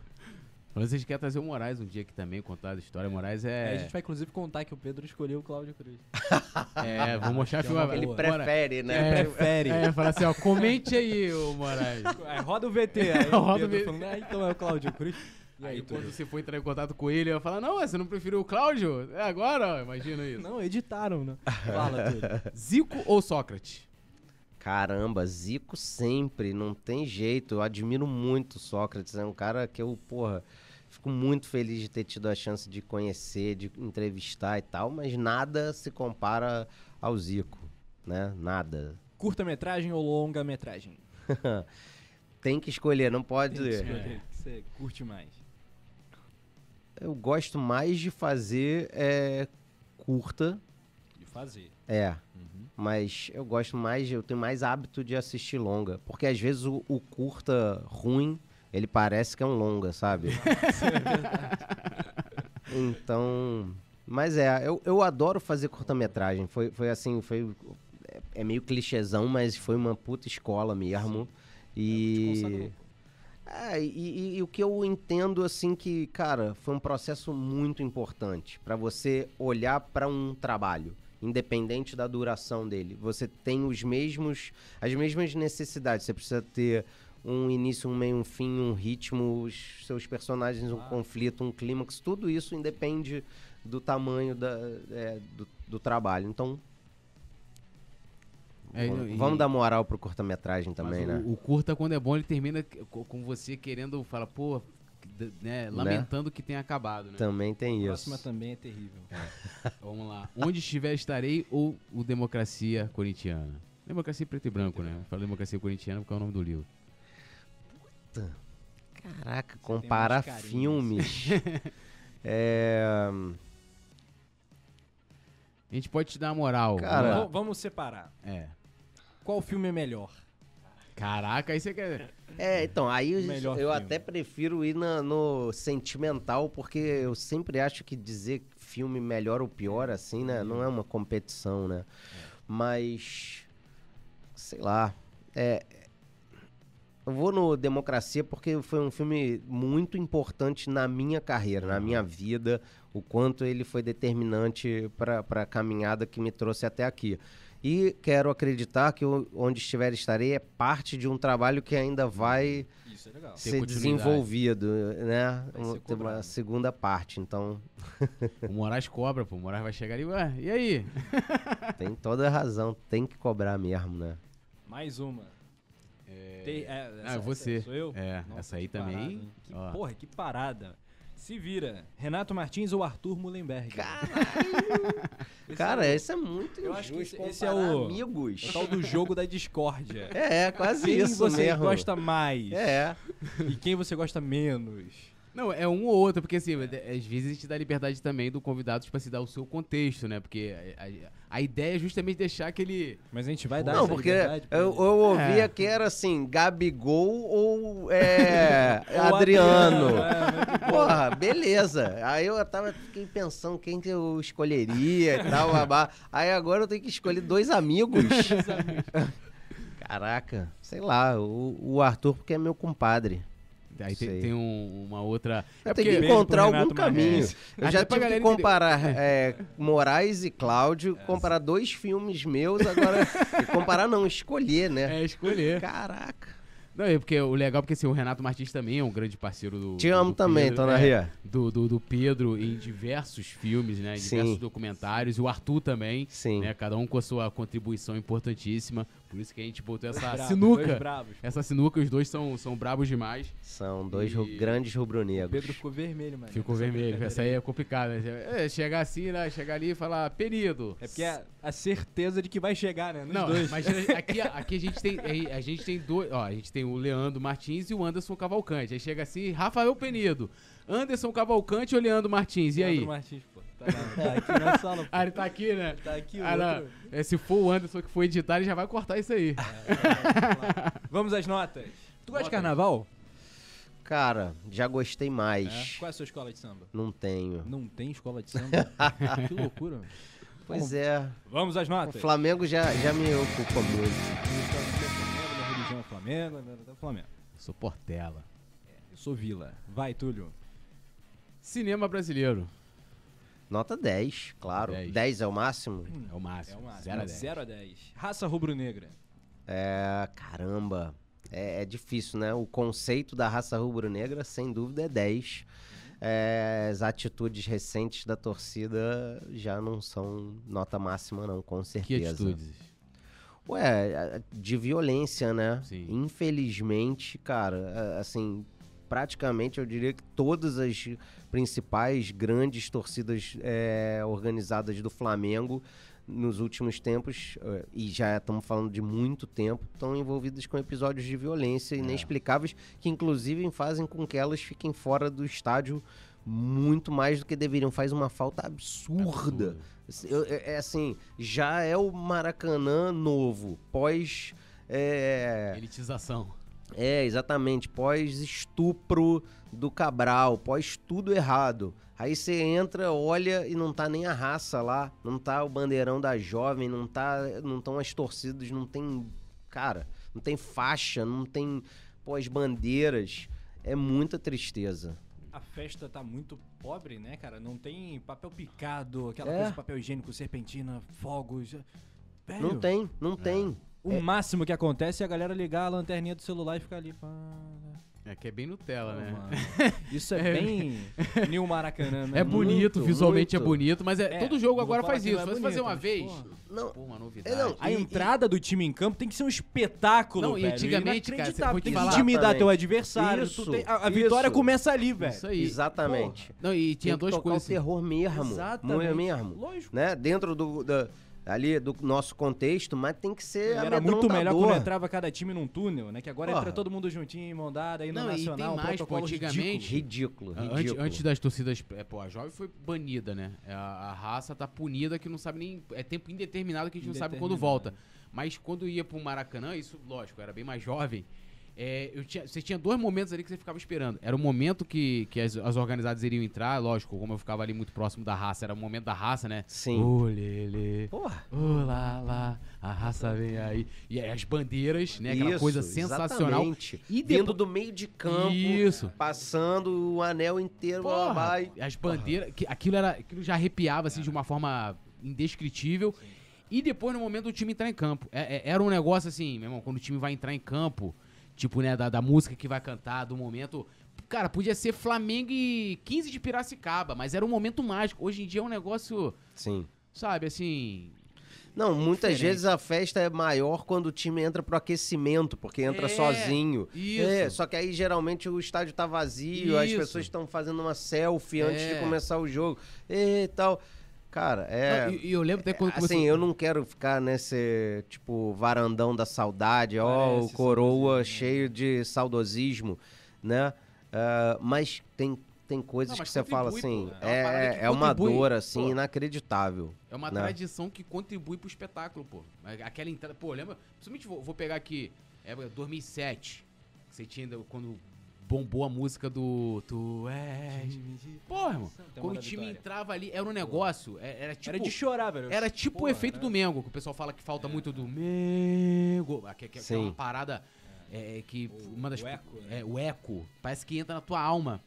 Mas vocês querem trazer o Moraes um dia aqui também, contar a história. O Moraes É, a é. gente vai inclusive contar que o Pedro escolheu o Cláudio Cruz. É, vou mostrar Que é filme. uma Ele boa. prefere, né? É, prefere. É, falar assim, ó, comente aí, ô Moraes. É, roda o VT. Aí Roda o o Pedro VT. falando, ah, então é o Cláudio Cruz. E Aí aí, quando você for entrar em contato com ele, ele vai falar, não, você não preferiu o Cláudio? É agora, ó, imagina isso. Não, editaram, né? Fala tudo. Zico ou Sócrates? Caramba, Zico sempre, não tem jeito. Eu admiro muito o Sócrates, é um cara que eu, porra, fico muito feliz de ter tido a chance de conhecer, de entrevistar e tal, mas nada se compara ao Zico, né? Nada. Curta-metragem ou longa-metragem? tem que escolher, não pode. Tem que escolher que você curte mais. Eu gosto mais de fazer é, curta, fazer. é. Uhum. Mas eu gosto mais, eu tenho mais hábito de assistir longa. Porque às vezes o, o curta ruim, ele parece que é um longa, sabe? então. Mas é, eu, eu adoro fazer curta-metragem. Foi, foi assim, foi. É, é meio clichêzão, mas foi uma puta escola mesmo. Consagrou, E. pô. É, e, e- e o que eu entendo, assim, que, cara, foi um processo muito importante para você olhar para um trabalho, independente da duração dele. Você tem os mesmos, as mesmas necessidades. Você precisa ter um início, um meio, um fim, um ritmo, os seus personagens, um Claro. conflito, um clímax. Tudo isso independe do tamanho da, é, do, do trabalho. Então, É, vamos, e- vamos dar moral pro curta-metragem também, né? o, o curta, quando é bom, ele termina co- com você querendo, fala, pô, né, lamentando que tenha acabado, né? Também tem A isso. próxima também é terrível. Vamos lá. Onde estiver, estarei ou o Democracia Corintiana? Democracia preto e branco, né? Fala Democracia Corintiana porque é o nome do livro. Caraca, Você comparar filmes. é, A gente pode te dar uma moral. Cara- Vamos Vamos separar. É. Qual filme é melhor? Caraca, aí você quer... é, então, aí eu, Melhor eu filme. até prefiro ir na- no sentimental, porque eu sempre acho que dizer filme melhor ou pior, assim, né? Não é uma competição, né? Mas, sei lá, é... Eu vou no Democracia porque foi um filme muito importante na minha carreira, na minha vida, o quanto ele foi determinante para a caminhada que me trouxe até aqui. E quero acreditar que Onde Estiver Estarei é parte de um trabalho que ainda vai é ser desenvolvido, né? Um- ser uma cobrado. segunda parte, então O Moraes cobra, pô. O Moraes vai chegar ali, ué, e aí? tem toda a razão, tem que cobrar mesmo, né? Mais uma. Tem- é, Ah, você. Sou eu? É, essa aí que parada, também, hein? Que, ó. porra, que parada. Se vira. Renato Martins ou Arthur Mullenberg? Esse Cara, é o- esse é muito Eu acho que esse- esse é o- amigos. o tal do jogo da discórdia. É, é quase Quem isso você mesmo. gosta mais É. e quem você gosta menos. Não, é um ou outro, porque assim, às vezes a gente dá liberdade também do convidado pra se dar o seu contexto, né? Porque a, a- a ideia é justamente deixar aquele. Mas a gente vai dar Não, essa porque eu, eu ouvia É. que era assim, Gabigol ou é, Ou Adriano. é, Porra, beleza. Aí eu tava fiquei pensando quem que eu escolheria e tal, babá. Aí agora eu tenho que escolher dois amigos. Caraca, sei lá, o, o Arthur porque é meu compadre. Aí tem, tem um- uma outra. É tenho que encontrar algum Renato caminho. Eu já tive que comparar é, Moraes e Cláudio, comparar dois filmes meus, agora. comparar não, escolher, né? É escolher. Caraca. Não, é porque o legal é porque assim, o Renato Martins também é um grande parceiro do. Te amo do também, Pedro, Dona é, Ria. Do, do, do Pedro em diversos filmes, né? Em Sim. diversos documentários. E o Arthur também. Sim. Né, cada um com a sua contribuição importantíssima. Por isso que a gente botou essa Dois bravos, sinuca. bravos. Essa sinuca, os dois são, são brabos demais. São dois E- grandes O rubro-negros. Pedro ficou vermelho, mano. Ficou vermelho. Essa aí é complicada. né? É, chegar assim, né? Chegar ali e falar, perido. É porque é a certeza de que vai chegar, né? Nos Não, dois. mas aqui, aqui a gente tem a gente tem dois, ó, a gente tem o Leandro Martins e o Anderson Cavalcante. Aí chega assim, Rafael Penido, Anderson Cavalcante ou Leandro Martins? E aí? Leandro Martins, pô. Tá, na- tá aqui na sala, pô. Ah, ele tá aqui, né? Tá aqui o Ah, outro. É, se for o Anderson que for editar, ele já vai cortar isso aí. Vamos às notas. Tu gosta de carnaval? Cara, já gostei É? mais. Qual é a sua escola de samba? Não tenho. Não tem escola de samba? que loucura. mano. Pois é. Vamos às O notas. Flamengo já, já me ocupa muito. Minha religião é Flamengo, é Flamengo. Sou Portela. Eu sou Vila. Vai, Túlio. Cinema brasileiro. Nota 10, claro. 10. 10, é o máximo? É o máximo. É o máximo. 0 a 10. 0 a 10. Raça rubro-negra. É, caramba. É, é difícil, né? O conceito da raça rubro-negra, sem dúvida, é 10. É, as atitudes recentes da torcida já não são nota máxima, não, com Que certeza. atitudes? Ué, de violência, né? Sim. Infelizmente, cara, assim, praticamente eu diria que todas as principais grandes torcidas é, organizadas do Flamengo nos últimos tempos, eh, e já estamos falando de muito tempo, estão envolvidas com episódios de violência inexplicáveis que inclusive fazem com que elas fiquem fora do estádio muito mais do que deveriam. Faz uma falta absurda. Eu- É, é assim, já é o Maracanã novo, pós. É, Elitização. é, exatamente, pós estupro do Cabral, pós tudo errado. Aí você entra, olha e não tá nem a raça lá, não tá o bandeirão da jovem, não tá, não estão as torcidas, não tem, cara, não tem faixa, não tem pós bandeiras. É muita tristeza. A festa tá muito pobre, né, cara? Não tem papel picado, aquela É. coisa de papel higiênico, serpentina, fogos. Velho, Não tem, não tem. O máximo que acontece é a galera ligar a lanterninha do celular e ficar ali. pá, É que é bem Nutella, pô, né? mano. Isso é bem New Maracanã, né? É bonito, Muito, visualmente muito. é bonito, mas é, É, todo jogo agora faz isso. é Se você fazer bonito, uma vez, porra. Não, pô, uma novidade. É, não, A E- entrada do time em campo tem que ser um espetáculo, Não, e velho. antigamente, cara, tem que falar. intimidar teu Exatamente. adversário. tu Isso, tem- a, a isso. vitória começa ali, velho. Isso aí. Exatamente. Não, e tinha Tem que duas tocar coisas. o terror mesmo. Exatamente. Mesmo. Lógico. Né? Dentro do, da- ali do nosso contexto, mas tem que ser Era muito melhor quando entrava cada time num túnel, né? Que agora Porra. entra todo mundo juntinho, mão dada, aí no Não, e Nacional, tem um mais, pô, antigamente- ridículo. Ridículo, Antes, antes das torcidas. É, pô, a jovem foi banida, né? É, A, a raça tá punida que não sabe nem. É tempo indeterminado que a gente não sabe quando volta. Mas quando ia pro Maracanã, isso, lógico, era bem mais jovem. É, tinha, você tinha dois momentos ali que você ficava esperando. Era o momento que, que as, as organizadas iriam entrar, lógico, como eu ficava ali muito próximo da raça, era o momento da raça, né? Sim. Ô, lele. Porra. Ô, lá, lá, a raça vem aí. E aí as bandeiras, né? Aquela Isso, coisa sensacional. exatamente. E Vindo depois- do meio de campo, Isso. passando o anel inteiro, Porra, vai. as bandeiras, que, aquilo, era, aquilo já arrepiava assim, de uma forma indescritível. E depois, no momento do time entrar em campo. É- é- era um negócio assim, meu irmão, quando o time vai entrar em campo, tipo, né, da, da música que vai cantar, do momento. Cara, podia ser Flamengo e 15 de Piracicaba, mas era um momento mágico. Hoje em dia é um negócio, Sim. sabe, assim. Não, muitas diferente. vezes a festa é maior quando o time entra pro aquecimento, porque entra É, sozinho. isso. É, só que aí geralmente o estádio tá vazio, as Isso. pessoas estão fazendo uma selfie antes É. de começar o jogo e tal. Cara, é. Não, e, e eu lembro até quando assim, começou- eu não quero ficar nesse, tipo, varandão da saudade, ó, o Parece coroa saudosismo, cheio de saudosismo, né? Ah, mas tem, tem coisas Não, mas que você fala assim, pô. É uma é, que é uma dor, assim, Pô. inacreditável. É uma né? tradição que contribui pro espetáculo, pô. Aquela entrada, pô, lembra? Principalmente vou, vou pegar aqui, é 2007. que Você tinha ainda quando bombou a música do Tu és. Pô, irmão, quando o time vitória. entrava ali, era um negócio, é- era tipo Era de chorar, velho. era tipo Pô, o efeito era- do Mengo, que o pessoal fala que falta muito do Mengo. Que, que- que é uma parada é, que O- uma das o eco, né? é, o eco parece que entra na tua alma.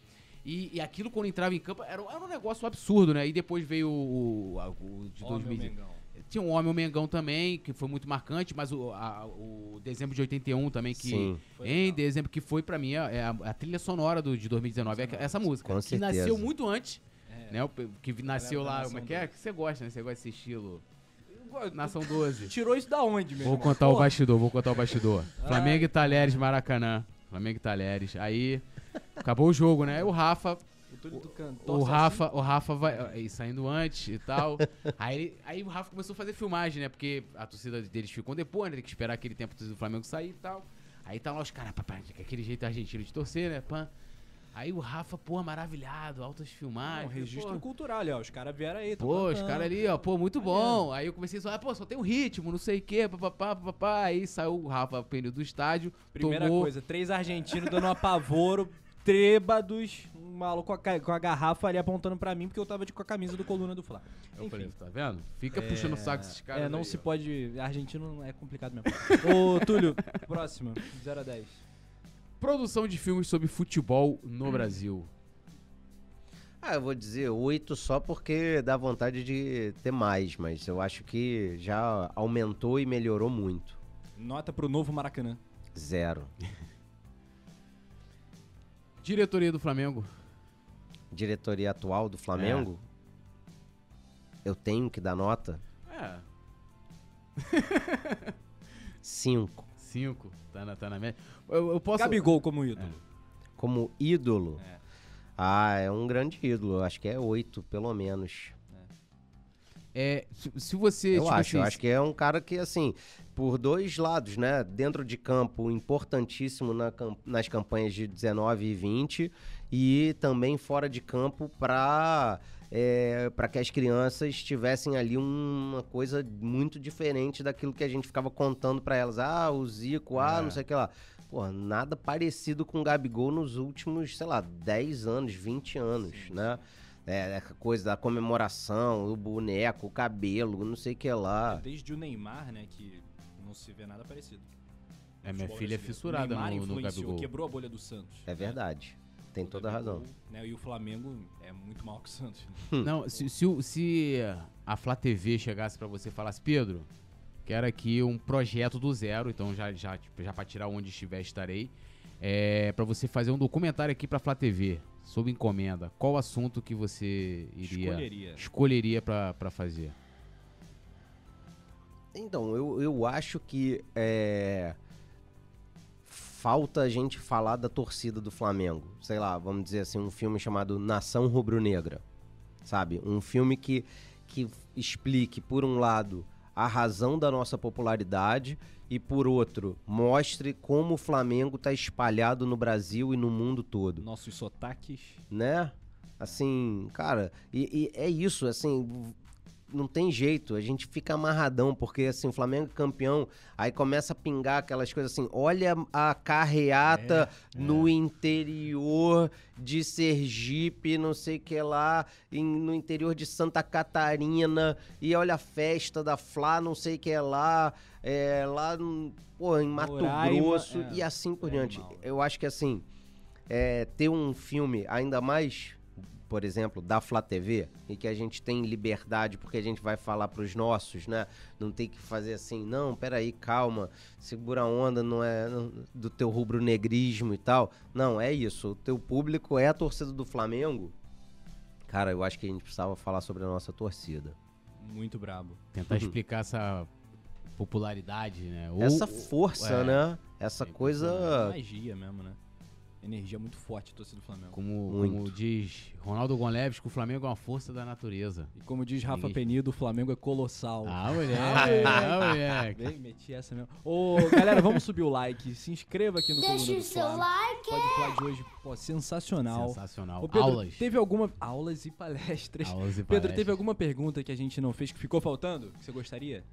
E, e aquilo quando entrava em campo era, era um negócio absurdo, né? E depois veio o, o, o de 2000. Tinha um Homem o Mengão também, que foi muito marcante, mas o, a- o dezembro de 81 também, que Sim. Foi em legal. dezembro, que foi pra mim é a, é a- a trilha sonora do, de 2019, é essa música. Com que certeza. nasceu muito antes, É. né? Que nasceu da lá, como é que é? 12. Que você gosta, né? Você gosta desse estilo Nação 12. Tirou isso da onde, meu Vou irmão? contar o bastidor, vou contar o bastidor. Ah. Flamengo e Talheres, Maracanã. Flamengo e Talheres. Aí, acabou o jogo, né? Aí o Rafa, Do Cantor, o assim, Rafa, o Rafa vai aí, saindo antes e tal. aí, aí o Rafa começou a fazer filmagem, né? Porque a torcida deles ficou depois, né? Tem que esperar aquele tempo do Flamengo sair e tal. Aí tá lá os caras, aquele jeito argentino de torcer, né? Pã. Aí o Rafa, pô, maravilhado, altas Um filmagens. registro pô. cultural ali, ó. Os caras vieram aí. tão Pô, os caras ali, ó, pô, muito bom. Aí eu comecei a falar, pô, só tem um ritmo, não sei o quê, papapá, papapá. Aí saiu o Rafa pneu do estádio, Primeira tomou... coisa, três argentinos dando um apavoro. trêbados, um maluco com a, com a garrafa ali apontando pra mim porque eu tava de, com a camisa do Coluna do Fla. Eu Enfim. falei, tá vendo? Fica puxando o saco desses caras. É, não aí, se ó. pode. Argentino é complicado mesmo. Ô, Túlio, próxima. 0 a 10. Produção de filmes sobre futebol Hum. no Brasil. Ah, eu vou dizer oito só porque dá vontade de ter mais, mas eu acho que já aumentou e melhorou muito. Nota pro novo Maracanã. Zero. Diretoria do Flamengo. Diretoria atual do Flamengo, eu tenho que dar nota É, cinco. cinco. Tá na, tá na média. Eu, eu posso. Gabigol como ídolo. Como ídolo, É. ah, é um grande ídolo. Acho que é oito, pelo menos. É, se, você. Eu tipo acho, eu assim, acho que é um cara que, assim, por dois lados, né? Dentro de campo, importantíssimo na nas campanhas de 19 e 20, e também fora de campo para para que as crianças tivessem ali uma coisa muito diferente daquilo que a gente ficava contando para elas. Ah, o Zico, ah, É. não sei o que lá. Pô, nada parecido com o Gabigol nos últimos, sei lá, 10 anos, 20 anos, né? É, essa coisa da comemoração, o boneco, o cabelo, não sei o que lá. Desde o Neymar, né, que não se vê nada parecido. É, minha filha é fissurada o Neymar no, no influenciou, Gabigol. quebrou a bolha do Santos. É verdade. Tem toda a razão. Né, e o Flamengo é muito maior que o Santos. Não, se, se, se a Flá TV chegasse pra você e falasse, Pedro, quero aqui um projeto do zero, então já, já, tipo, já pra tirar onde estiver estarei, é, para você fazer um documentário aqui pra Flá TV, sob encomenda. Qual assunto que você iria Escolheria. escolheria pra, pra fazer? Então, eu, eu acho que é, falta a gente falar da torcida do Flamengo. Sei lá, vamos dizer assim, um filme chamado Nação Rubro-Negra. Sabe? Um filme que, que explique, por um lado, a razão da nossa popularidade e, por outro, mostre como o Flamengo está espalhado no Brasil e no mundo todo Nossos sotaques. né? Assim, cara, e, e é isso, assim, não tem jeito, a gente fica amarradão, porque assim, o Flamengo é campeão, aí começa a pingar aquelas coisas assim, olha a carreata no interior de Sergipe, não sei o que lá, em- no interior de Santa Catarina, e olha a festa da Fla, não sei o que lá, é, lá, pô, em Mato Grosso, é, e assim por é diante. Eu acho que assim, é, ter um filme ainda mais, por exemplo, da Flá TV, e que a gente tem liberdade, porque a gente vai falar pros nossos, né? Não tem que fazer assim, não, peraí, calma, segura a onda, não é do teu rubro-negrismo e tal. Não, é isso, o teu público é a torcida do Flamengo. Cara, eu acho que a gente precisava falar sobre a nossa torcida. Muito brabo. Tentar explicar essa popularidade, né? Ou- Essa força, é, né? Essa É coisa... Magia mesmo, né? Energia muito forte a torcida do Flamengo. Como, como diz Ronaldo Gonçalves, que o Flamengo é uma força da natureza. E como diz Rafa Ninguém- Penido, o Flamengo é colossal. Ah, moleque! ah, moleque! Bem, meti essa mesmo. Ô, galera, vamos subir o like. Se inscreva aqui no Deixa Coluna o do seu Fla. like. Pode falar de hoje, pô, sensacional. Sensacional. Ô, Pedro, Aulas. Teve alguma. Aulas e palestras. Aulas e Pedro, palestras. teve alguma pergunta que a gente não fez que ficou faltando? Que você gostaria?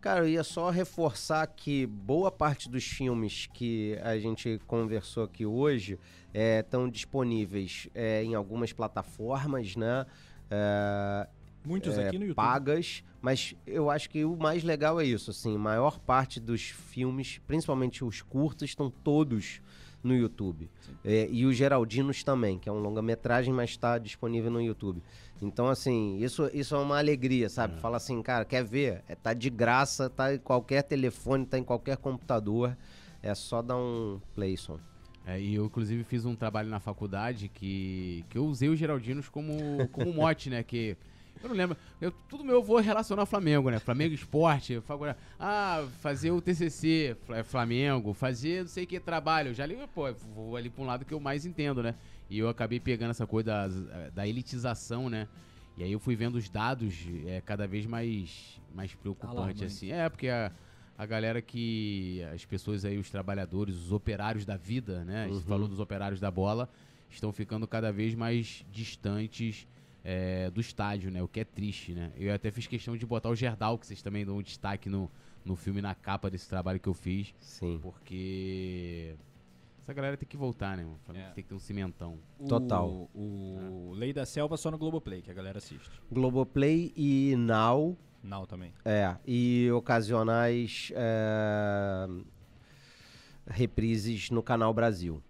Cara, eu ia só reforçar que boa parte dos filmes que a gente conversou aqui hoje estão disponíveis é, em algumas plataformas, né? É, Muitos é, aqui no YouTube. pagas, mas eu acho que o mais legal é isso, assim, maior parte dos filmes, principalmente os curtos, estão todos no YouTube. É, e os Geraldinos também, que é um longa-metragem, mas está disponível no YouTube. Então, assim, isso, isso é uma alegria, sabe? Fala assim, cara, quer ver? É, tá de graça, tá em qualquer telefone, tá em qualquer computador. É só dar um playson. É, e eu, inclusive, fiz um trabalho na faculdade que, que eu usei os Geraldinos como, como mote, né? Que eu não lembro. Eu, tudo meu eu vou relacionar ao Flamengo, né? Flamengo Esporte. Ah, fazer o TCC, Fla- Flamengo, fazer não sei que trabalho. Eu já li, pô, vou ali pra um lado que eu mais entendo, né? E eu acabei pegando essa coisa das- da elitização, né? E aí eu fui vendo os dados é, cada vez mais, mais preocupantes, Alarmante. assim. É, porque a, a galera que. As pessoas aí, os trabalhadores, os operários da vida, né? A gente falou dos operários da bola, estão ficando cada vez mais distantes é, do estádio, né? O que é triste, né? Eu até fiz questão de botar o Gerdau, que vocês também dão um destaque no, no filme, na capa desse trabalho que eu fiz. Sim. Porque Essa galera tem que voltar, né, mano? É. Tem que ter um cimentão. O- Total. O Lei da Selva só no Globoplay, que a galera assiste. Globoplay e Now, Now também. é, e ocasionais é, reprises no Canal Brasil.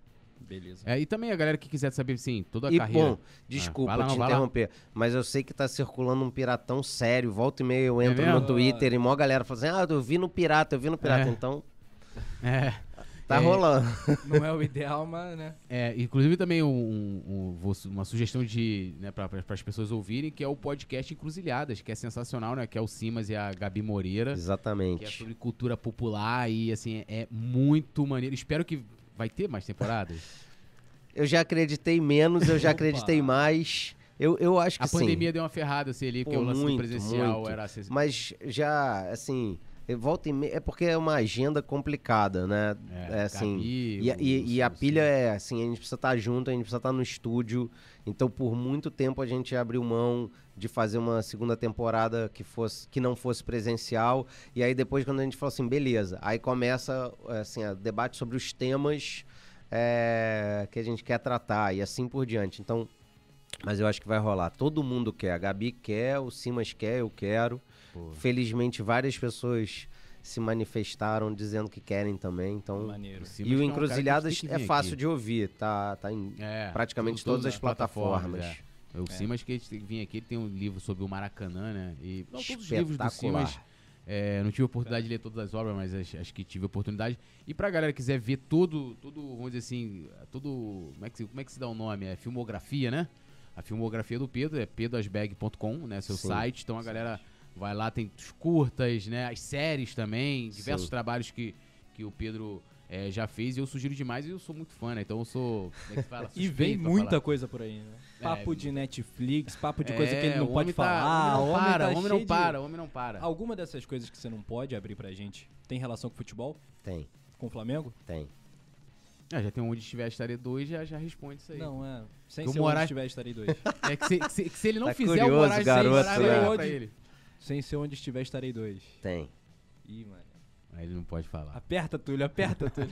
Beleza. É, e também a galera que quiser saber, sim, toda a E, carreira. bom, desculpa vai lá, te vai lá. interromper, mas eu sei que tá circulando um piratão sério. Volta e meia eu entro mesmo? no Twitter e mó galera fala assim: ah, eu vi no pirata, eu vi no pirata. É. Então, É. tá É. rolando. Não é o ideal, mas, né? É, inclusive também um, um- uma sugestão de, né, para as pessoas ouvirem, que é o podcast Encruzilhadas, que é sensacional, né? Que é o Simas e a Gabi Moreira, que é Exatamente. sobre cultura popular e assim, é muito maneiro. Espero que vai ter mais temporadas. Eu já acreditei menos, eu já acreditei mais. Eu, eu acho que A sim. pandemia deu uma ferrada assim ali, porque Pô, o lance muito, presencial muito. era. Mas já, assim, volta e meia. É porque é uma agenda complicada, né? É, É, assim. E, a- e- e a pilha é assim: a gente precisa estar junto, a gente precisa estar no estúdio. Então, por muito tempo, a gente abriu mão de fazer uma segunda temporada que, fosse, que não fosse presencial. E aí, depois, quando a gente falou assim, beleza, aí começa assim, o debate sobre os temas é, que a gente quer tratar e assim por diante. Então. Mas eu acho que vai rolar. Todo mundo quer. A Gabi quer, o Simas quer, eu quero. Pô. Felizmente, várias pessoas se manifestaram dizendo que querem também. Então, Maneiro. E o que é um Encruzilhadas é fácil aqui. de ouvir, tá, tá em É, praticamente tudo- todas as plataformas. é. O É. Simas que a gente tem que vir aqui, ele tem um livro sobre o Maracanã, né? E não, todos os livros do. Simas. é, não tive a oportunidade de ler todas as obras, mas acho, acho que tive a oportunidade. E pra galera que quiser ver todo, todo, vamos dizer assim, todo. Como é que, se- como é que se dá o nome? É filmografia, né? A filmografia do Pedro é pedroasbag.com, né? Seu Sim. site. Então a galera vai lá, tem os curtas, né? As séries também, diversos Sim. trabalhos que, que o Pedro é, já fez e eu sugiro demais e eu sou muito fã, né? Então eu sou. Como é que fala? E vem muita falar. coisa por aí, né? É, Papo de Netflix, papo de coisa É, que ele não o pode homem tá- falar. homem não para, tá o homem não de- para, o homem não para. Alguma dessas coisas que você não pode abrir pra gente tem relação com futebol? Tem, Com o Flamengo? tem. Ah, já tem onde estiver estaria dois, já, já responde isso aí. Não, é. Sem Que o ser Moraes- onde estiver, estarei dois. É que se, que se- que se ele não Tá fizer curioso, o Moraes garoto, sem né? ele. Sem ser onde estiver, estarei dois. Tem. Ih, mano. Aí ele não pode falar. Aperta, Túlio, aperta, Túlio.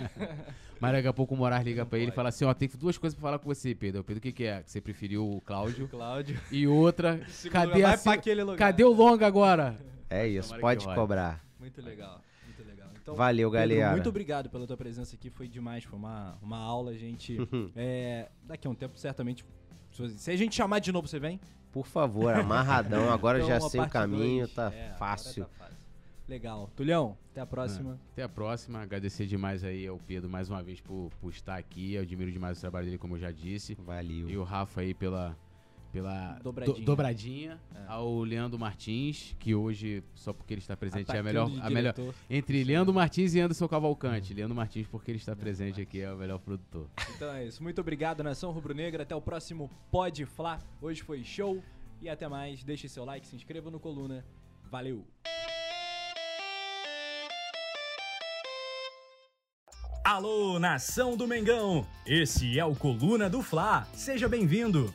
Mas daqui a pouco o Moraes liga Não pra ele e fala assim, ó, tem duas coisas pra falar com você, Pedro. Pedro, o que que é? Que você preferiu o Cláudio. Cláudio. E outra, Segundo cadê a... vai pra se- aquele lugar. Cadê o longa agora? É isso, Tomara pode cobrar. Muito legal, muito legal. Então, Valeu, Pedro, galera. muito obrigado pela tua presença aqui, foi demais, foi uma, uma aula, gente. é, daqui a um tempo, certamente, se a gente chamar de novo, você vem? Por favor, amarradão. Agora Então, já sei o caminho, dois. tá É, agora fácil. tá fácil. Legal. Tulhão, até a próxima. Até a próxima. Agradecer demais aí ao Pedro mais uma vez por, por estar aqui. Eu admiro demais o trabalho dele, como eu já disse. Valeu. E o Rafa aí pela, pela Dobradinha. do- dobradinha. É. Ao Leandro Martins, que hoje, só porque ele está presente, é a Atacando melhor. A melhor entre Leandro Martins e Anderson Cavalcante. Leandro Martins, porque ele está presente aqui, é o melhor produtor. Então é isso. Muito obrigado, Nação Rubro-Negra. Até o próximo Pode Flá. Hoje foi show. E até mais. Deixe seu like, se inscreva no Coluna. Valeu! Alô, nação do Mengão! Esse é o Coluna do Fla. Seja bem-vindo.